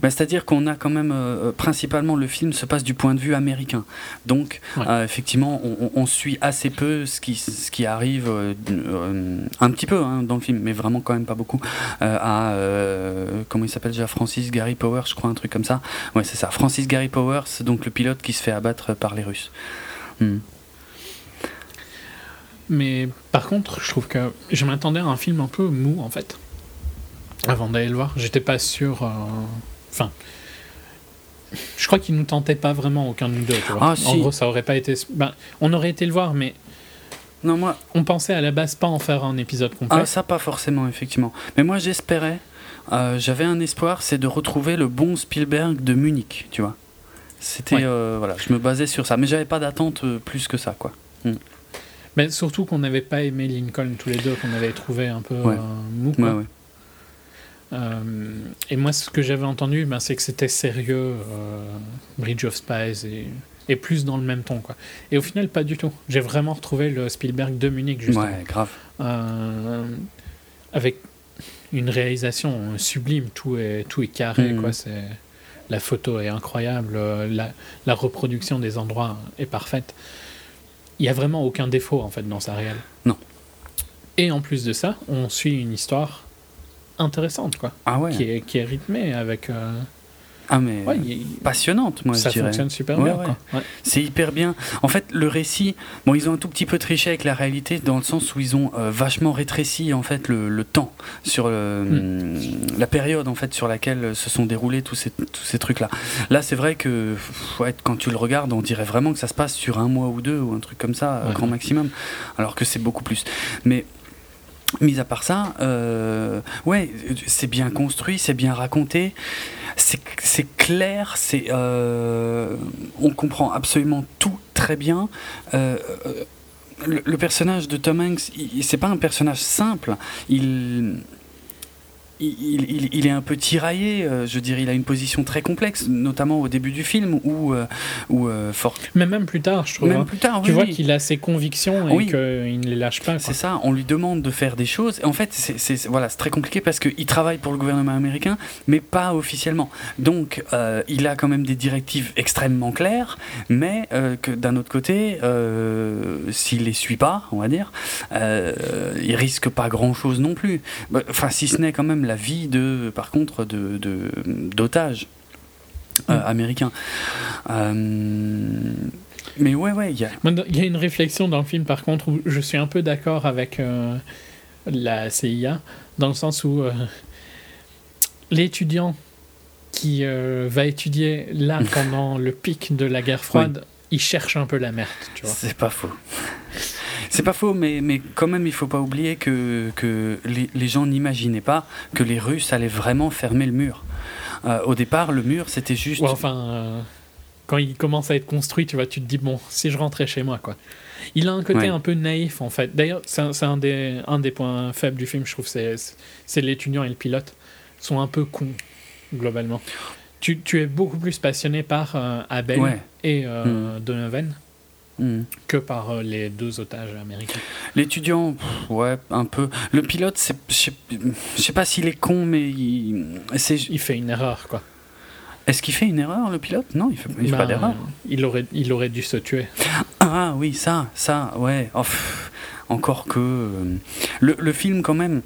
Bah, C'est-à-dire qu'on a quand même, euh, principalement, le film se passe du point de vue américain. Donc, Ouais. euh, effectivement, on, suit assez peu ce qui, ce qui arrive, euh, euh, un petit peu hein, dans le film, mais vraiment quand même pas beaucoup, euh, à, euh, comment il s'appelle déjà, Francis Gary Powers, je crois, un truc comme ça. Ouais, c'est ça. Francis Gary Powers, donc le pilote qui se fait abattre par les Russes. Hmm. Mais par contre, je trouve que je m'attendais à un film un peu mou en fait. Avant d'aller le voir, j'étais pas sûr. euh, Enfin, je crois qu'il nous tentait pas vraiment aucun de nous deux. Tu vois. Ah, en gros, ça aurait pas été. Ben, on aurait été le voir, mais Non, moi, on pensait à la base pas en faire un épisode complet. Ah, ça, pas forcément, effectivement. Mais moi, j'espérais, euh, j'avais un espoir, c'est de retrouver le bon Spielberg de Munich, tu vois. C'était, Ouais. euh, voilà, je me basais sur ça. Mais j'avais pas d'attente plus que ça, quoi. Mais surtout qu'on n'avait pas aimé Lincoln tous les deux, qu'on avait trouvé un peu Ouais. euh, mou. quoi. Ouais, ouais. Et moi, ce que j'avais entendu, ben, c'est que c'était sérieux, euh, Bridge of Spies, et, et plus dans le même ton. Quoi. Et au final, pas du tout. J'ai vraiment retrouvé le Spielberg de Munich, justement. Ouais, grave. Euh, avec une réalisation sublime, tout est, tout est carré. Quoi. C'est, la photo est incroyable, euh, la, la reproduction des endroits est parfaite. Il n'y a vraiment aucun défaut, en fait, dans sa réelle. Non. Et en plus de ça, on suit une histoire intéressante, quoi Ah ouais. qui est, qui est rythmé avec. euh, Ah mais ouais, passionnante, moi, ça je dirais. fonctionne super Ouais, bien. ouais. C'est hyper bien. En fait, le récit, bon, ils ont un tout petit peu triché avec la réalité dans le sens où ils ont euh, vachement rétréci en fait le, le temps sur le- Hmm. la période en fait sur laquelle se sont déroulés tous ces tous ces trucs là. Là, c'est vrai que quand tu le regardes, on dirait vraiment que ça se passe sur un mois ou deux ou un truc comme ça, grand maximum, alors que c'est beaucoup plus. Mais Mis à part ça, euh, ouais, c'est bien construit, c'est bien raconté, c'est clair, euh, on comprend absolument tout très bien. Euh, le, le personnage de Tom Hanks, c'est pas un personnage simple. Il il, il- il est un peu tiraillé, euh, je dirais, il a une position très complexe, notamment au début du film, où, euh, où euh, fort, Mais même plus tard, je trouve. même hein. plus tard, Tu oui, vois oui. qu'il a ses convictions et Oui. qu'il ne les lâche pas. C'est ça, on lui demande de faire des choses. Et en fait, c'est voilà, très compliqué parce qu'il travaille pour le gouvernement américain, mais pas officiellement. Donc, euh, il a quand même des directives extrêmement claires, mais euh, que d'un autre côté, s'il les suit pas, on va dire, il risque pas grand-chose non plus. Bah, Enfin, si ce n'est quand même la vie de, par contre, de d'otages euh, Mm. américains. Euh, mais ouais, ouais, il y a. Il y a une réflexion dans le film, par contre, où je suis un peu d'accord avec euh, la CIA, dans le sens où l'étudiant qui euh, va étudier là pendant le pic de la guerre froide, il cherche un peu la merde, tu vois. C'est pas faux. C'est pas faux, mais, mais quand même, il faut pas oublier que, que les, les gens n'imaginaient pas que les Russes allaient vraiment fermer le mur. Euh, au départ, le mur, c'était juste. Ouais, enfin, euh, quand il commence à être construit, tu vois, tu te dis, bon, si je rentrais chez moi, quoi. Il a un côté Ouais. un peu naïf, en fait. D'ailleurs, c'est un, des, un des points faibles du film, je trouve, c'est l'étudiant et le pilote sont un peu cons, globalement. tu, tu es beaucoup plus passionné par euh, Abel Ouais. et euh, Donovan Que par euh, les deux otages américains. L'étudiant, ouais, un peu. Le pilote, je sais- pas s'il est con, mais il, Il fait une erreur, quoi. est-ce qu'il fait une erreur, le pilote? Non, il fait, il fait pas Ben, d'erreur. Il aurait, il aurait dû se tuer. Ah oui, ça, ça, ouais. Oh, pff, encore que euh, le, le film, quand même,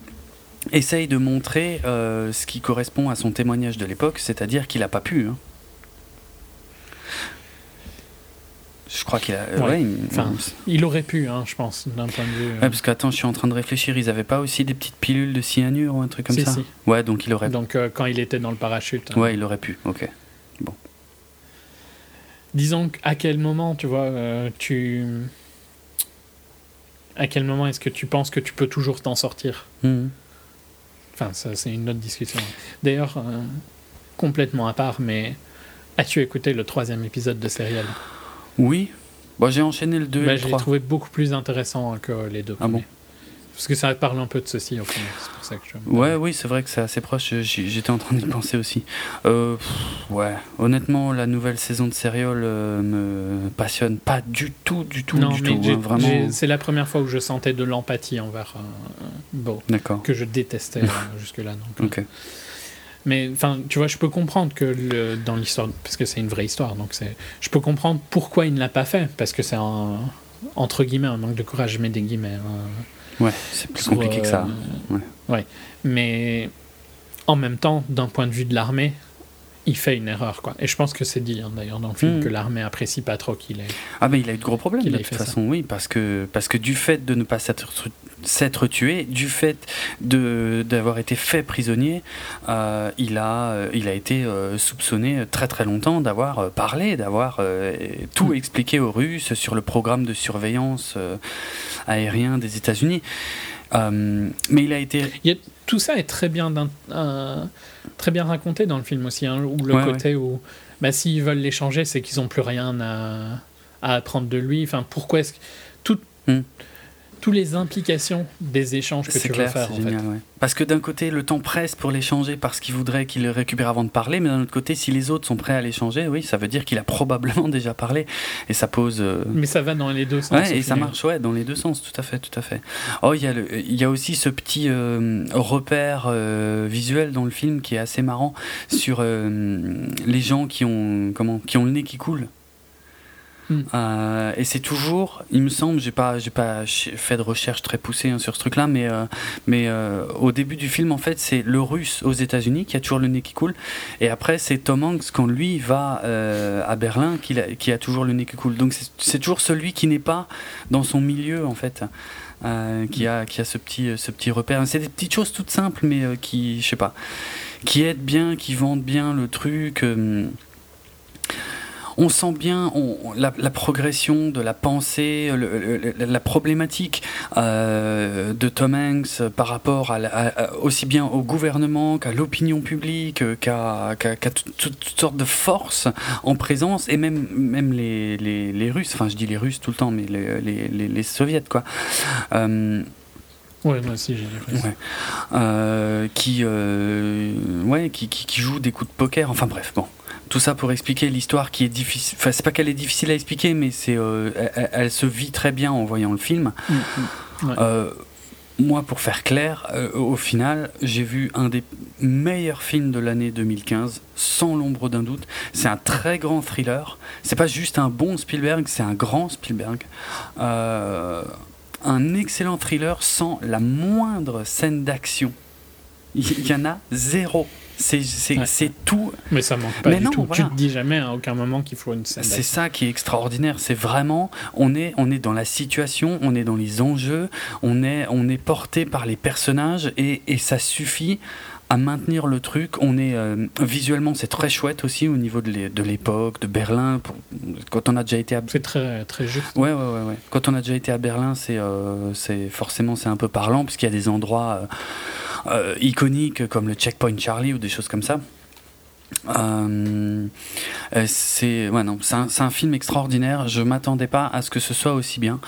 essaye de montrer euh, ce qui correspond à son témoignage de l'époque, c'est-à-dire qu'il a pas pu. hein. Je crois qu'il a. euh, Ouais. ouais, il- Enfin, Il aurait pu, hein, je pense, d'un point de vue. euh, Ouais, parce qu'attends, je suis en train de réfléchir. Ils avaient pas aussi des petites pilules de cyanure ou un truc comme Si, ça si. Ouais, donc il aurait. Donc, euh, quand il était dans le parachute. euh, Ouais, il aurait pu. Ok. Disons à quel moment, tu vois, euh, tu. À quel moment est-ce que tu penses que tu peux toujours t'en sortir? Mhm. Enfin, ça, c'est une autre discussion. D'ailleurs, complètement à part, mais as-tu écouté le troisième épisode de Serial? Oui. Bon, j'ai enchaîné le 2 Bah, et Je le l'ai 3. trouvé beaucoup plus intéressant que les deux Ah bon premiers. Parce que ça parle un peu de ceci au final, c'est pour ça que je. Ouais, oui, c'est vrai que c'est assez proche. J'étais en train d'y penser aussi. Euh, ouais, honnêtement, la nouvelle saison de Serial euh, me passionne pas du tout, du tout, non, du mais tout. hein, vraiment. c'est la première fois où je sentais de l'empathie envers euh, D'accord. que je détestais euh, jusque-là. donc, Ok. Mais enfin, tu vois, je peux comprendre que le- dans l'histoire, parce que c'est une vraie histoire, donc c'est, je peux comprendre pourquoi il ne l'a pas fait, parce que c'est un entre guillemets un manque de courage, mets des guillemets. hein, Ouais, c'est plus pour, compliqué que ça. euh, ouais. Mais en même temps, d'un point de vue de l'armée, il fait une erreur, quoi. Et je pense que c'est dit hein, d'ailleurs dans le film Mhm. que l'armée apprécie pas trop qu'il ait. Ah, mais il a eu de gros problèmes de toute ça. façon, oui, parce que, parce que du fait de ne pas s'être tué, du fait de d'avoir été fait prisonnier, euh, il, a, euh, il a été euh, soupçonné très très longtemps d'avoir parlé, d'avoir euh, tout Mm. expliqué aux Russes sur le programme de surveillance aérien des États-Unis. Mais il a été. Il a- tout ça est très bien, très bien raconté dans le film aussi, hein, où le Ouais, côté où, bah, s'ils veulent l'échanger, c'est qu'ils ont plus rien à, à apprendre de lui. Enfin, pourquoi est-ce que tout, Hmm. Toutes les implications des échanges que tu clair, faire, en fait. génial. ouais. Parce que d'un côté, le temps presse pour l'échanger parce qu'il voudrait qu'il le récupère avant de parler, mais d'un autre côté, si les autres sont prêts à l'échanger, oui, ça veut dire qu'il a probablement déjà parlé. Et ça pose. euh, Mais ça va dans les deux sens. Ouais, et ça marche ouais, dans les deux sens, tout à fait, tout à fait. Oh, il y, a le- y a aussi ce petit euh, repère euh, visuel dans le film qui est assez marrant sur les gens qui ont, comment, qui ont le nez qui coule. Hmm. Euh, et c'est toujours, il me semble, j'ai pas, j'ai pas fait de recherche très poussée hein, sur ce truc-là, mais, euh, mais euh, au début du film, en fait, c'est le Russe aux États-Unis qui a toujours le nez qui coule, et après c'est Tom Hanks quand lui va à Berlin qui a, toujours le nez qui coule. Donc c'est- toujours celui qui n'est pas dans son milieu en fait. qui a qui a ce petit ce petit repère c'est des petites choses toutes simples mais qui je sais pas qui aident bien qui vendent bien le truc on sent bien on- la, la progression de la pensée, le- le- la problématique euh, de Tom Hanks par rapport à, à- aussi bien au gouvernement qu'à l'opinion publique, euh, qu'à qu'à- qu'à tout- tout- toutes sortes de forces en présence, et même, même les, les, les Russes, enfin je dis les Russes tout le temps, mais les, les, les, Soviets, quoi. Euh, Ouais, moi aussi, j'ai. Ouais. Euh, qui, euh, ouais, qui, qui, qui joue des coups de poker. Enfin bref, bon. Tout ça pour expliquer l'histoire qui est difficile. Enfin, c'est pas qu'elle est difficile à expliquer, mais c'est, euh, elle, elle se vit très bien en voyant le film. Mm, mm. Ouais. Euh, moi, pour faire clair, euh, au final, j'ai vu un des meilleurs films de l'année 2015, sans l'ombre d'un doute. C'est un très grand thriller. C'est pas juste un bon Spielberg, c'est un grand Spielberg. Euh, un excellent thriller sans la moindre scène d'action. Il y en a zéro. C'est Ouais. tout Mais ça manque pas Mais du non, tout. voilà. Tu te dis jamais à aucun moment qu'il faut une scène. C'est ça qui est extraordinaire. C'est vraiment, on est, on est dans la situation, on est dans les enjeux, on est, on est porté par les personnages et, et ça suffit à maintenir le truc. On est euh, visuellement, c'est très chouette aussi au niveau de l'é- de l'époque, de Berlin. Pour- quand on a déjà été à C'est très, très juste. Ouais, ouais, ouais, ouais. Quand on a déjà été à Berlin, c'est euh, c'est forcément c'est un peu parlant puisqu'il y a des endroits euh, iconiques comme le Checkpoint Charlie ou des choses comme ça. Euh, euh, c'est ouais, non, c'est un, c'est un film extraordinaire. Je m'attendais pas à ce que ce soit aussi bien.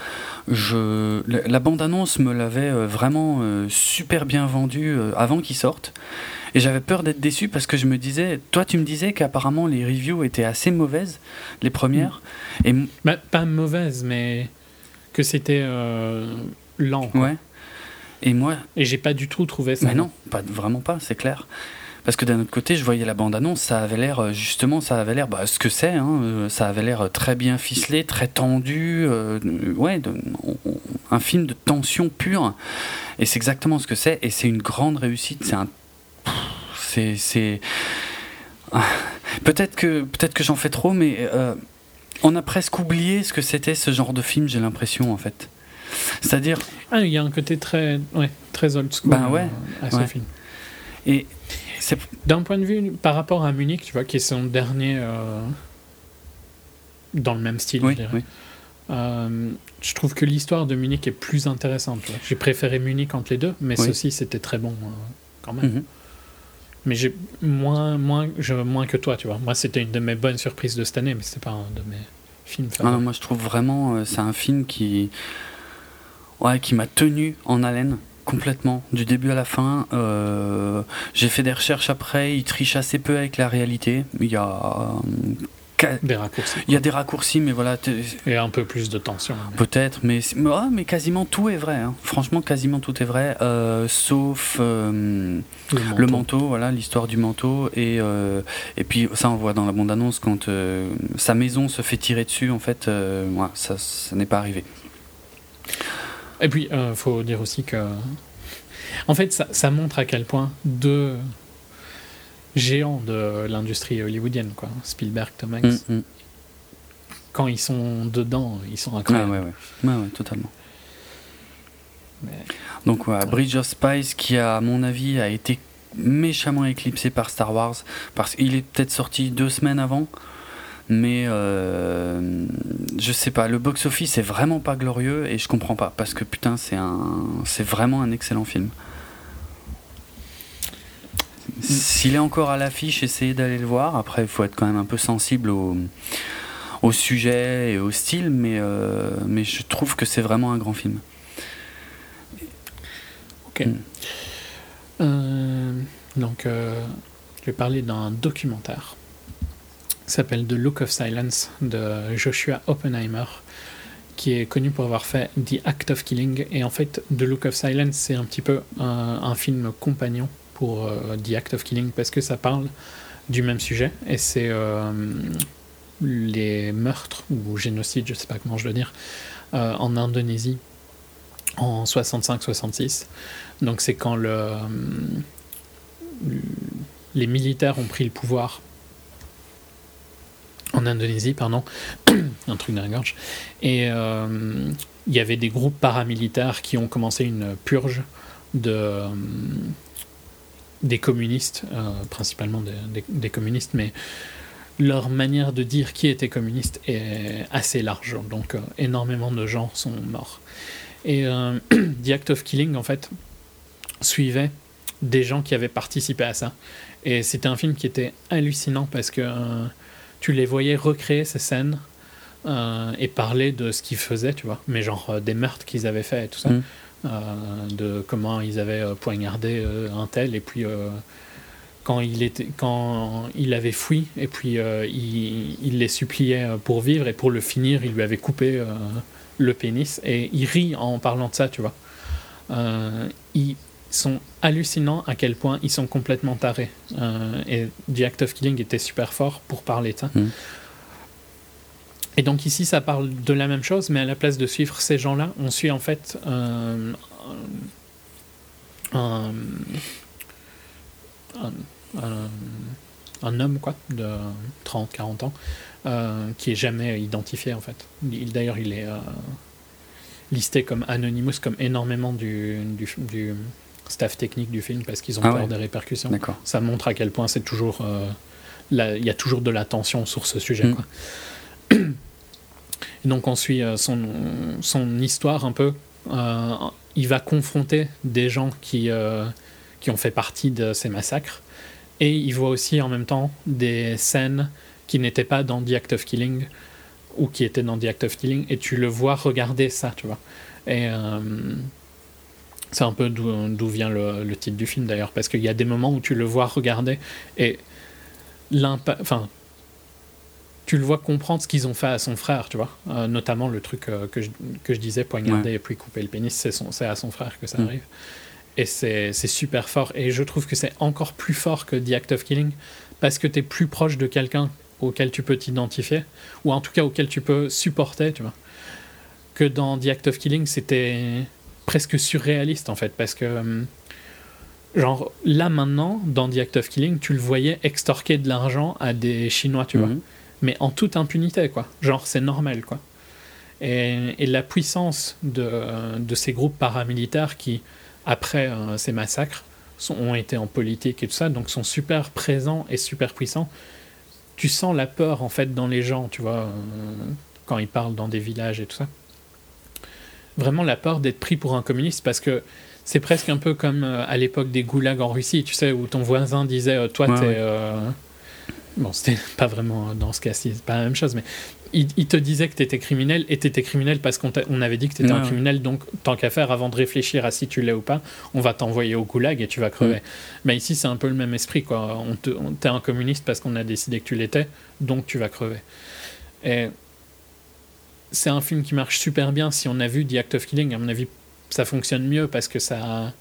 Je, la, bande-annonce me l'avait euh, vraiment super bien vendu avant qu'il sorte. Et j'avais peur d'être déçu parce que je me disais, toi tu me disais qu'apparemment les reviews étaient assez mauvaises, les premières. Et m- Bah, pas mauvaise, mais que c'était euh, lent. ouais. Et moi, Et j'ai pas du tout trouvé ça. mais non, pas, vraiment pas, c'est clair. Parce que d'un autre côté, je voyais la bande-annonce, ça avait l'air, euh, justement, ça avait l'air, bah, ce que c'est, hein, euh, ça avait l'air très bien ficelé, très tendu, euh, ouais, de- un film de tension pure. Et c'est exactement ce que c'est, et c'est une grande réussite, c'est un. C'est. c'est- Peut-être que, peut que j'en fais trop, mais euh, on a presque oublié ce que c'était ce genre de film, j'ai l'impression, en fait. C'est-à-dire, Ah, il y a un côté très, ouais, très old school Ben ouais, à ce ouais. film. et D'un point de vue par rapport à Munich, tu vois, qui est son dernier euh, dans le même style, oui, je dirais. oui. Euh, je trouve que l'histoire de Munich est plus intéressante. J'ai préféré Munich entre les deux, mais Oui. ceci c'était très bon euh, quand même. Mhm. Mais j'ai moins, moins, je, moins que toi, tu vois. Moi, c'était une de mes bonnes surprises de cette année, mais c'était pas un de mes films Ah favoris. moi je trouve vraiment c'est un film qui ouais qui m'a tenu en haleine complètement du début à la fin Euh, j'ai fait des recherches après il triche assez peu avec la réalité il y a euh, Des raccourcis. il y a des raccourcis mais voilà Et un peu plus de tension. peut-être mais mais, ah, mais quasiment tout est vrai hein. franchement quasiment tout est vrai euh, sauf Le manteau. le manteau, voilà, l'histoire du manteau. Et, et puis, ça, on voit dans la bande-annonce, quand sa maison se fait tirer dessus, en fait, ça, ça n'est pas arrivé. Et puis, il faut dire aussi que. En fait, ça, ça montre à quel point deux géants de l'industrie hollywoodienne, quoi, Spielberg, Tom Hanks, Mm, mm. quand ils sont dedans, ils sont Ah, incroyables. ouais, ouais. Ouais, ouais, totalement. Mais- Donc, voilà, Bridge of Spies, qui, à mon avis, a été méchamment éclipsé par Star Wars, parce qu'il est peut-être sorti deux semaines avant. Mais euh, je sais pas, le box-office est vraiment pas glorieux et je comprends pas parce que putain, c'est un, c'est vraiment un excellent film. S'il est encore à l'affiche, essayez d'aller le voir. Après, il faut être quand même un peu sensible au, au sujet et au style, mais, euh, mais je trouve que c'est vraiment un grand film. Ok. Mm. Euh, donc, je vais parler d'un documentaire. S'appelle The Look of Silence de Joshua Oppenheimer, qui est connu pour avoir fait The Act of Killing. Et en fait, The Look of Silence, c'est un petit peu un, film compagnon pour euh, The Act of Killing parce que ça parle du même sujet et c'est euh, les meurtres ou génocides, je sais pas comment je le dire, euh, en Indonésie en 65-66. Donc c'est quand le, les militaires ont pris le pouvoir en Indonésie, pardon, un truc dans la gorge, et euh, il y avait des groupes paramilitaires qui ont commencé une purge euh, des communistes, euh, principalement des, communistes, mais leur manière de dire qui était communiste est assez large, donc énormément de gens sont morts. Et The Act of Killing, en fait, suivait des gens qui avaient participé à ça. Et c'était un film qui était hallucinant parce que tu les voyais recréer ces scènes euh, et parler de ce qu'ils faisaient, tu vois. Mais genre euh, des meurtres qu'ils avaient fait et tout ça. Mm. Euh, de comment ils avaient poignardé un tel et puis quand il était quand il avait fui et puis euh, il, il les suppliait pour vivre et pour le finir il lui avait coupé euh, le pénis et il rit en parlant de ça tu vois Euh, sont hallucinants à quel point ils sont complètement tarés. Euh, et The Act of Killing était super fort pour parler Mhm. et donc ici ça parle de la même chose mais à la place de suivre ces gens là on suit en fait euh, un, un, un- un homme quoi de 30 40 ans euh, qui est jamais identifié en fait. Il- d'ailleurs il est euh, listé comme Anonymous comme énormément du, du, du staff technique du film parce qu'ils ont Ah peur ouais. des répercussions ça montre à quel point c'est toujours euh, il y a toujours de la tension sur ce sujet Mm. quoi. Et donc on suit euh, son, son histoire un peu Euh, il va confronter des gens qui, qui ont fait partie de ces massacres et il voit aussi en même temps des scènes qui n'étaient pas dans The Act of Killing ou qui étaient dans The Act of Killing et tu le vois regarder ça tu vois et C'est un peu d'où vient le, le titre du film d'ailleurs, parce qu'il y a des moments où tu le vois regarder et l'impact. Enfin, tu le vois comprendre ce qu'ils ont fait à son frère, tu vois. Euh, notamment le truc euh, que, je, que je disais, poignarder et puis couper le pénis, c'est à son frère que ça Mm. arrive. Et c'est super fort. Et je trouve que c'est encore plus fort que The Act of Killing, parce que tu es plus proche de quelqu'un auquel tu peux t'identifier, ou en tout cas auquel tu peux supporter, tu vois. Que dans The Act of Killing, c'était presque surréaliste, en fait, parce que... hum, Genre, là maintenant, dans The Act of Killing, tu le voyais extorquer de l'argent à des Chinois, tu vois Mhm. mais en toute impunité, quoi. Genre, c'est normal, quoi. Et, et la puissance de, de ces groupes paramilitaires qui, après euh, ces massacres, sont- ont été en politique et tout ça, donc sont super présents et super puissants. Tu sens la peur, en fait, dans les gens, tu vois, euh, quand ils parlent dans des villages et tout ça. Vraiment la peur d'être pris pour un communiste, parce que c'est presque un peu comme euh, à l'époque des goulags en Russie, tu sais, où ton voisin disait euh, Toi, Ouais, t'es. ouais. euh, Bon, c'était pas vraiment dans ce cas-ci, c'est pas la même chose, mais il, il te disait que t'étais criminel et t'étais criminel parce qu'on on avait dit que t'étais Ouais, un criminel, donc tant qu'à faire, avant de réfléchir à si tu l'es ou pas, on va t'envoyer au goulag et tu vas crever. Mm. Mais ici, c'est un peu le même esprit, quoi. On- t'es un communiste parce qu'on a décidé que tu l'étais, donc tu vas crever. Et c'est un film qui marche super bien. Si on a vu The Act of Killing, à mon avis, ça fonctionne mieux parce que ça.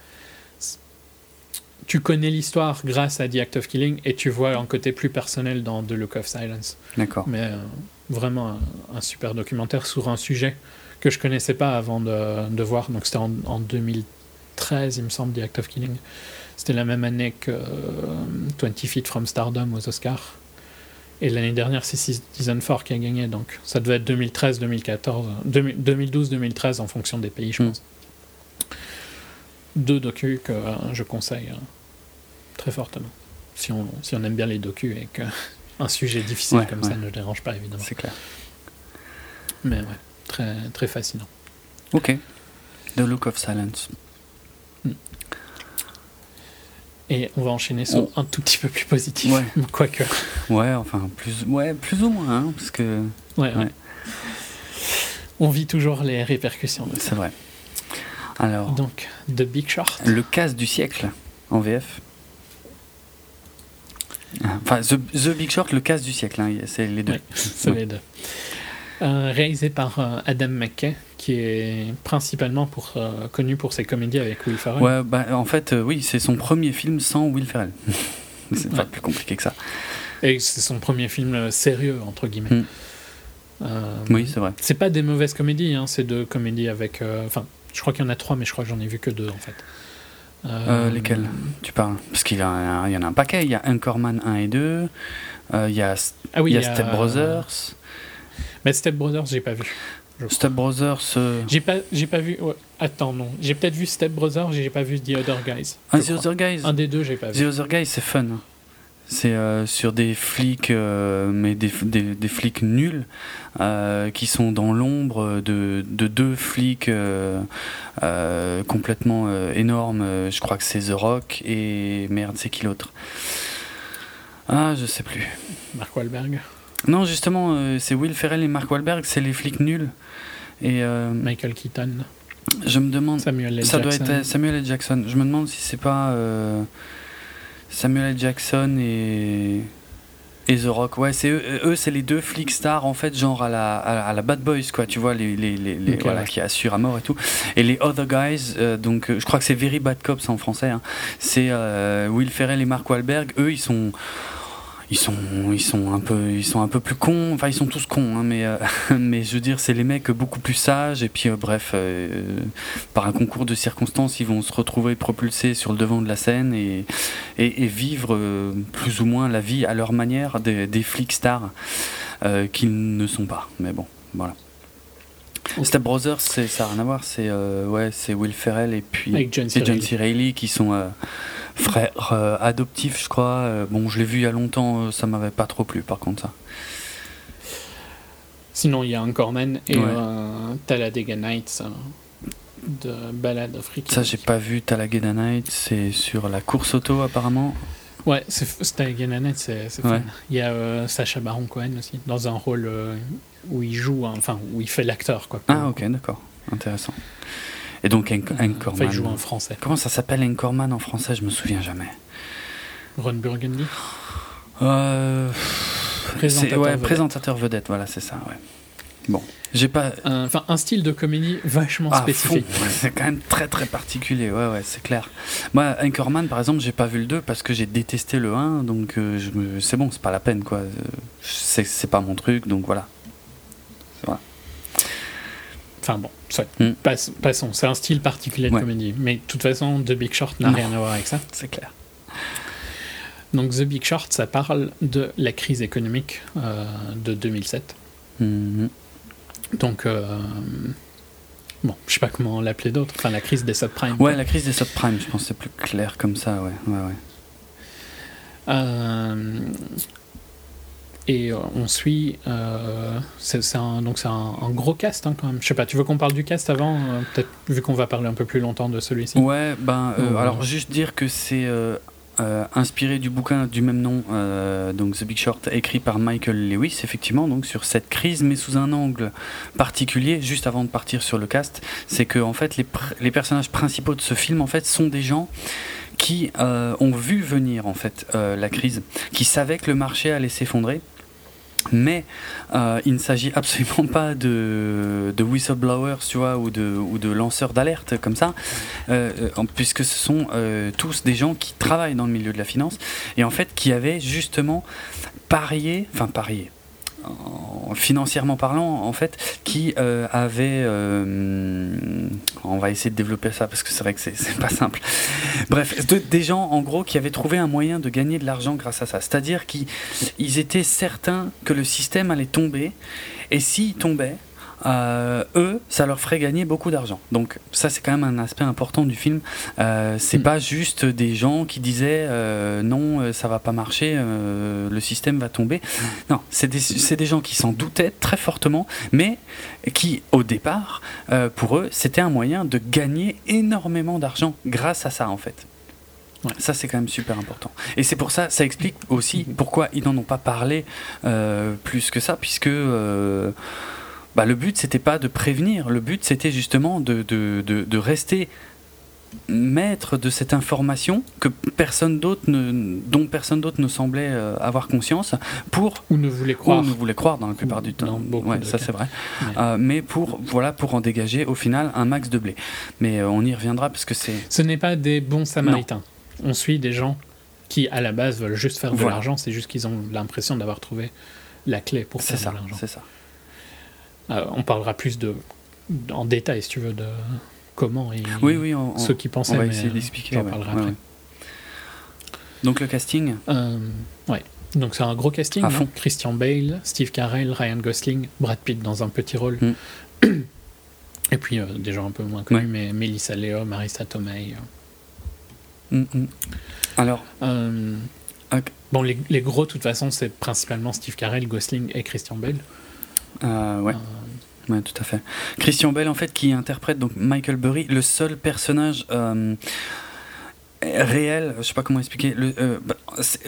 Tu connais l'histoire grâce à The Act of Killing et tu vois un côté plus personnel dans The Look of Silence. D'accord. Mais euh, vraiment un, un super documentaire sur un sujet que je connaissais pas avant de, de voir. Donc c'était en, en 2013, il me semble, The Act of Killing. C'était la même année que euh, 20 Feet from Stardom aux Oscars. Et l'année dernière, c'est Citizen 4 qui a gagné. Donc ça devait être 2013-2014, 2012-2013 en fonction des pays, je Mm. pense. Deux docus que euh, je conseille euh, très fortement. Si on, si on aime bien les docus et que un sujet difficile Ouais, comme ouais. ça ne dérange pas, évidemment. C'est clair. Mais ouais, très, très fascinant. Ok. The Look of Silence. Et on va enchaîner sur On- un tout petit peu plus positif. Ouais. Quoique. Ouais, enfin, plus, ouais, plus ou moins, hein, parce que Ouais, ouais. On vit toujours les répercussions de ça. c'est vrai. Alors, Donc, The Big Short. le casse du siècle en VF. Enfin, The, The Big Short, le casse du siècle, hein, c'est les deux. C'est les deux. Euh, réalisé par euh, Adam McKay, qui est principalement pour, euh, connu pour ses comédies avec Will Ferrell. Ouais, bah, en fait, oui, c'est son premier film sans Will Ferrell. c'est pas Ouais. plus compliqué que ça. Et c'est son premier film sérieux, entre guillemets. Mm. Euh, Oui, c'est vrai. C'est pas des mauvaises comédies, hein, c'est deux comédies avec. euh, Enfin, je crois qu'il y en a trois, mais je crois que j'en ai vu que deux en fait. Euh, lesquels Tu parles? Parce qu'il y, en a- il y en a un paquet. Il y a Anchorman 1 et 2. euh, il y a, Ah oui, y a y a, Step Brothers. Mais Step Brothers, j'ai pas vu. Step Brothers. euh, J'ai pas, j'ai pas vu. ouais, Attends, non. J'ai peut-être vu Step Brothers, j'ai pas vu The Other Guys. Ah, The crois. Other Guys. Un des deux, j'ai pas The vu. Other Guys, c'est fun. C'est euh, sur des flics, euh, mais des, des, des flics nuls, qui sont dans l'ombre de, de deux flics complètement énormes. Je crois que c'est The Rock et merde, c'est qui l'autre? Ah, je sais plus. Mark Wahlberg, Non, justement, euh, c'est Will Ferrell et Mark Wahlberg, c'est les flics nuls. Et euh, Michael Keaton, je me demande. Samuel L. Ça doit Jackson. être Samuel L. Jackson. Je me demande si c'est pas euh, Samuel L. Jackson et, et The Rock. Ouais, c'est eux, eux, c'est les deux flics stars en fait, genre à la, à, la Bad Boys, quoi. Tu vois, les, les, les, voilà, ouais. qui assurent à mort et tout. Et les Other Guys, euh, donc euh, je crois que c'est Very Bad Cops en français. hein. C'est euh, Will Ferrell et Mark Wahlberg. Eux, ils sont ils sont, un peu, ils sont un peu plus cons. Enfin, ils sont tous cons, hein, mais, euh, mais je veux dire, c'est les mecs beaucoup plus sages. Et puis, euh, bref, euh, par un concours de circonstances, ils vont se retrouver propulsés sur le devant de la scène et, vivre plus ou moins la vie à leur manière des, des flics stars qu'ils ne sont pas. Mais bon, voilà. Step Brothers, c'est, ça n'a rien à voir. C'est, euh, ouais, c'est Will Ferrell et puis John et C. John Reilly. C. Reilly qui sont euh, frères euh, adoptifs, je crois. Bon, je l'ai vu il y a longtemps, ça m'avait pas trop plu par contre ça. Sinon, il y a Anchorman et Ouais. Talladega Nights euh, de Ballad of Ricky. Ça, j'ai pas vu Talladega Night, c'est sur la course auto apparemment. Ouais, c'est c'est Ouais. fun. Il y a euh, Sacha Baron Cohen aussi, dans un rôle euh, où il joue, hein, enfin, où il fait l'acteur, quoi. Ah, ok, d'accord, intéressant. Et donc Anchorman. Enfin, il joue en français. Comment ça s'appelle Anchorman en français? Je me souviens jamais. Ron Burgundy euh, Présentateur ouais, vedette. présentateur vedette, voilà, c'est ça, ouais. Bon, j'ai pas. Un- Enfin, un style de comédie vachement Ah, spécifique. C'est quand même très très particulier, ouais, ouais, c'est clair. Moi, Anchorman, par exemple, j'ai pas vu le 2 parce que j'ai détesté le 1, donc euh, me... c'est bon, c'est pas la peine, quoi. Euh, C'est pas mon truc, donc voilà. Enfin bon, soit. Mm. Passe- passons. C'est un style particulier de Ouais. comédie. Mais de toute façon, The Big Short n'a rien à voir avec ça. C'est clair. Donc The Big Short, ça parle de la crise économique euh, de 2007. Mhm. Donc, euh, bon, je sais pas comment l'appeler d'autre. Enfin, la crise des subprimes. Ouais, la crise des subprimes, je pense que c'est plus clair comme ça, ouais. ouais, ouais. Euh, et on suit. euh, c'est un, donc c'est un, un gros cast hein, quand même. Je sais pas, tu veux qu'on parle du cast avant euh, Peut-être vu qu'on va parler un peu plus longtemps de celui-ci? Ouais, ben, Ouais. alors juste dire que c'est euh, inspiré du bouquin du même nom, euh, donc The Big Short, écrit par Michael Lewis, effectivement, donc sur cette crise, mais sous un angle particulier. Juste avant de partir sur le cast, c'est que fait les, personnages principaux de ce film, en fait, sont des gens qui euh, ont vu venir en fait la crise, qui savaient que le marché allait s'effondrer. Mais euh, il ne s'agit absolument pas de, whistleblowers, tu vois, ou de, lanceurs d'alerte comme ça, euh, euh, puisque ce sont tous des gens qui travaillent dans le milieu de la finance et en fait qui avaient justement parié, enfin parié, en- financièrement parlant, en fait, qui euh, avaient, euh, on va essayer de développer ça parce que c'est vrai que c'est pas simple. Bref, de- des gens en gros qui avaient trouvé un moyen de gagner de l'argent grâce à ça, c'est-à-dire qu'ils ils étaient certains que le système allait tomber et s'il tombait, euh, eux, ça leur ferait gagner beaucoup d'argent. Donc ça, c'est quand même un aspect important du film. Euh, c'est Mm. pas juste des gens qui disaient euh, non, euh, ça va pas marcher, le système va tomber. Non, c'est des, c'est des gens qui s'en doutaient très fortement, mais qui, au départ, pour eux, c'était un moyen de gagner énormément d'argent grâce à ça, en fait. Ouais. Ça, c'est quand même super important. Et c'est pour ça, ça explique aussi pourquoi ils n'en ont pas parlé plus que ça, puisque bah, le but, c'était pas de prévenir, le but, c'était justement de, de, de, de rester maître de cette information que personne d'autre ne, dont personne d'autre ne semblait euh, avoir conscience pour Ou ne voulait ou croire. ne voulait croire dans la plupart Ou du temps ouais, ça c'est vrai Mais- Euh, mais pour voilà pour en dégager au final un max de blé mais euh, on y reviendra parce que c'est Ce n'est pas des bons samaritains. On suit des gens qui, à la base, veulent juste faire de Voilà. l'argent. C'est juste qu'ils ont l'impression d'avoir trouvé la clé pour faire ça de l'argent. c'est ça Euh, on parlera plus de, en détail, si tu veux, de comment et oui oui on, ceux qui pensaient. on va essayer d'expliquer ouais, donc le casting Euh, ouais. Donc c'est un gros casting. Hein. Christian Bale, Steve Carell, Ryan Gosling, Brad Pitt dans un petit rôle. Mm. Et puis euh, des gens un peu moins connus, mais Melissa Leo, Marissa Tomei. euh. Mm, mm. alors. Bon, les, les gros, de toute façon, c'est principalement Steve Carell, Gosling et Christian Bale. ouais Ouais, tout à fait. Christian Bell, en fait, qui interprète donc Michael Burry, le seul personnage euh, réel, je sais pas comment expliquer. Le, euh, bah,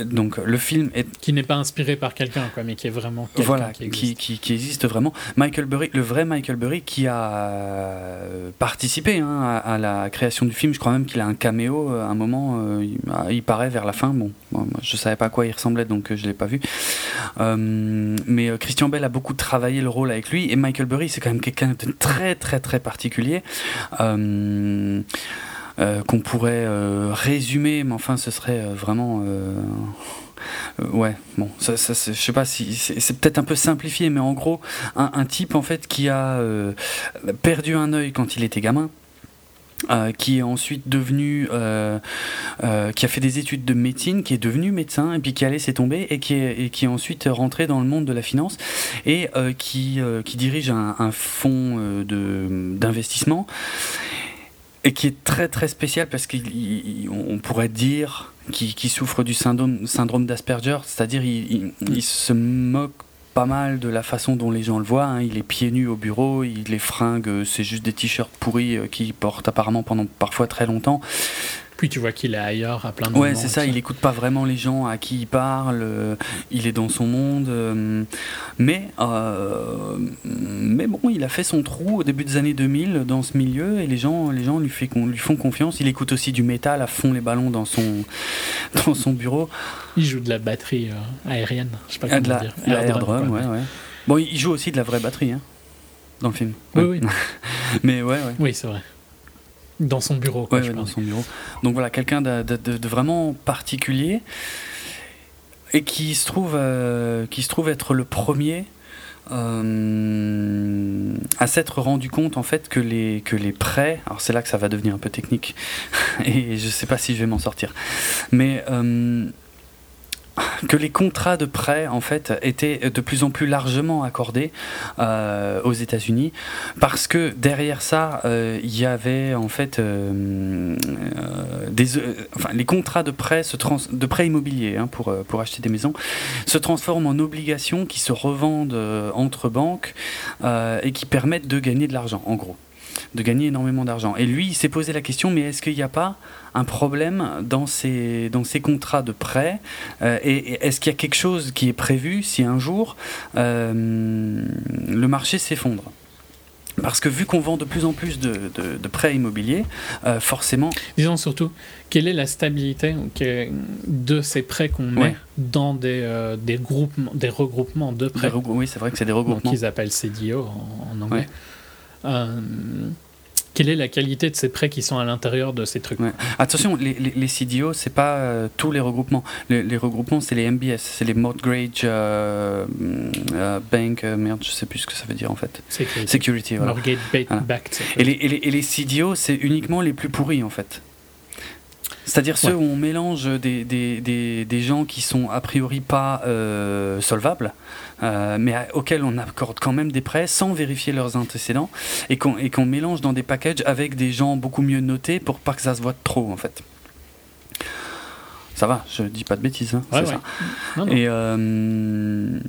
donc, le film est qui n'est pas inspiré par quelqu'un, quoi, mais qui est vraiment quelqu'un voilà, qui existe. qui, qui existe vraiment. Michael Burry, le vrai Michael Burry, qui a euh, participé hein, à, à la création du film. Je crois même qu'il a un caméo euh, à un moment. euh, il, il paraît vers la fin. Bon, moi, je savais pas à quoi il ressemblait, donc je l'ai pas vu. Euh, mais Christian Bell a beaucoup travaillé le rôle avec lui, et Michael Burry, c'est quand même quelqu'un de très très très particulier. Euh, qu'on pourrait euh, résumer, mais enfin ce serait euh, vraiment euh, euh, ouais, bon, ça, ça, je sais pas si c'est peut-être un peu simplifié, mais en gros, un, type en fait qui a euh, perdu un œil quand il était gamin. euh, qui est ensuite devenu, euh, euh, qui a fait des études de médecine, qui est devenu médecin, et puis qui a laissé tomber, et qui est, qui est ensuite rentré dans le monde de la finance, et euh, qui, euh, qui dirige un, un fonds euh, d'investissement, et qui est très très spécial parce qu'on pourrait dire qu'il souffre du syndrome, syndrome d'Asperger, c'est-à-dire il se moque pas mal de la façon dont les gens le voient. hein. Il est pieds nus au bureau, il les fringue, euh, c'est juste des t-shirts pourris euh, qu'il porte apparemment pendant parfois très longtemps. Puis tu vois qu'il est ailleurs à plein de Ouais, c'est ça, il écoute pas vraiment les gens à qui il parle, euh, il est dans son monde. euh, mais, euh, mais bon, il a fait son trou au début des années 2000 dans ce milieu et les gens, les gens lui, fait, con- lui font confiance. Il écoute aussi du métal à fond les ballons dans son, dans son bureau. Il joue de la batterie aérienne, je sais pas Ah, comment de la, dire. la Air drum, ouais, ouais. Bon, il joue aussi de la vraie batterie hein, dans le film. Oui, Ouais. oui. Mais ouais, ouais. Oui, c'est vrai. Dans son bureau, quoi, Ouais, je ouais, dans son bureau. Donc voilà, quelqu'un de, de- de- de vraiment particulier et qui se trouve, euh, qui se trouve être le premier euh, à s'être rendu compte en fait que les, que les prêts, alors c'est là que ça va devenir un peu technique et je sais pas si je vais m'en sortir, mais euh, que les contrats de prêt en fait étaient de plus en plus largement accordés euh, aux États-Unis parce que derrière ça euh, il y avait en fait euh, des enfin les contrats de prêt se de prêt immobilier hein, pour pour acheter des maisons se transforment en obligations qui se revendent entre banques et qui permettent de gagner de l'argent en gros de gagner énormément d'argent. Et lui, il s'est posé la question, mais est-ce qu'il n'y a pas un problème dans ces, dans ces contrats de prêt Euh, Et, et est-ce qu'il y a quelque chose qui est prévu si un jour euh, le marché s'effondre? Parce que vu qu'on vend de plus en plus de, de- de prêts immobiliers, euh, forcément, Disons surtout, quelle est la stabilité de ces prêts qu'on met Ouais. dans des, euh, des, groupements, des regroupements de des prêts oui, c'est vrai que c'est des regroupements. qu'ils appellent CDO en, en anglais. Ouais. Euh, quelle est la qualité de ces prêts qui sont à l'intérieur de ces trucs Ouais. Attention, les, les, les CDO, c'est pas euh, tous les regroupements. Les, les regroupements, c'est les MBS, c'est les Mortgage euh, euh, Bank, merde, je sais plus ce que ça veut dire en fait. Security. Security, voilà. Mortgage Voilà. backed. Et les, et les, et les CDO, c'est uniquement les plus pourris en fait. C'est-à-dire ceux Ouais. où on mélange des, des, des, des gens qui sont a priori pas euh, solvables, euh, mais à- auxquels on accorde quand même des prêts sans vérifier leurs antécédents, et qu'on qu'on mélange dans des packages avec des gens beaucoup mieux notés pour pas que ça se voit trop en fait. Ça va, je dis pas de bêtises, hein, Ouais, c'est ouais. ça. Non, non. Et, euh,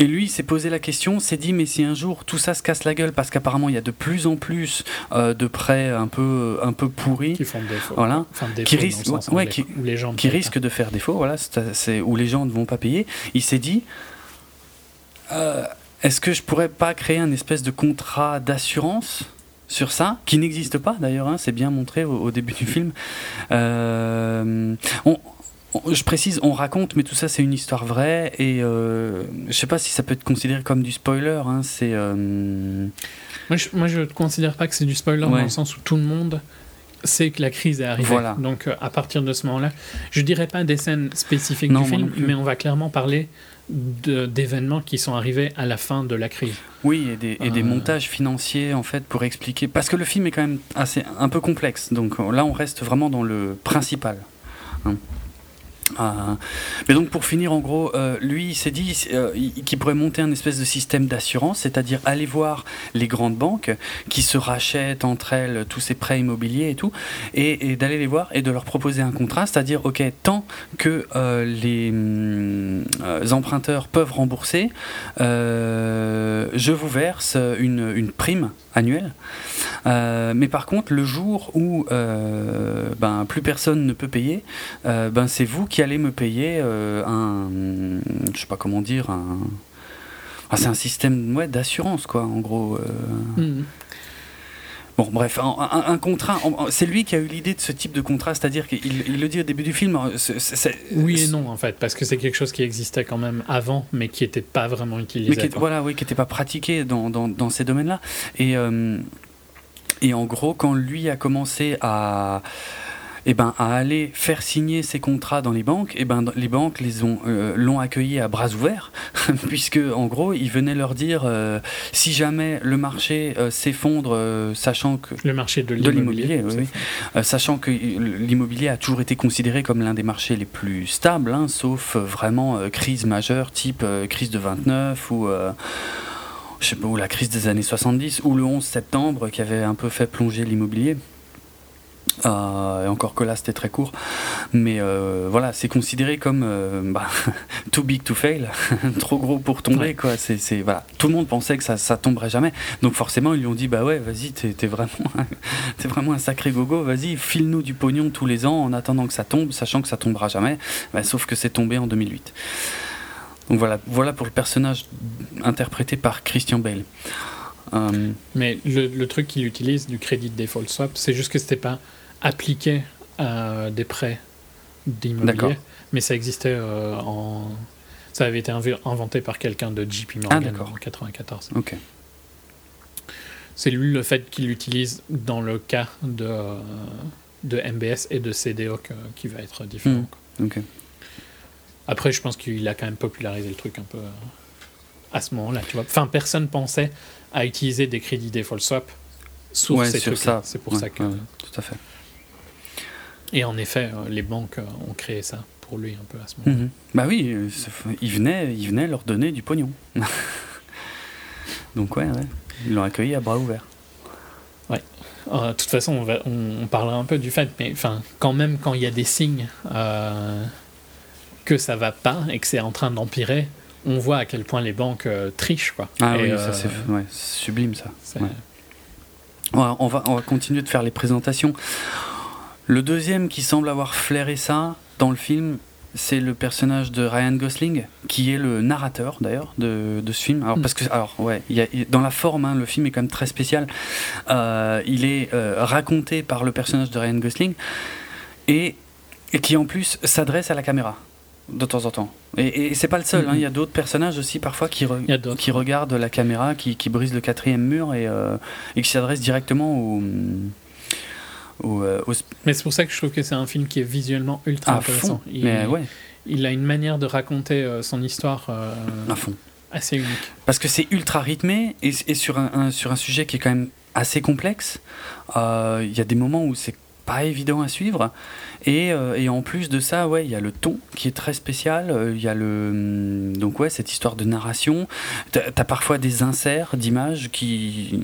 et lui, il s'est posé la question, s'est dit, mais si un jour tout ça se casse la gueule, parce qu'apparemment il y a de plus en plus euh, de prêts un peu, un peu pourris, qui font défaut. voilà, Enfin, défaut Qui risquent- ouais, qui- les gens qui risquent de faire défaut, voilà, c'est- où les gens ne vont pas payer. Il s'est dit, euh, est-ce que je pourrais pas créer un espèce de contrat d'assurance sur ça, qui n'existe pas d'ailleurs, hein, c'est bien montré au, au début du film. Euh, on- on- je précise, on raconte, mais tout ça c'est une histoire vraie et euh, je sais pas si ça peut être considéré comme du spoiler. Hein, c'est euh, Moi, je, ne considère pas que c'est du spoiler Ouais. dans le sens où tout le monde sait que la crise est arrivée. Voilà. Donc, à partir de ce moment-là, je dirais pas des scènes spécifiques Non, du film, mais on va clairement parler d'événements qui sont arrivés à la fin de la crise. Oui, et des, et des Euh. montages financiers en fait pour expliquer. Parce que le film est quand même assez un peu complexe. Donc là, on reste vraiment dans le principal. hein. Euh, mais donc pour finir, en gros, euh, lui, il s'est dit euh, il- qu'il pourrait monter un espèce de système d'assurance, c'est-à-dire aller voir les grandes banques qui se rachètent entre elles tous ces prêts immobiliers et tout, et, d'aller les voir et de leur proposer un contrat, c'est-à-dire ok, tant que euh, les emprunteurs peuvent rembourser, je vous verse une, prime annuelle. Mais par contre, le jour où ben, plus personne ne peut payer, ben, c'est vous qui allez me payer euh, un. Je sais pas comment dire. Un, ah, c'est un système ouais, d'assurance, quoi, en gros. euh. Mhm. Bon, bref, un, un- un contrat. C'est lui qui a eu l'idée de ce type de contrat, c'est-à-dire qu'il il le dit au début du film. c'est- Oui et non, en fait, parce que c'est quelque chose qui existait quand même avant, mais qui n'était pas vraiment utilisé. mais qui, voilà, oui, qui n'était pas pratiqué dans, dans, dans ces domaines-là. Et, euh, et en gros, quand lui a commencé à, eh ben, à aller faire signer ses contrats dans les banques, eh ben, les banques les ont euh, l'ont accueilli à bras ouverts, puisque en gros, il venait leur dire euh, si jamais le marché euh, s'effondre, sachant que Le marché de l'immobilier. oui, sachant que l'immobilier a toujours été considéré comme l'un des marchés les plus stables, hein, sauf vraiment crise majeure, type crise de 29 ou, je sais pas, ou la crise des années 70 ou le 11 septembre qui avait un peu fait plonger l'immobilier. Euh, et encore que là c'était très court, mais euh, voilà, c'est considéré comme euh, bah, too big to fail, trop gros pour tomber Ouais. quoi. C'est, voilà, tout le monde pensait que ça, ça tomberait jamais, donc forcément ils lui ont dit bah ouais, vas-y, t'es, vraiment, vraiment un sacré gogo, vas-y, file-nous du pognon tous les ans en attendant que ça tombe, sachant que ça tombera jamais. Bah, sauf que c'est tombé en 2008. Donc voilà, voilà pour le personnage interprété par Christian Bale. Mais le, le truc qu'il utilise du crédit default swap, c'est juste que c'était pas appliqué à des prêts d'immobilier, mais ça existait euh, en. Ça avait été inv- inventé par quelqu'un de JP Ah, Morgan d'accord. en 94. ok. C'est lui le fait qu'il l'utilise dans le cas de, de MBS et de CDO que- qui va être différent. Hmm. quoi. Ok. Après, je pense qu'il a quand même popularisé le truc un peu euh, à ce moment-là. Tu vois. Enfin, personne pensait à utiliser des crédits default swap sur Ouais, ces ça. C'est pour Ouais, ça que. ouais, tout à fait. Et en effet, euh, les banques euh, ont créé ça pour lui un peu à ce moment. Mhm. Bah oui, euh, il venait, il venait leur donner du pognon. Donc ouais, ouais. ils l'ont accueilli à bras ouverts. Euh, de toute façon, on, va- on- on parlera un peu du fait, mais enfin, quand même, quand il y a des signes euh, que ça va pas et que c'est en train d'empirer, on voit à quel point les banques euh, trichent, quoi. Ah Et, oui, ça c'est ouais, sublime ça. Ouais. Ouais, on, va, on va continuer de faire les présentations. Le deuxième qui semble avoir flairé ça dans le film, c'est le personnage de Ryan Gosling, qui est le narrateur d'ailleurs de, de ce film. Alors, Mm. parce que, alors, ouais, y a- dans la forme, hein, le film est quand même très spécial. Euh, il est euh, raconté par le personnage de Ryan Gosling et, et qui en plus s'adresse à la caméra de temps en temps. Et, et c'est pas le seul, hein, Mhm. il y a d'autres personnages aussi parfois qui, re- regardent la caméra, qui, qui brisent le quatrième mur et, euh, et qui s'adressent directement au, au, euh, au Mais c'est pour ça que je trouve que c'est un film qui est visuellement ultra à intéressant. fond. Il, Mais ouais, il a une manière de raconter euh, son histoire euh, à fond. assez unique. Parce que c'est ultra rythmé et, et sur, un, un- sur un sujet qui est quand même assez complexe. Il y a des moments où c'est pas évident à suivre. Et, euh, et en plus de ça, ouais, il y a le ton qui est très spécial. euh, Il y a le hum, donc ouais cette histoire de narration. T'as as parfois des inserts d'images qui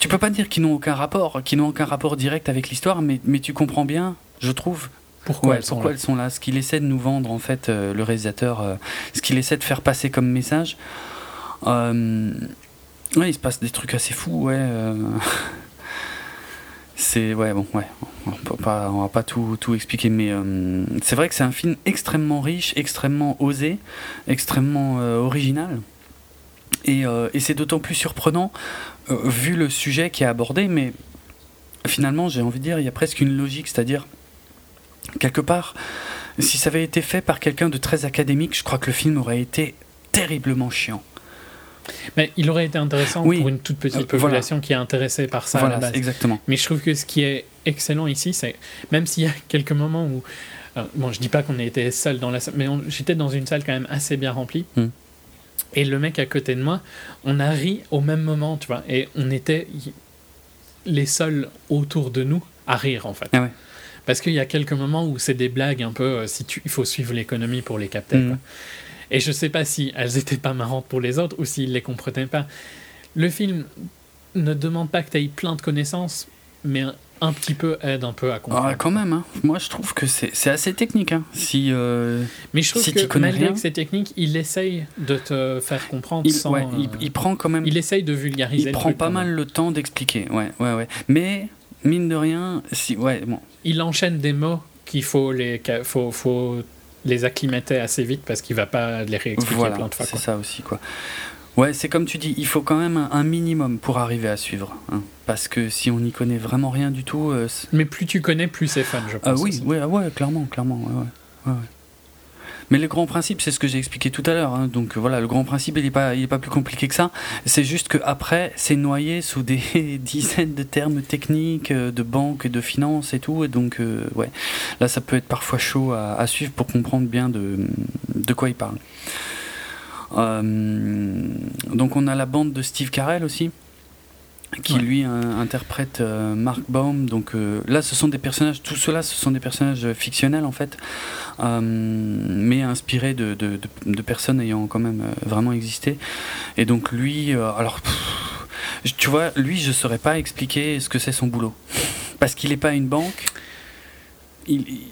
tu peux pas dire qu'ils n'ont aucun rapport, qui n'ont aucun rapport direct avec l'histoire, mais, mais tu comprends bien, je trouve, Pourquoi Ouais, elles sont pourquoi là elles sont là Ce qu'il essaie de nous vendre, en fait, euh, le réalisateur, euh, ce qu'il essaie de faire passer comme message. Euh, ouais, il se passe des trucs assez fous, ouais. c'est ouais, bon, ouais. On va pas tout, expliquer, mais euh, c'est vrai que c'est un film extrêmement riche, extrêmement osé, extrêmement euh, original. Et, euh, et c'est d'autant plus surprenant vu le sujet qui est abordé, mais finalement, j'ai envie de dire, il y a presque une logique, c'est-à-dire quelque part, si ça avait été fait par quelqu'un de très académique, je crois que le film aurait été terriblement chiant. Mais il aurait été intéressant Oui. pour une toute petite Euh, voilà. population qui est intéressée par ça à la base. exactement. Mais je trouve que ce qui est excellent ici, c'est même s'il y a quelques moments où. euh, bon, je dis pas qu'on a été seul dans la salle, mais j'étais dans une salle quand même assez bien remplie. Mm. Et le mec à côté de moi, on a ri au même moment, tu vois. Et on était les seuls autour de nous à rire, en fait. Ah ouais. Parce qu'il y a quelques moments où c'est des blagues un peu. euh, si tu, il faut suivre l'économie pour les capter. Mm. quoi. Et je sais pas si elles étaient pas marrantes pour les autres ou s'ils les comprenaient pas. Le film ne demande pas que tu aies plein de connaissances, mais un, petit peu aide un peu à comprendre. Ah, quand même, hein. moi je trouve que c'est assez technique. Hein. Si, euh, mais je trouve si que connais malgré rien- que c'est technique, il essaye de te faire comprendre il, sans. ouais, il, euh, il prend quand même il essaye de vulgariser. il le prend truc pas mal le temps d'expliquer. Ouais, ouais, ouais. Mais mine de rien, si, ouais, bon, Il enchaîne des mots qu'il faut les, faut, faut les acclimater assez vite parce qu'il va pas les réexpliquer voilà, plein de fois. c'est ça aussi, quoi. Ouais, c'est comme tu dis, il faut quand même un, un minimum pour arriver à suivre, hein. parce que si on n'y connaît vraiment rien du tout, euh, Mais plus tu connais, plus c'est fun, je pense. ah oui, ouais, ah ouais, clairement, clairement, ouais, ouais, ouais, ouais. Mais le grand principe, c'est ce que j'ai expliqué tout à l'heure. hein. Donc voilà, le grand principe, il n'est pas, il est pas plus compliqué que ça. C'est juste que après, c'est noyé sous des dizaines de termes techniques, euh, de banque, de finance et tout. Et donc, euh, ouais, là, ça peut être parfois chaud à, à suivre pour comprendre bien de, de quoi il parle. Euh, donc on a la bande de Steve Carell aussi qui Ouais. lui euh, interprète euh, Mark Baum. Donc euh, là, ce sont des personnages, tout cela, ce sont des personnages fictionnels en fait, euh, mais inspirés de, de, de- de personnes ayant quand même euh, vraiment existé. Et donc lui, euh, alors, pff, tu vois, lui, je saurais pas expliquer ce que c'est son boulot. parce qu'il n'est pas une banque. Il, il-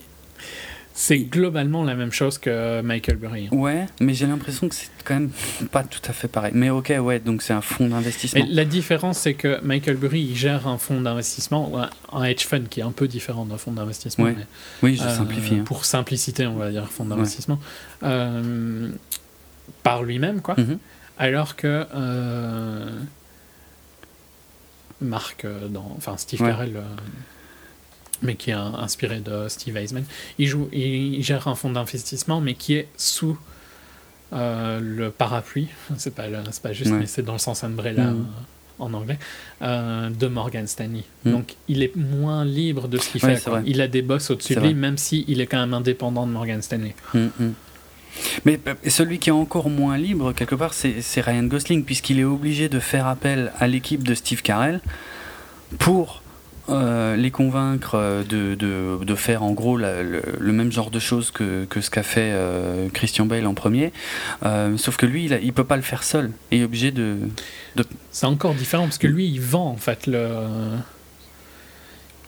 C'est globalement la même chose que Michael Burry. ouais, mais j'ai l'impression que c'est quand même pas tout à fait pareil. Mais ok, ouais, donc c'est un fonds d'investissement. la différence, c'est que Michael Burry il gère un fonds d'investissement, un- hedge fund qui est un peu différent d'un fonds d'investissement. Ouais, Oui, je euh, simplifie. hein. Pour simplicité, on va dire fonds d'investissement. Euh, par lui-même, quoi. Mhm. Alors que euh, Marc, euh, dans, enfin Steve Ouais. Carell, euh, mais qui est inspiré de Steve Eisman, il, joue, il gère un fonds d'investissement, mais qui est sous euh, le parapluie, c'est pas, le- c'est pas juste, Ouais. mais c'est dans le sens umbrella euh, en anglais, euh, de Morgan Stanley. Mhm. Donc il est moins libre de ce qu'il Ouais, fait. Il a des boss au-dessus de lui, vrai. même s'il est quand même indépendant de Morgan Stanley. Mm, mm. Mais celui qui est encore moins libre, quelque part, c'est Ryan Gosling, puisqu'il est obligé de faire appel à l'équipe de Steve Carell pour euh, les convaincre euh, de, de, de faire en gros la- le, le même genre de choses que, que ce qu'a fait euh, Christian Bale en premier. Euh, sauf que lui, il, il peut pas le faire seul. Et il est obligé de. C'est encore différent parce que lui, il vend en fait le.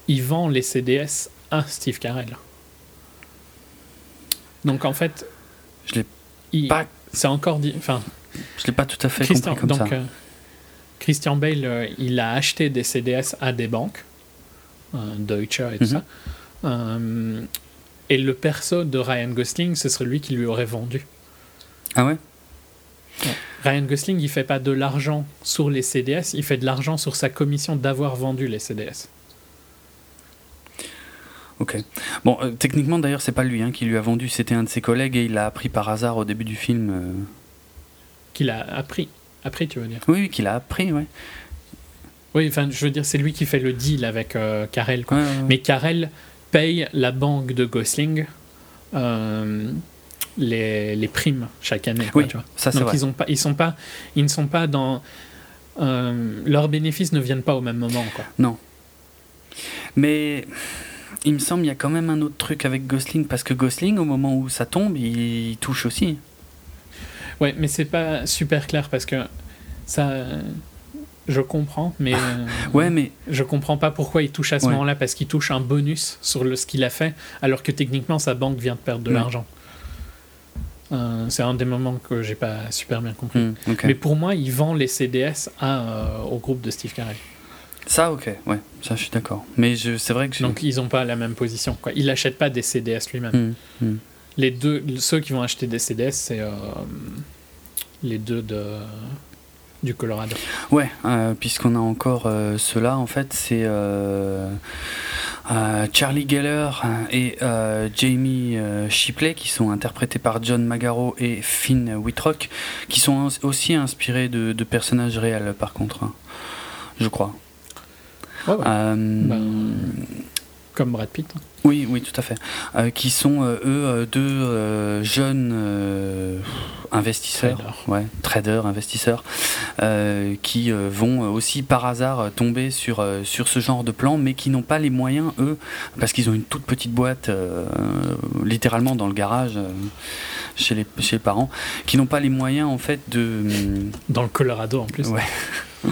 Il vend les CDS à Steve Carell. Donc en fait. Je l'ai il- pas- C'est encore. di- Enfin, Je l'ai pas tout à fait Christian, compris comme donc, ça. Christian Bale, il a acheté des CDS à des banques, euh, Deutsche et tout Mhm. ça. Euh, et le perso de Ryan Gosling, ce serait lui qui lui aurait vendu. Ah ouais? Ryan Gosling, il fait pas de l'argent sur les CDS, il fait de l'argent sur sa commission d'avoir vendu les CDS. Ok. Bon, euh, techniquement d'ailleurs, c'est pas lui hein, qui lui a vendu, c'était un de ses collègues et il l'a appris par hasard au début du film. euh. Qu'il a appris. Appris, tu veux dire? Oui, oui, qu'il a appris, ouais. Oui, enfin, je veux dire, c'est lui qui fait le deal avec euh, Carell. quoi. Ouais, ouais, ouais. Mais Carell paye la banque de Gosling euh, les, les primes chaque année. quoi, Oui, tu vois. ça c'est Donc vrai. ils, ont pas, ils, sont pas, ils ne sont pas dans. euh, leurs bénéfices ne viennent pas au même moment. Quoi. Mais il me semble qu'il y a quand même un autre truc avec Gosling, parce que Gosling, au moment où ça tombe, il touche aussi. Ouais, mais c'est pas super clair parce que ça. Je comprends, mais. euh, Ouais, mais Je comprends pas pourquoi il touche à ce Ouais. moment-là, parce qu'il touche un bonus sur le, ce qu'il a fait, alors que techniquement sa banque vient de perdre de Ouais. l'argent. Euh, c'est un des moments que j'ai pas super bien compris. Hmm. Mais pour moi, il vend les CDS à, euh, au groupe de Steve Carell. ça, ok, ouais, ça je suis d'accord. Mais c'est vrai que. Donc ils n'ont pas la même position. Quoi. Il n'achète pas des CDS lui-même. Hmm, hmm. Les deux, ceux qui vont acheter des CDS, c'est euh, les deux de, du Colorado. Ouais, euh, puisqu'on a encore euh, ceux-là, en fait, c'est euh, Charlie Geller et Jamie Shipley, qui sont interprétés par John Magaro et Finn Whitrock, qui sont aussi inspirés de, de personnages réels, par contre, hein, je crois. Ouais. Ben, Comme Brad Pitt. Oui, oui, tout à fait. Euh, qui sont, euh, eux, euh, deux euh, jeunes investisseurs, Traders. ouais, traders, investisseurs, qui vont aussi par hasard tomber sur, sur ce genre de plan, mais qui n'ont pas les moyens, eux, parce qu'ils ont une toute petite boîte, littéralement dans le garage, chez, les, chez les parents, qui n'ont pas les moyens, en fait, de... Dans le Colorado en plus. Ouais.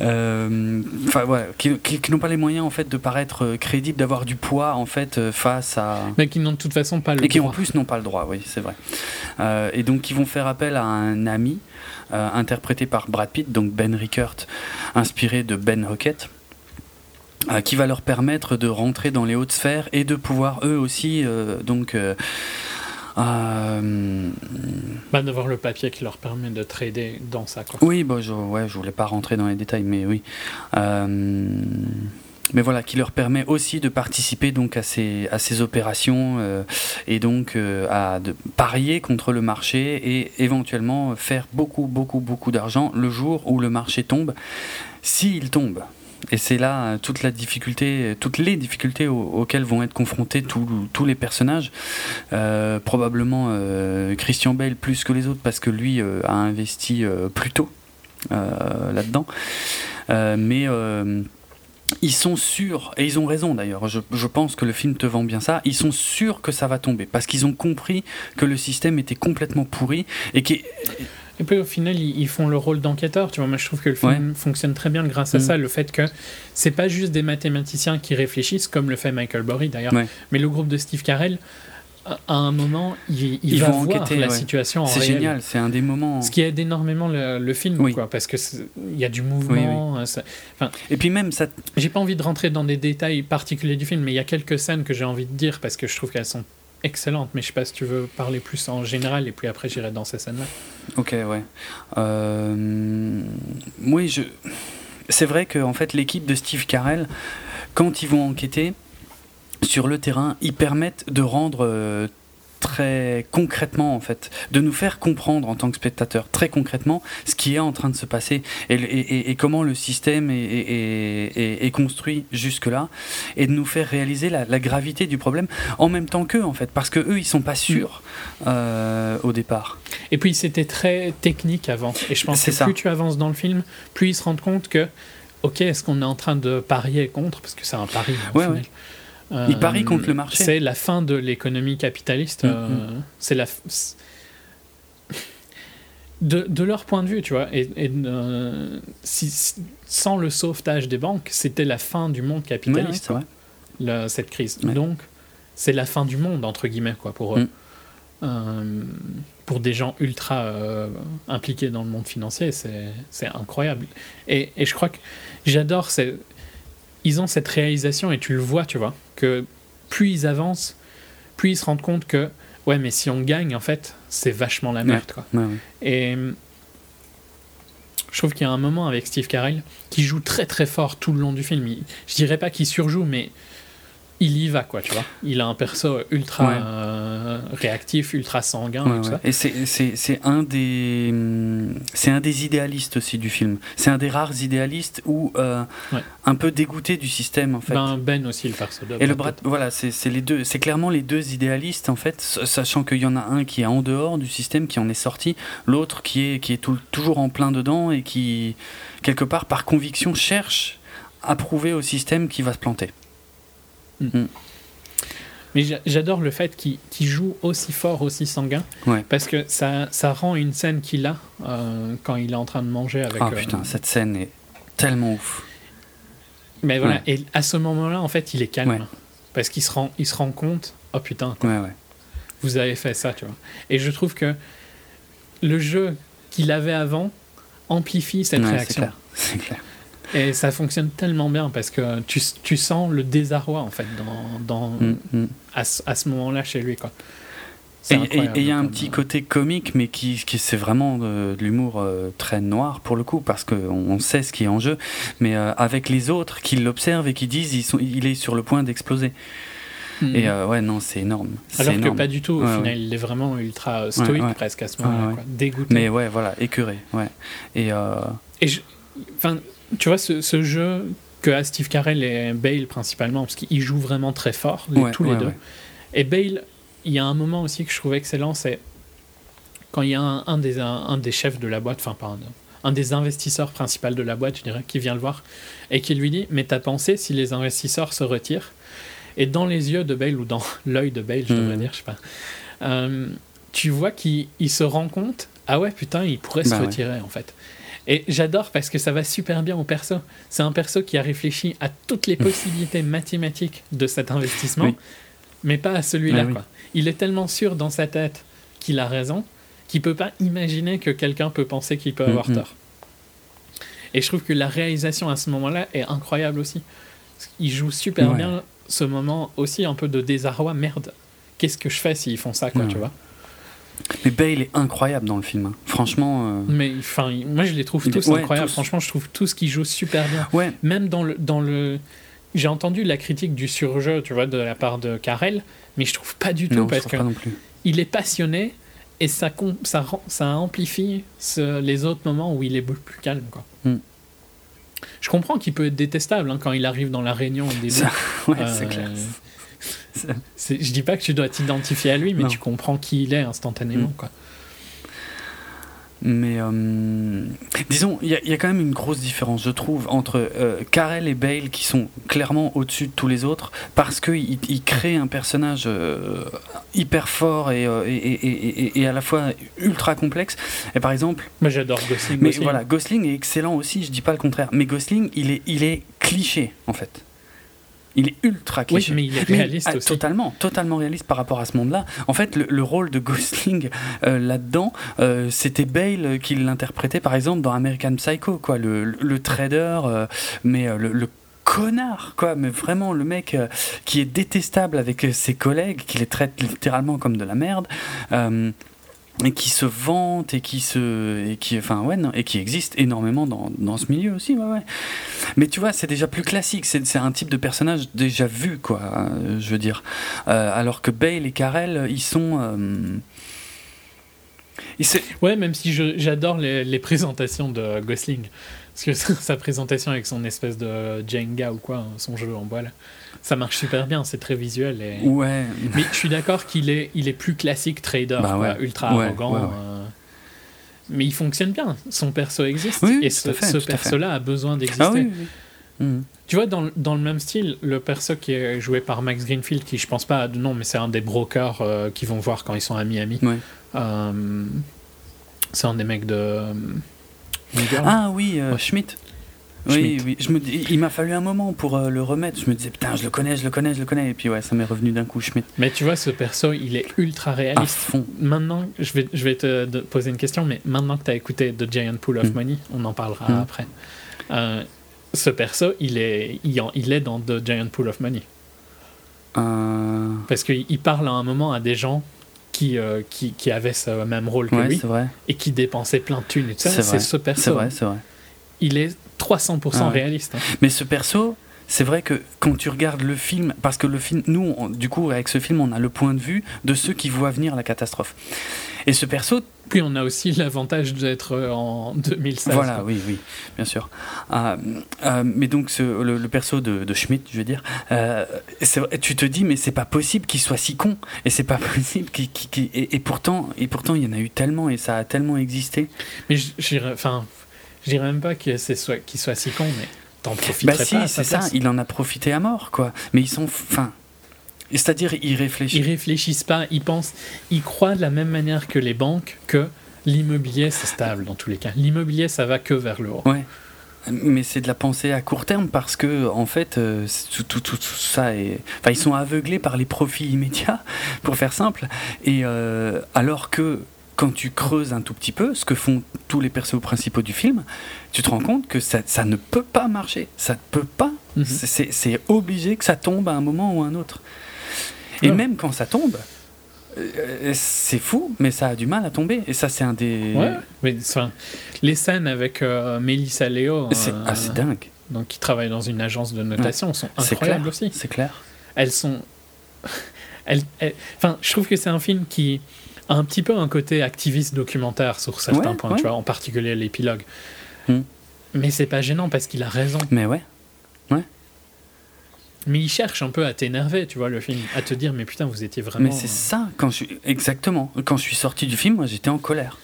Enfin, ouais, qui, qui- qui n'ont pas les moyens, en fait, de paraître crédibles, d'avoir du poids, en fait, euh, face à... Mais qui n'ont de toute façon pas le Et qui en droit. plus n'ont pas le droit, oui, c'est vrai. Euh, et donc ils vont faire appel à un ami, euh, interprété par Brad Pitt, donc Ben Rickert, inspiré de Ben Hockett, euh, qui va leur permettre de rentrer dans les hautes sphères et de pouvoir eux aussi, euh, donc... euh, euh, Bah, d'avoir le papier qui leur permet de trader dans ça. Quoi. oui, bon, je, ouais, je voulais pas rentrer dans les détails, mais oui. Mais voilà, qui leur permet aussi de participer donc à ces, à ces opérations euh, et donc euh, à de parier contre le marché et éventuellement faire beaucoup, beaucoup, beaucoup d'argent le jour où le marché tombe, s'il tombe. Et c'est là euh, toute la difficulté, toutes les difficultés au- auxquelles vont être confrontés tous les personnages. Probablement Christian Bale plus que les autres parce que lui a investi plus tôt là-dedans. Mais ils sont sûrs, et ils ont raison d'ailleurs, je, je pense que le film te vend bien ça, ils sont sûrs que ça va tomber, parce qu'ils ont compris que le système était complètement pourri, et qui Et puis au final, ils, font le rôle d'enquêteur. Tu vois, moi je trouve que le film fonctionne très bien grâce à Mm. ça, le fait que c'est pas juste des mathématiciens qui réfléchissent, comme le fait Michael Burry d'ailleurs, Ouais. mais le groupe de Steve Carell, à un moment, il, il Ils va vont voir enquêter, la ouais. situation en C'est génial, c'est un des moments. Ce qui aide énormément le, le film, Oui. quoi, parce que c'est- il y a du mouvement. euh, ça- Et puis même, ça, J'ai pas envie de rentrer dans des détails particuliers du film, mais il y a quelques scènes que j'ai envie de dire parce que je trouve qu'elles sont excellentes. Mais je sais pas si tu veux parler plus en général et puis après j'irai dans ces scènes-là. Ok, ouais. Euh, Oui, je. C'est vrai que en fait, l'équipe de Steve Carell, quand ils vont enquêter sur le terrain, ils permettent de rendre euh, très concrètement, en fait, de nous faire comprendre en tant que spectateur, très concrètement, ce qui est en train de se passer et, comment le système est, est- est- est construit jusque-là, et de nous faire réaliser la, la gravité du problème en même temps qu'eux, en fait, parce que eux, ils sont pas sûrs euh, au départ. Et puis c'était très technique avant. Et je pense que ça. plus tu avances dans le film, plus ils se rendent compte que, ok, est-ce qu'on est en train de parier contre Parce que c'est un pari. Ouais, final. Ils parient contre le marché. C'est la fin de l'économie capitaliste. Mm, euh, C'est la. De, de leur point de vue, tu vois, et, et, euh, si- sans le sauvetage des banques, c'était la fin du monde Ouais, ouais, capitaliste, la- cette crise. Ouais. Donc, c'est la fin du monde, entre guillemets, quoi, pour eux. Mm. Euh, pour des gens ultra euh, impliqués dans le monde financier, c'est incroyable. Et, et je crois que j'adore, ils ont cette réalisation, et tu le vois, tu vois, que plus ils avancent, plus ils se rendent compte que, ouais, mais si on gagne, en fait, c'est vachement la merde, quoi. Ouais, ouais. Et je trouve qu'il y a un moment avec Steve Carell qui joue très très fort tout le long du film. Il- je dirais pas qu'il surjoue, mais il y va, quoi, tu vois. Il a un perso ultra Ouais. euh, réactif, ultra sanguin Ouais, et tout ouais. ça. Et c'est- un des hum, c'est un des idéalistes aussi du film. C'est un des rares idéalistes où euh, un peu dégoûté du système en fait. Ben, ben aussi, le perso de et le Brad voilà, c'est les deux, c'est clairement les deux idéalistes en fait, sachant qu'il y en a un qui est en dehors du système, qui en est sorti, l'autre qui est qui est tout- toujours en plein dedans et qui quelque part par conviction cherche à prouver au système qu'il va se planter. Mais j'a- j'adore le fait qu'il joue aussi fort, aussi sanguin, Ouais. parce que ça, ça rend une scène qu'il a euh, quand il est en train de manger avec. Ah euh, putain, cette scène est tellement ouf. Mais voilà, Ouais. et à ce moment-là, en fait, il est calme. Ouais. Parce qu'il se rend, il se rend compte, oh putain, Ouais ouais. vous avez fait ça, tu vois. Et je trouve que le jeu qu'il avait avant amplifie cette réaction. C'est clair. Et ça fonctionne tellement bien parce que tu, tu sens le désarroi, en fait, dans, dans, Mm, mm. à, ce- à ce moment-là chez lui, quoi. Et il y a un petit euh, côté comique, mais qui, qui c'est vraiment de, de l'humour euh, très noir pour le coup, parce qu'on on sait ce qui est en jeu, mais euh, avec les autres qui l'observent et qui disent ils sont, il est sur le point d'exploser. mm. Et euh, ouais, non, c'est énorme. Alors que énorme. pas du tout, au Ouais, final, ouais. il est vraiment ultra stoïque ouais. presque à ce moment-là, dégoûté. Mais ouais, voilà, écœuré. Ouais. Et euh, Et je- enfin, tu vois, ce, ce jeu que a Steve Carell et Bale principalement, parce qu'ils jouent vraiment très fort, les- ouais, tous les ouais, deux. ouais. Et Bale, il y a un moment aussi que je trouve excellent, c'est quand il y a un, un des, un, un des chefs de la boîte, enfin pas un, un des investisseurs principaux de la boîte, je dirais, qui vient le voir et qui lui dit Mais t'as pensé si les investisseurs se retirent? Et dans les yeux de Bale, ou dans l'œil de Bale, je devrais Mhm. dire, je sais pas, euh, tu vois qu'il il se rend compte Ah ouais, putain, il pourrait se Bah ouais. retirer en fait. Et j'adore parce que ça va super bien au perso. C'est un perso qui a réfléchi à toutes les possibilités mathématiques de cet investissement, Oui. mais pas à celui-là. Ah oui. Il est tellement sûr dans sa tête qu'il a raison qu'il peut pas imaginer que quelqu'un peut penser qu'il peut avoir Mhm. tort. Et je trouve que la réalisation à ce moment-là est incroyable aussi. Il joue super Ouais. bien ce moment aussi un peu de désarroi. Merde, qu'est-ce que je fais s'ils font ça, quoi, Ouais. tu vois Mais Bale est incroyable dans le film. hein. Franchement. euh, Mais enfin, moi je les trouve tous ouais, incroyables. tous. Franchement, je trouve tous qui jouent super bien. Ouais, Même dans le, dans le... J'ai entendu la critique du surjeu, tu vois, de la part de Karel, mais je trouve pas du tout non, parce que pas non plus. il est passionné et ça, com- ça, ça amplifie ce- les autres moments où il est plus calme, quoi. Hmm. Je comprends qu'il peut être détestable hein, quand il arrive dans la réunion au début. Ça- ouais, Euh, c'est clair. Je dis pas que tu dois t'identifier à lui, mais Non. tu comprends qui il est instantanément, quoi. mais euh, disons, il y, a- il y a quand même une grosse différence, je trouve, entre euh, Carell et Bale qui sont clairement au-dessus de tous les autres parce qu'ils ils créent un personnage euh, hyper fort et, euh, et, à la fois ultra complexe. Et par exemple, Moi j'adore Gosling mais aussi. voilà, Gosling est excellent aussi, je dis pas le contraire, mais Gosling, il est, il est cliché en fait. Il est ultra Oui, cliché. mais il est réaliste Ah, aussi. Totalement, totalement réaliste par rapport à ce monde-là. En fait, le, le rôle de Gosling euh, là-dedans, euh, c'était Bale qui l'interprétait par exemple dans American Psycho, quoi, le, le- le trader, euh, mais le, le connard, quoi, mais vraiment le mec euh, qui est détestable avec ses collègues, qui les traite littéralement comme de la merde. euh, et qui se vante et qui se et qui enfin ouais et qui existe énormément dans, dans ce milieu aussi mais tu vois c'est déjà plus classique. C'est un type de personnage déjà vu quoi je veux dire. Euh, alors que Bale et Carell ils sont euh, Ouais, même si j'adore les présentations de Gosling. Parce que sa présentation avec son espèce de Jenga ou quoi, son jeu en bois là, ça marche super bien, c'est très visuel. Et... ouais Mais je suis d'accord qu'il est, il est plus classique trader, Bah quoi, ultra Ouais, arrogant. ouais, euh, Mais il fonctionne bien, son perso existe. Oui, oui, et ce, à ce à perso-là a besoin d'exister. ah oui, oui. Mhm. Tu vois, dans, le- dans le même style, le perso qui est joué par Max Greenfield, qui je pense pas a de nom, mais c'est un des brokers euh, qui vont voir quand ils sont à Miami. Euh, c'est un des mecs de. Ah oui euh, Ouais. Schmidt oui, oui, je me il m'a fallu un moment pour euh, le remettre. Je me disais, putain, je le connais, je le connais, je le connais. Et puis, ouais, ça m'est revenu d'un coup, Schmidt. Mais tu vois, ce perso, il est ultra À réaliste. fond. Maintenant, je vais, je vais te de- poser une question, mais maintenant que tu as écouté The Giant Pool of Mm. Money, on en parlera Mm. après. Euh, ce perso, il est, il, en- il est dans The Giant Pool of Money. Euh, Parce qu'il il parle à un moment à des gens qui, euh, qui, qui avaient ce même rôle que Ouais, lui vrai. et qui dépensaient plein de thunes et tout ça. C'est ce perso. C'est vrai, c'est vrai. Il est 300% Ah ouais. réaliste. hein. Mais ce perso, c'est vrai que quand tu regardes le film, parce que le film, nous, on- du coup, avec ce film, on a le point de vue de ceux qui voient venir la catastrophe. Et ce perso, Puis on a aussi l'avantage d'être euh, en 2016. voilà, quoi. oui, oui, bien sûr. Ah, euh, mais donc, ce- le, le perso de, de Schmidt, je veux dire, euh, tu te dis, mais c'est pas possible qu'il soit si con. Et c'est pas possible qu'il. qu'il- qu'il- et, et pourtant, et pourtant, il y en a eu tellement, et ça a tellement existé. Mais je dirais, enfin, je dirais même pas que c'est soit, qu'il soit si con, mais t'en profiterais Bah si, pas. c'est ça, place. il en a profité à mort, quoi. Mais ils sont. Enfin. C'est-à-dire, ils réfléchissent. Ils réfléchissent pas, ils pensent, ils croient de la même manière que les banques que l'immobilier c'est stable dans tous les cas. L'immobilier ça va que vers le haut. Ouais. Mais c'est de la pensée à court terme parce que en fait euh, tout, tout, tout, tout ça est. Enfin, ils sont aveuglés par les profits immédiats, pour faire simple. Et euh, alors que quand tu creuses un tout petit peu, ce que font tous les persos principaux du film, tu te rends compte que ça, ça ne peut pas marcher. Ça ne peut pas. Mhm. C'est obligé que ça tombe à un moment ou à un autre. Et Ouais. même quand ça tombe, euh, c'est fou, mais ça a du mal à tomber. Et ça, c'est un des. Ouais, mais enfin, les scènes avec euh, Mélissa Léo, C'est euh, ah, dingue. donc qui travaille dans une agence de notation, sont C'est incroyables aussi. C'est clair. Elles sont, elles, elles- enfin, je trouve que c'est un film qui a un petit peu un côté activiste documentaire sur certains Ouais, points, ouais. tu vois, en particulier l'épilogue. Hmm. Mais c'est pas gênant parce qu'il a raison. Mais ouais. Mais il cherche un peu à t'énerver, tu vois, le film, à te dire, mais putain, vous étiez vraiment. Mais c'est ça, quand je suis... exactement. Quand je suis sorti du film, moi j'étais en colère.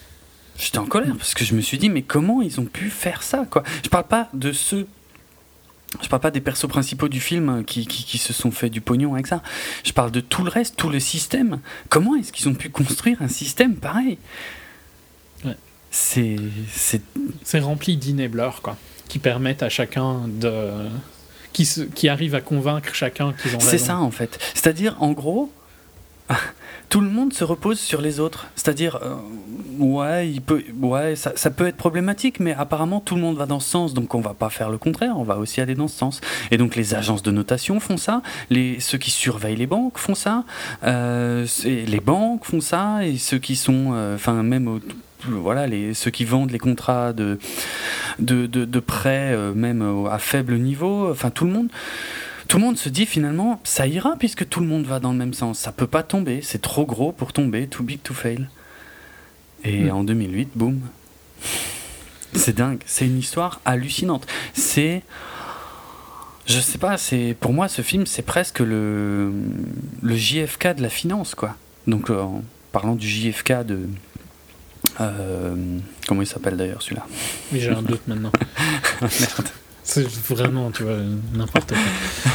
J'étais en colère parce que je me suis dit, mais comment ils ont pu faire ça quoi? Je parle pas de ceux. Je parle pas des persos principaux du film qui, qui, qui se sont fait du pognon avec ça. Je parle de tout le reste, tout le système. Comment est-ce qu'ils ont pu construire un système pareil? Ouais. C'est. rempli d'enablers, quoi, qui permettent à chacun de. Qui, se... qui arrivent à convaincre chacun qu'ils ont raison. C'est ça en fait. C'est-à-dire, en gros, tout le monde se repose sur les autres. C'est-à-dire, euh, ouais, il peut, ouais, ça, ça peut être problématique, mais apparemment tout le monde va dans ce sens, donc on va pas faire le contraire, on va aussi aller dans ce sens. Et donc les agences de notation font ça, les, ceux qui surveillent les banques font ça, euh, les banques font ça, et ceux qui sont, euh, enfin même au- voilà, les, ceux qui vendent les contrats de, de, de, de prêts, euh, même au- à faible niveau, enfin tout le monde tout le monde se dit finalement ça ira puisque tout le monde va dans le même sens. Ça peut pas tomber, c'est trop gros pour tomber, too big to fail. Et Mm. en 2008, boum. C'est dingue, c'est une histoire hallucinante. C'est je sais pas, c'est pour moi ce film c'est presque le le JFK de la finance quoi. Donc euh, en parlant du JFK de Euh, comment il s'appelle d'ailleurs celui-là Oui, j'ai un doute maintenant. Merde. C'est vraiment, tu vois, n'importe quoi.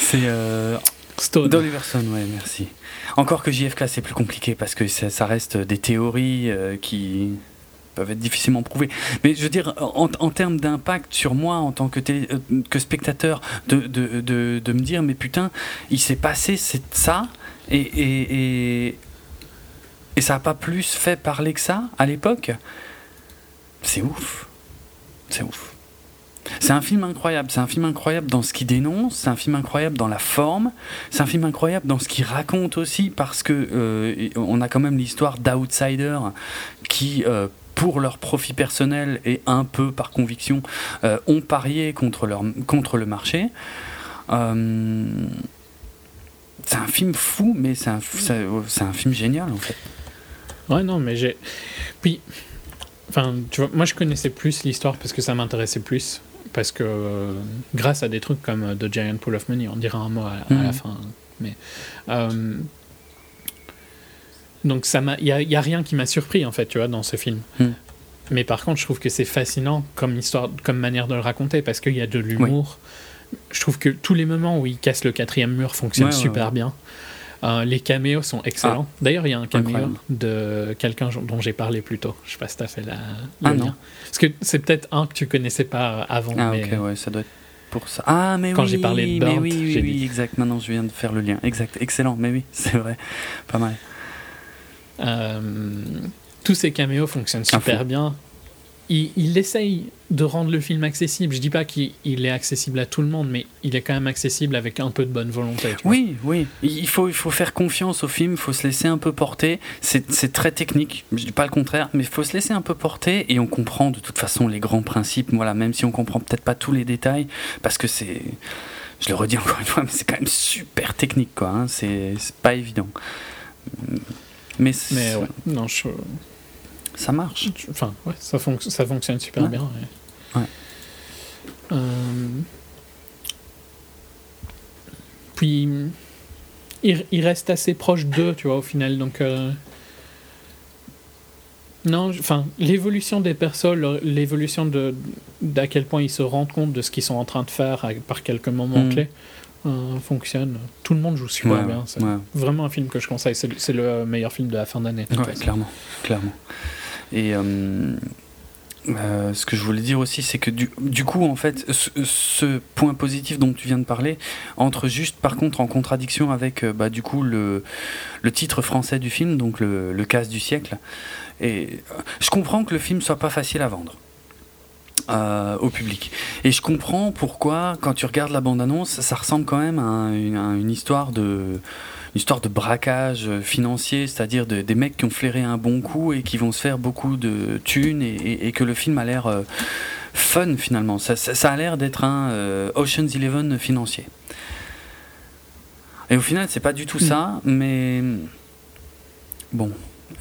C'est euh, Stone. Stone, ouais, merci. Encore que JFK, c'est plus compliqué parce que ça, ça reste des théories euh, qui peuvent être difficilement prouvées. Mais je veux dire, en, en termes d'impact sur moi en tant que, télé- euh, que spectateur, de, de, de, de me dire, mais putain, il s'est passé c'est ça, et, et, et, et ça n'a pas plus fait parler que ça à l'époque? C'est ouf. C'est ouf. C'est un film incroyable. C'est un film incroyable dans ce qu'il dénonce. C'est un film incroyable dans la forme. C'est un film incroyable dans ce qu'il raconte aussi parce que euh, on a quand même l'histoire d'outsiders qui, euh, pour leur profit personnel et un peu par conviction, euh, ont parié contre, le marché. C'est un film fou, mais c'est un, un film génial en fait. Ouais, non, mais j'ai. Puis, enfin, tu vois, moi je connaissais plus l'histoire parce que ça m'intéressait plus. Parce que euh, grâce à des trucs comme euh, The Giant Pool of Money, on dira un mot à, à la Mhm. fin. Mais. euh, donc, ça m'a. Il n'y a, y a rien qui m'a surpris, en fait, tu vois, dans ce film. Mhm. Mais par contre, je trouve que c'est fascinant comme histoire, comme manière de le raconter parce qu'il y a de l'humour. Je trouve que tous les moments où il casse le quatrième mur fonctionnent Ouais, ouais, super ouais. bien. Euh, les caméos sont excellents. D'ailleurs, il y a un caméo Incroyable. de quelqu'un dont j'ai parlé plus tôt. Je sais pas si tu as fait la, le Ah, lien. non. Parce que c'est peut-être un que tu connaissais pas avant. Ah mais ok, ouais, ça doit être pour ça. Ah mais Quand oui, j'ai parlé de mais oui, oui, oui, dit. exact. Maintenant, je viens de faire le lien. Exact, excellent. Mais oui, c'est vrai, pas mal. euh, tous ces caméos fonctionnent Ah, super bien. Il, il essaye de rendre le film accessible. Je dis pas qu'il il est accessible à tout le monde, mais il est quand même accessible avec un peu de bonne volonté. Oui, oui. Il faut, il faut faire confiance au film. Il faut se laisser un peu porter. C'est très technique. Je dis pas le contraire, mais il faut se laisser un peu porter et on comprend de toute façon les grands principes. Voilà, même si on comprend peut-être pas tous les détails, parce que c'est, je le redis encore une fois, mais c'est quand même super technique, quoi. hein. C'est pas évident. Mais, c'est- Mais ouais, non, je, ça marche. Enfin, ouais, ça, fonc- ça fonctionne super Ouais. bien. ouais. Euh, Puis, il, il reste assez proche d'eux, tu vois, au final. Donc, euh, non, enfin, l'évolution des persos, leur- l'évolution de d'à quel point ils se rendent compte de ce qu'ils sont en train de faire à- par quelques moments Mm. clés euh, fonctionne. Tout le monde joue super Ouais, bien. C'est ouais. vraiment un film que je conseille. C'est le- meilleur film de la fin d'année. Ouais, clairement, clairement. Et euh, euh, ce que je voulais dire aussi, c'est que du, coup, en fait, ce, point positif dont tu viens de parler entre juste, par contre, en contradiction avec, euh, bah, du coup, le, le titre français du film, donc le, casse du siècle. Et je comprends que le film soit pas facile à vendre. au public. Et je comprends pourquoi, quand tu regardes la bande-annonce, ça ressemble quand même à, un- une, histoire de, histoire de braquage euh, financier, c'est-à-dire de- des mecs qui ont flairé un bon coup et qui vont se faire beaucoup de thunes et, et- et que le film a l'air euh, fun finalement. Ça, ça- ça a l'air d'être un euh, Ocean's Eleven financier. Et au final, c'est pas du tout Mm. ça, mais bon.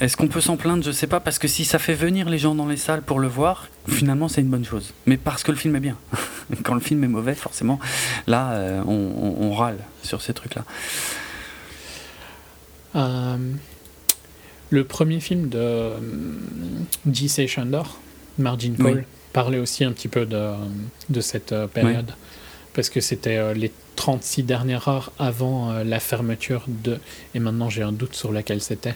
Est-ce qu'on peut s'en plaindre? Je sais pas, parce que si ça fait venir les gens dans les salles pour le voir, finalement c'est une bonne chose. Mais parce que le film est bien. Quand le film est mauvais, forcément, là, on, on- on râle sur ces trucs-là. Euh, le premier film de euh, J.C. Chandor, Margin Call, Oui. parlait aussi un petit peu de, de cette euh, période. Parce que c'était euh, les 36 dernières heures avant euh, la fermeture de. Et maintenant j'ai un doute sur laquelle c'était.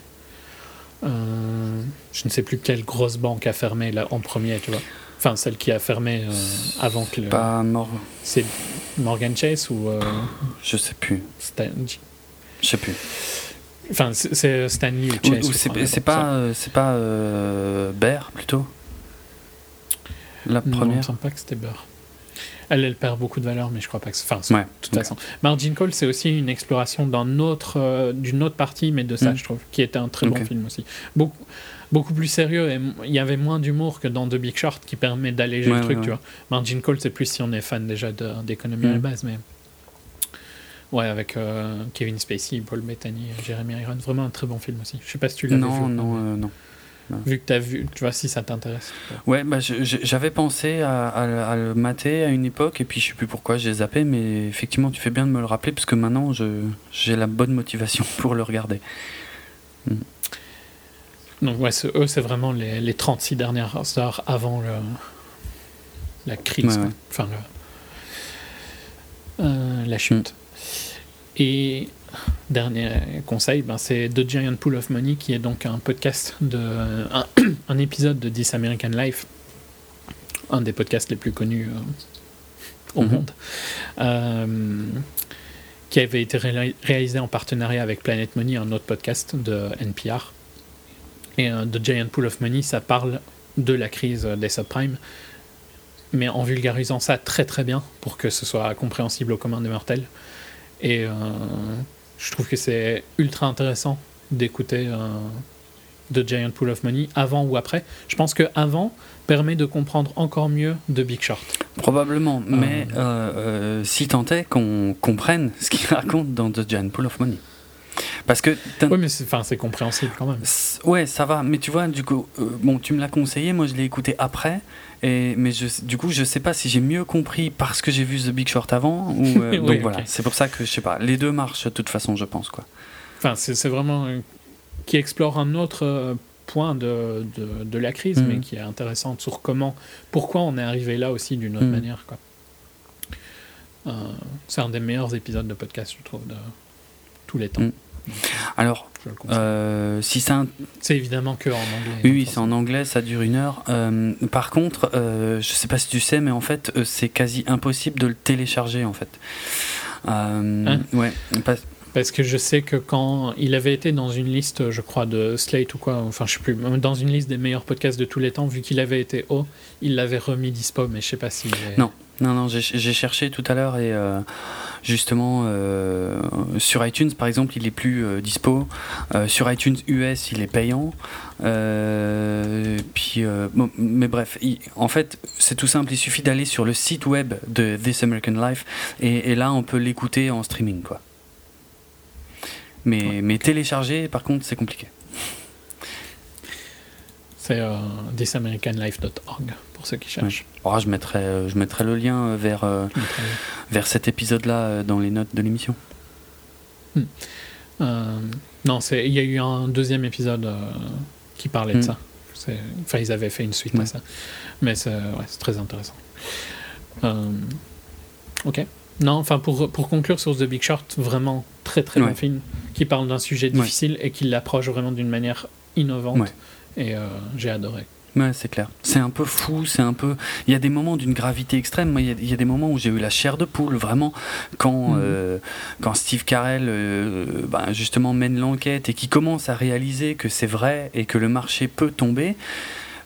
Euh, je ne sais plus quelle grosse banque a fermé là, en premier, tu vois. Enfin, celle qui a fermé euh, avant que le. Pas mort, C'est Morgan Chase ou. euh, je sais plus. Stan- Je sais plus. Enfin, c'est- Stanley ou Chase. ou c'est pas, euh, c'est pas euh, Bear plutôt? La Non, il me première semble pas que c'était Beurre. Elle, elle perd beaucoup de valeur, mais je crois pas que. Enfin, Ouais. de toute façon. Margin Call, c'est aussi une exploration d'un autre, euh, d'une autre partie, mais de ça, Mm. je trouve, qui était un très bon film aussi. Beaucoup, beaucoup plus sérieux, et il y avait moins d'humour que dans The Big Short, qui permet d'alléger Ouais, le truc, ouais, tu vois. Margin Call, c'est plus si on est fan déjà d'économie à la base, mais. Ouais, avec euh, Kevin Spacey, Paul Bettany, Jeremy Irons, vraiment un très bon film aussi. Je sais pas si tu l'avais vu. Non, pas, non, euh, non. Vu que tu as vu, tu vois, si ça t'intéresse. Ouais, bah, j'avais pensé à, à- à le mater à une époque, et puis je sais plus pourquoi j'ai zappé, mais effectivement, tu fais bien de me le rappeler, parce que maintenant, j'ai la bonne motivation pour le regarder. Donc, ouais, eux, c'est vraiment les, les 36 dernières heures avant le, la crise, Ouais, quoi. ouais. enfin le- euh, la chute. Et dernier conseil, ben, c'est The Giant Pool of Money, qui est donc un podcast, de, un, un épisode de This American Life, un des podcasts les plus connus euh, au Mhm. monde, euh, qui avait été réa- réalisé en partenariat avec Planet Money, un autre podcast de NPR. Et euh, The Giant Pool of Money, ça parle de la crise des subprimes, mais en vulgarisant ça très très bien pour que ce soit compréhensible au commun des mortels. Et euh, je trouve que c'est ultra intéressant d'écouter euh, The Giant Pool of Money avant ou après. Je pense que avant permet de comprendre encore mieux The Big Short. Probablement, mais euh, euh, si tant est qu'on comprenne ce qu'il raconte dans The Giant Pool of Money. Parce que. Oui, mais c'est compréhensible quand même. Ouais, ça va, mais tu vois, du coup, bon, tu me l'as conseillé, moi je l'ai écouté après, et, mais je, du coup, je sais pas si j'ai mieux compris parce que j'ai vu The Big Short avant, ou. euh, Oui, donc voilà, c'est pour ça que je sais pas, les deux marchent de toute façon, je pense, quoi. Enfin, c'est vraiment euh, qui explore un autre euh, point de, de, de la crise, mais qui est intéressant sur comment, pourquoi on est arrivé là aussi d'une autre Mhm. manière. quoi. Euh, c'est un des meilleurs épisodes de podcast, je trouve, de tous les temps. Mhm. Alors, euh, si c'est un. C'est évidemment que en anglais. Oui, oui, hein, c'est en anglais, ça dure une heure. Euh, par contre, euh, je sais pas si tu sais, mais en fait, euh, c'est quasi impossible de le télécharger, en fait. Euh, Hein ouais, parce- Parce que je sais que quand il avait été dans une liste, je crois, de Slate ou quoi, enfin je sais plus, dans une liste des meilleurs podcasts de tous les temps, vu qu'il avait été haut, il l'avait remis dispo, mais je sais pas si. Non. Non, non, j'ai j'ai cherché tout à l'heure et euh, justement euh, sur iTunes par exemple il est plus euh, dispo. Euh, sur iTunes US il est payant. Puis, bon, mais bref, il- en fait c'est tout simple, il suffit d'aller sur le site web de This American Life et, et là on peut l'écouter en streaming quoi. Mais, mais télécharger par contre c'est compliqué. C'est euh, thisamericanlife.org pour ceux qui cherchent. Oh, je, mettrai, euh, je mettrai le lien euh, vers, euh, vers cet épisode là dans les notes de l'émission. Euh, non, il y a eu un deuxième épisode euh, qui parlait de Mm. ça. Enfin, ils avaient fait une suite Ouais. à ça. Mais c'est ouais, très intéressant. Euh, ok. Non, enfin, pour, pour conclure sur The Big Short, vraiment très très bon Ouais. film qui parle d'un sujet Ouais. difficile et qui l'approche vraiment d'une manière innovante. Et euh, j'ai adoré. Ouais, c'est clair. C'est un peu fou, c'est un peu. Il y a des moments d'une gravité extrême. Moi, il y, a, il y a des moments où j'ai eu la chair de poule, vraiment, quand, Mhm. euh, quand Steve Carell, euh, ben, justement, mène l'enquête et qui commence à réaliser que c'est vrai et que le marché peut tomber.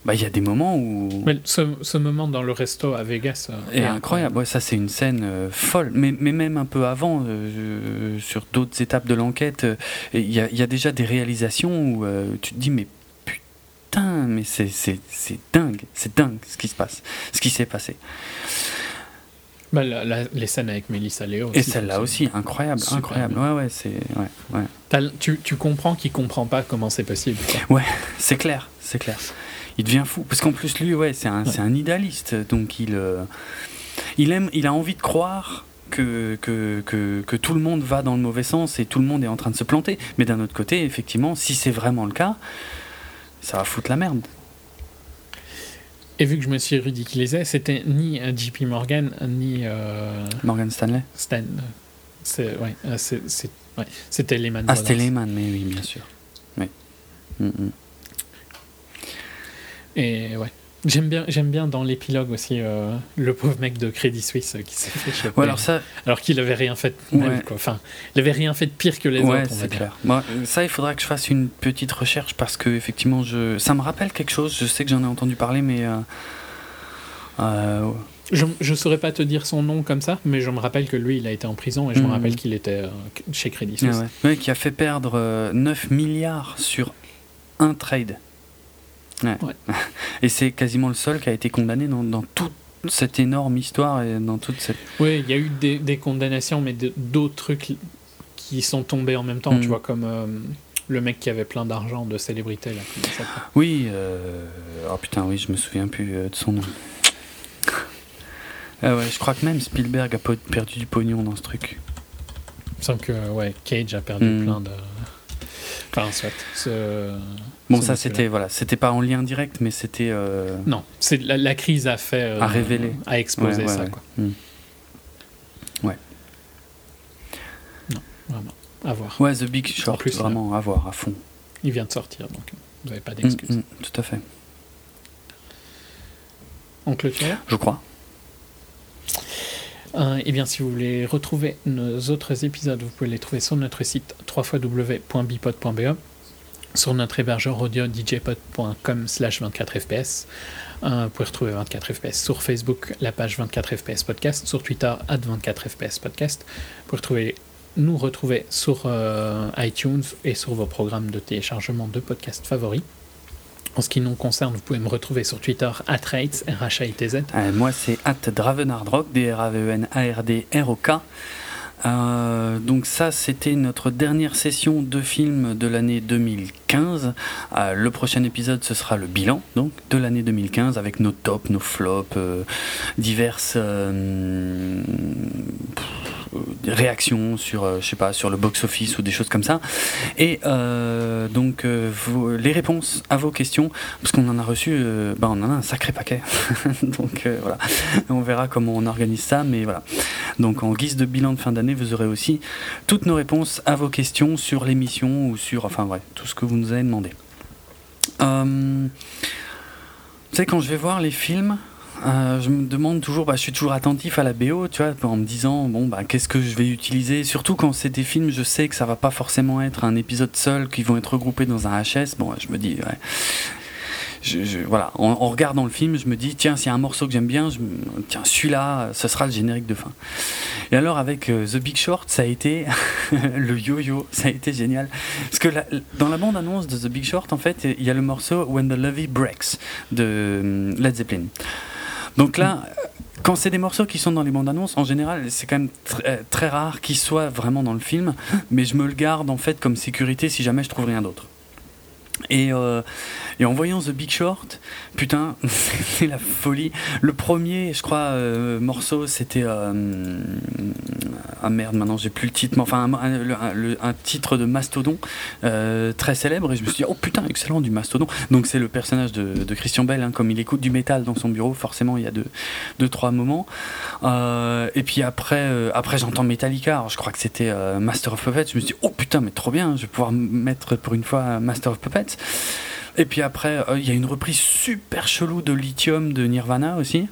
Bah, il y a des moments où. Mais ce, ce moment dans le resto à Vegas est incroyable. Ouais, ça, c'est une scène euh, folle. Mais, mais même un peu avant, euh, sur d'autres étapes de l'enquête, euh, il y, y a déjà des réalisations où tu te dis, mais putain, mais c'est, dingue. C'est dingue ce qui se passe, ce qui s'est passé. Bah, la- la- les scènes avec Melissa Leo. Et aussi, celle-là c'est- aussi, incroyable, incroyable. bien. Ouais, ouais, c'est, ouais, ouais. Tu, tu comprends qu'il comprend pas comment c'est possible. quoi. c'est clair, c'est clair. Il devient fou parce qu'en plus lui, ouais, c'est un, Ouais. un idéaliste, donc il, euh, il aime, il a envie de croire que, que, que, que tout le monde va dans le mauvais sens et tout le monde est en train de se planter. Mais d'un autre côté, effectivement, si c'est vraiment le cas, ça va foutre la merde. Et vu que je me suis ridiculisé, c'était ni euh, JP Morgan ni euh, Morgan Stanley. Stan. C'est, ouais, euh, c'est- ouais, c'était Lehman Ah, c'était Lehman, mais oui, bien sûr. Oui. Mm, mm. Et ouais. J'aime bien, j'aime bien dans l'épilogue aussi euh, le pauvre mec de Crédit Suisse euh, qui s'est fait choper. Ouais, alors ça, alors qu'il avait rien fait de quoi. Enfin, il avait rien fait de pire que les ouais, autres, on va c'est dire. clair. Ça, il faudra que je fasse une petite recherche parce que effectivement, je, ça me rappelle quelque chose. Je sais que j'en ai entendu parler, mais euh, euh, Je, je saurais pas te dire son nom comme ça, mais je me rappelle que lui, il a été en prison et je me Mhm. rappelle qu'il était chez Crédit Ah Suisse. Ouais, qui a fait perdre euh, 9 milliards sur un trade. Ouais. Ouais. Et c'est quasiment le seul qui a été condamné dans, dans toute cette énorme histoire et dans toute cette. Oui, il y a eu des, des condamnations, mais d'autres trucs qui sont tombés en même temps, tu vois, comme euh, le mec qui avait plein d'argent de célébrité, là, Oui, euh... oh putain, oui, je me souviens plus euh, de son nom. Ah ouais, je crois que même Spielberg a perdu du pognon dans ce truc. Il me semble que ouais, Cage a perdu Mhm. plein de Enfin, soit. ce- Bon, ça c'était voilà, c'était pas en lien direct, mais c'était. euh, Non, c'est la, la crise a fait. euh, À révéler. A exposé ouais, ouais, ça, ouais. quoi. Hmm. Vraiment. À voir. Ouais, The Big Short, plus, vraiment à voir à fond. Il vient de sortir, donc vous n'avez pas Mm, d'excuses. mm, tout à fait. On clôture? Je crois. Euh, Eh bien, si vous voulez retrouver nos autres épisodes, vous pouvez les trouver sur notre site www.bipod.be, sur notre hébergeur audio djpod.com slash 24fps. Euh, vous pouvez retrouver 24fps sur Facebook, la page 24fps podcast, sur Twitter, at 24fps podcast. Vous pouvez retrouver, nous retrouver sur euh, iTunes et sur vos programmes de téléchargement de podcasts favoris. En ce qui nous concerne, vous pouvez me retrouver sur Twitter, at Rates, R-H-A-I-T-Z. Euh, moi, c'est at Dravenardrock, D-R-A-V-E-N-A-R-D-R-O-K. Euh, donc ça, c'était notre dernière session de film de l'année 2015. Euh, le prochain épisode, ce sera le bilan donc de l'année 2015 avec nos tops, nos flops, euh, diverses euh, réactions sur, euh, je sais pas, sur le box-office ou des choses comme ça. Et euh, donc euh, les réponses à vos questions, parce qu'on en a reçu, euh, bah, on en a un sacré paquet. donc euh, voilà, on verra comment on organise ça, mais voilà. Donc en guise de bilan de fin d'année, vous aurez aussi toutes nos réponses à vos questions sur l'émission ou sur, enfin ouais, tout ce que vous nous avez demandé. Euh, tu sais, quand je vais voir les films, euh, je me demande toujours, bah, je suis toujours attentif à la BO, tu vois, en me disant, bon, bah, qu'est-ce que je vais utiliser? Surtout quand c'est des films, je sais que ça va pas forcément être un épisode seul, qui vont être regroupés dans un HS. Bon, je me dis, ouais. Je, je- voilà, en, en regardant le film, je me dis, tiens, s'il y a un morceau que j'aime bien, je, tiens, celui-là, ce sera le générique de fin. Et alors, avec euh, The Big Short, ça a été le yo-yo, ça a été génial. Parce que la- dans la bande-annonce de The Big Short, en fait, il y a le morceau When the Levee Breaks de euh, Led Zeppelin. Donc là, quand c'est des morceaux qui sont dans les bandes annonces, en général, c'est quand même euh, très rare qu'ils soient vraiment dans le film, mais je me le garde en fait comme sécurité si jamais je trouve rien d'autre. Et, euh, et en voyant The Big Short, putain, c'est la folie. Le premier, je crois, euh, morceau, c'était. euh, ah merde, maintenant j'ai plus le titre, mais enfin, un, titre de Mastodon euh, très célèbre. Et je me suis dit, oh putain, excellent, du Mastodon. Donc c'est le personnage de, Christian Bell, hein, comme il écoute du métal dans son bureau, forcément, il y a deux, deux trois moments. Et puis après, après j'entends Metallica, alors je crois que c'était Master of Puppets. Je me suis dit, oh putain, mais trop bien, je vais pouvoir mettre pour une fois Master of Puppets. Et puis après, euh, il y a une reprise super chelou de Lithium de Nirvana aussi.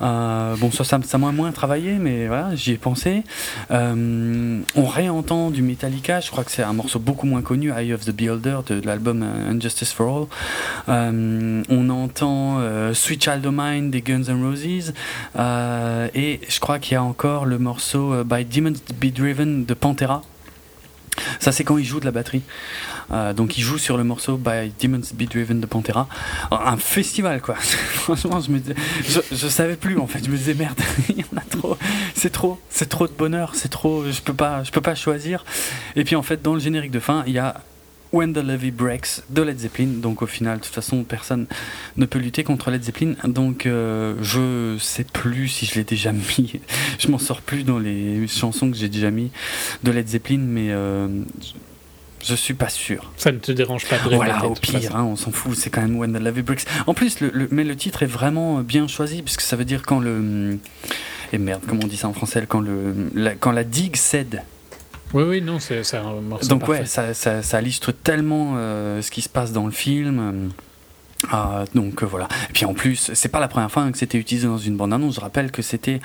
Euh, bon, ça, ça, m'a moins travaillé, mais voilà, j'y ai pensé. Euh, on réentend du Metallica, je crois que c'est un morceau beaucoup moins connu, Eye of the Beholder de, l'album Injustice for All. On entend Sweet Child of Mine des Guns N' Roses. Et je crois qu'il y a encore le morceau By Demons Be Driven de Pantera. Ça, c'est quand il joue de la batterie. Euh, donc, il joue sur le morceau By Demons Be Driven de Pantera. Un festival, quoi. Franchement, je me savais plus, en fait. Je me disais, merde, il y en a trop. C'est trop, c'est trop de bonheur. C'est trop, je peux pas, je peux pas choisir. Et puis, en fait, dans le générique de fin, il y a When the Levee Breaks de Led Zeppelin. Donc, au final, de toute façon, personne ne peut lutter contre Led Zeppelin. Donc, euh, je sais plus si je l'ai déjà mis. Je m'en sors plus dans les chansons que j'ai déjà mis de Led Zeppelin, mais euh, je, suis pas sûr. Ça ne te dérange pas répéter, Voilà, au pire, hein, on s'en fout, c'est quand même When the Levee Breaks. En plus, le, le- mais le titre est vraiment bien choisi, puisque ça veut dire quand le. Et merde, comment on dit ça en français Quand, le, la, quand la digue cède. Oui, oui, non, c'est c'est un morceau Donc, parfait. ouais, ça, ça, ça illustre tellement euh, ce qui se passe dans le film. Ah, donc euh, voilà. Et puis en plus, c'est pas la première fois hein, que c'était utilisé dans une bande-annonce. Je rappelle que c'était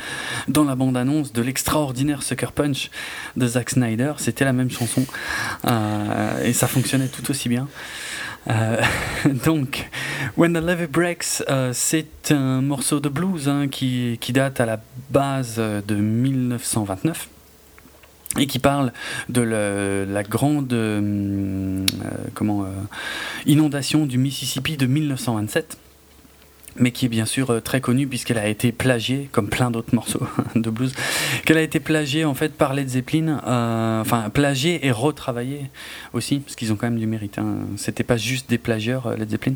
dans la bande-annonce de l'extraordinaire Sucker Punch de Zack Snyder. C'était la même chanson. Euh, et ça fonctionnait tout aussi bien. Euh, donc, When the Levee Breaks, c'est un morceau de blues hein, qui, qui date à la base de 1929 et qui parle de la grande euh, euh, comment, euh, inondation du Mississippi de 1927. Mais qui est bien sûr euh, très connue puisqu'elle a été plagiée, comme plein d'autres morceaux de blues, qu'elle a été plagiée en fait par Led Zeppelin, euh, enfin plagiée et retravaillée aussi, parce qu'ils ont quand même du mérite. Hein. C'était pas juste des plagieurs euh, Led Zeppelin,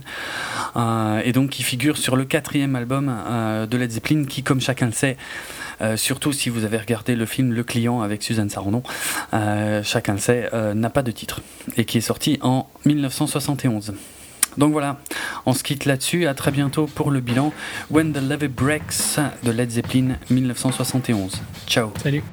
et donc qui figure sur le quatrième album de Led Zeppelin, qui, comme chacun le sait, surtout si vous avez regardé le film Le Client avec Suzanne Sarandon, chacun le sait, n'a pas de titre et qui est sorti en 1971. Donc voilà, on se quitte là-dessus. À très bientôt pour le bilan When the Levee Breaks de Led Zeppelin 1971. Ciao. Salut.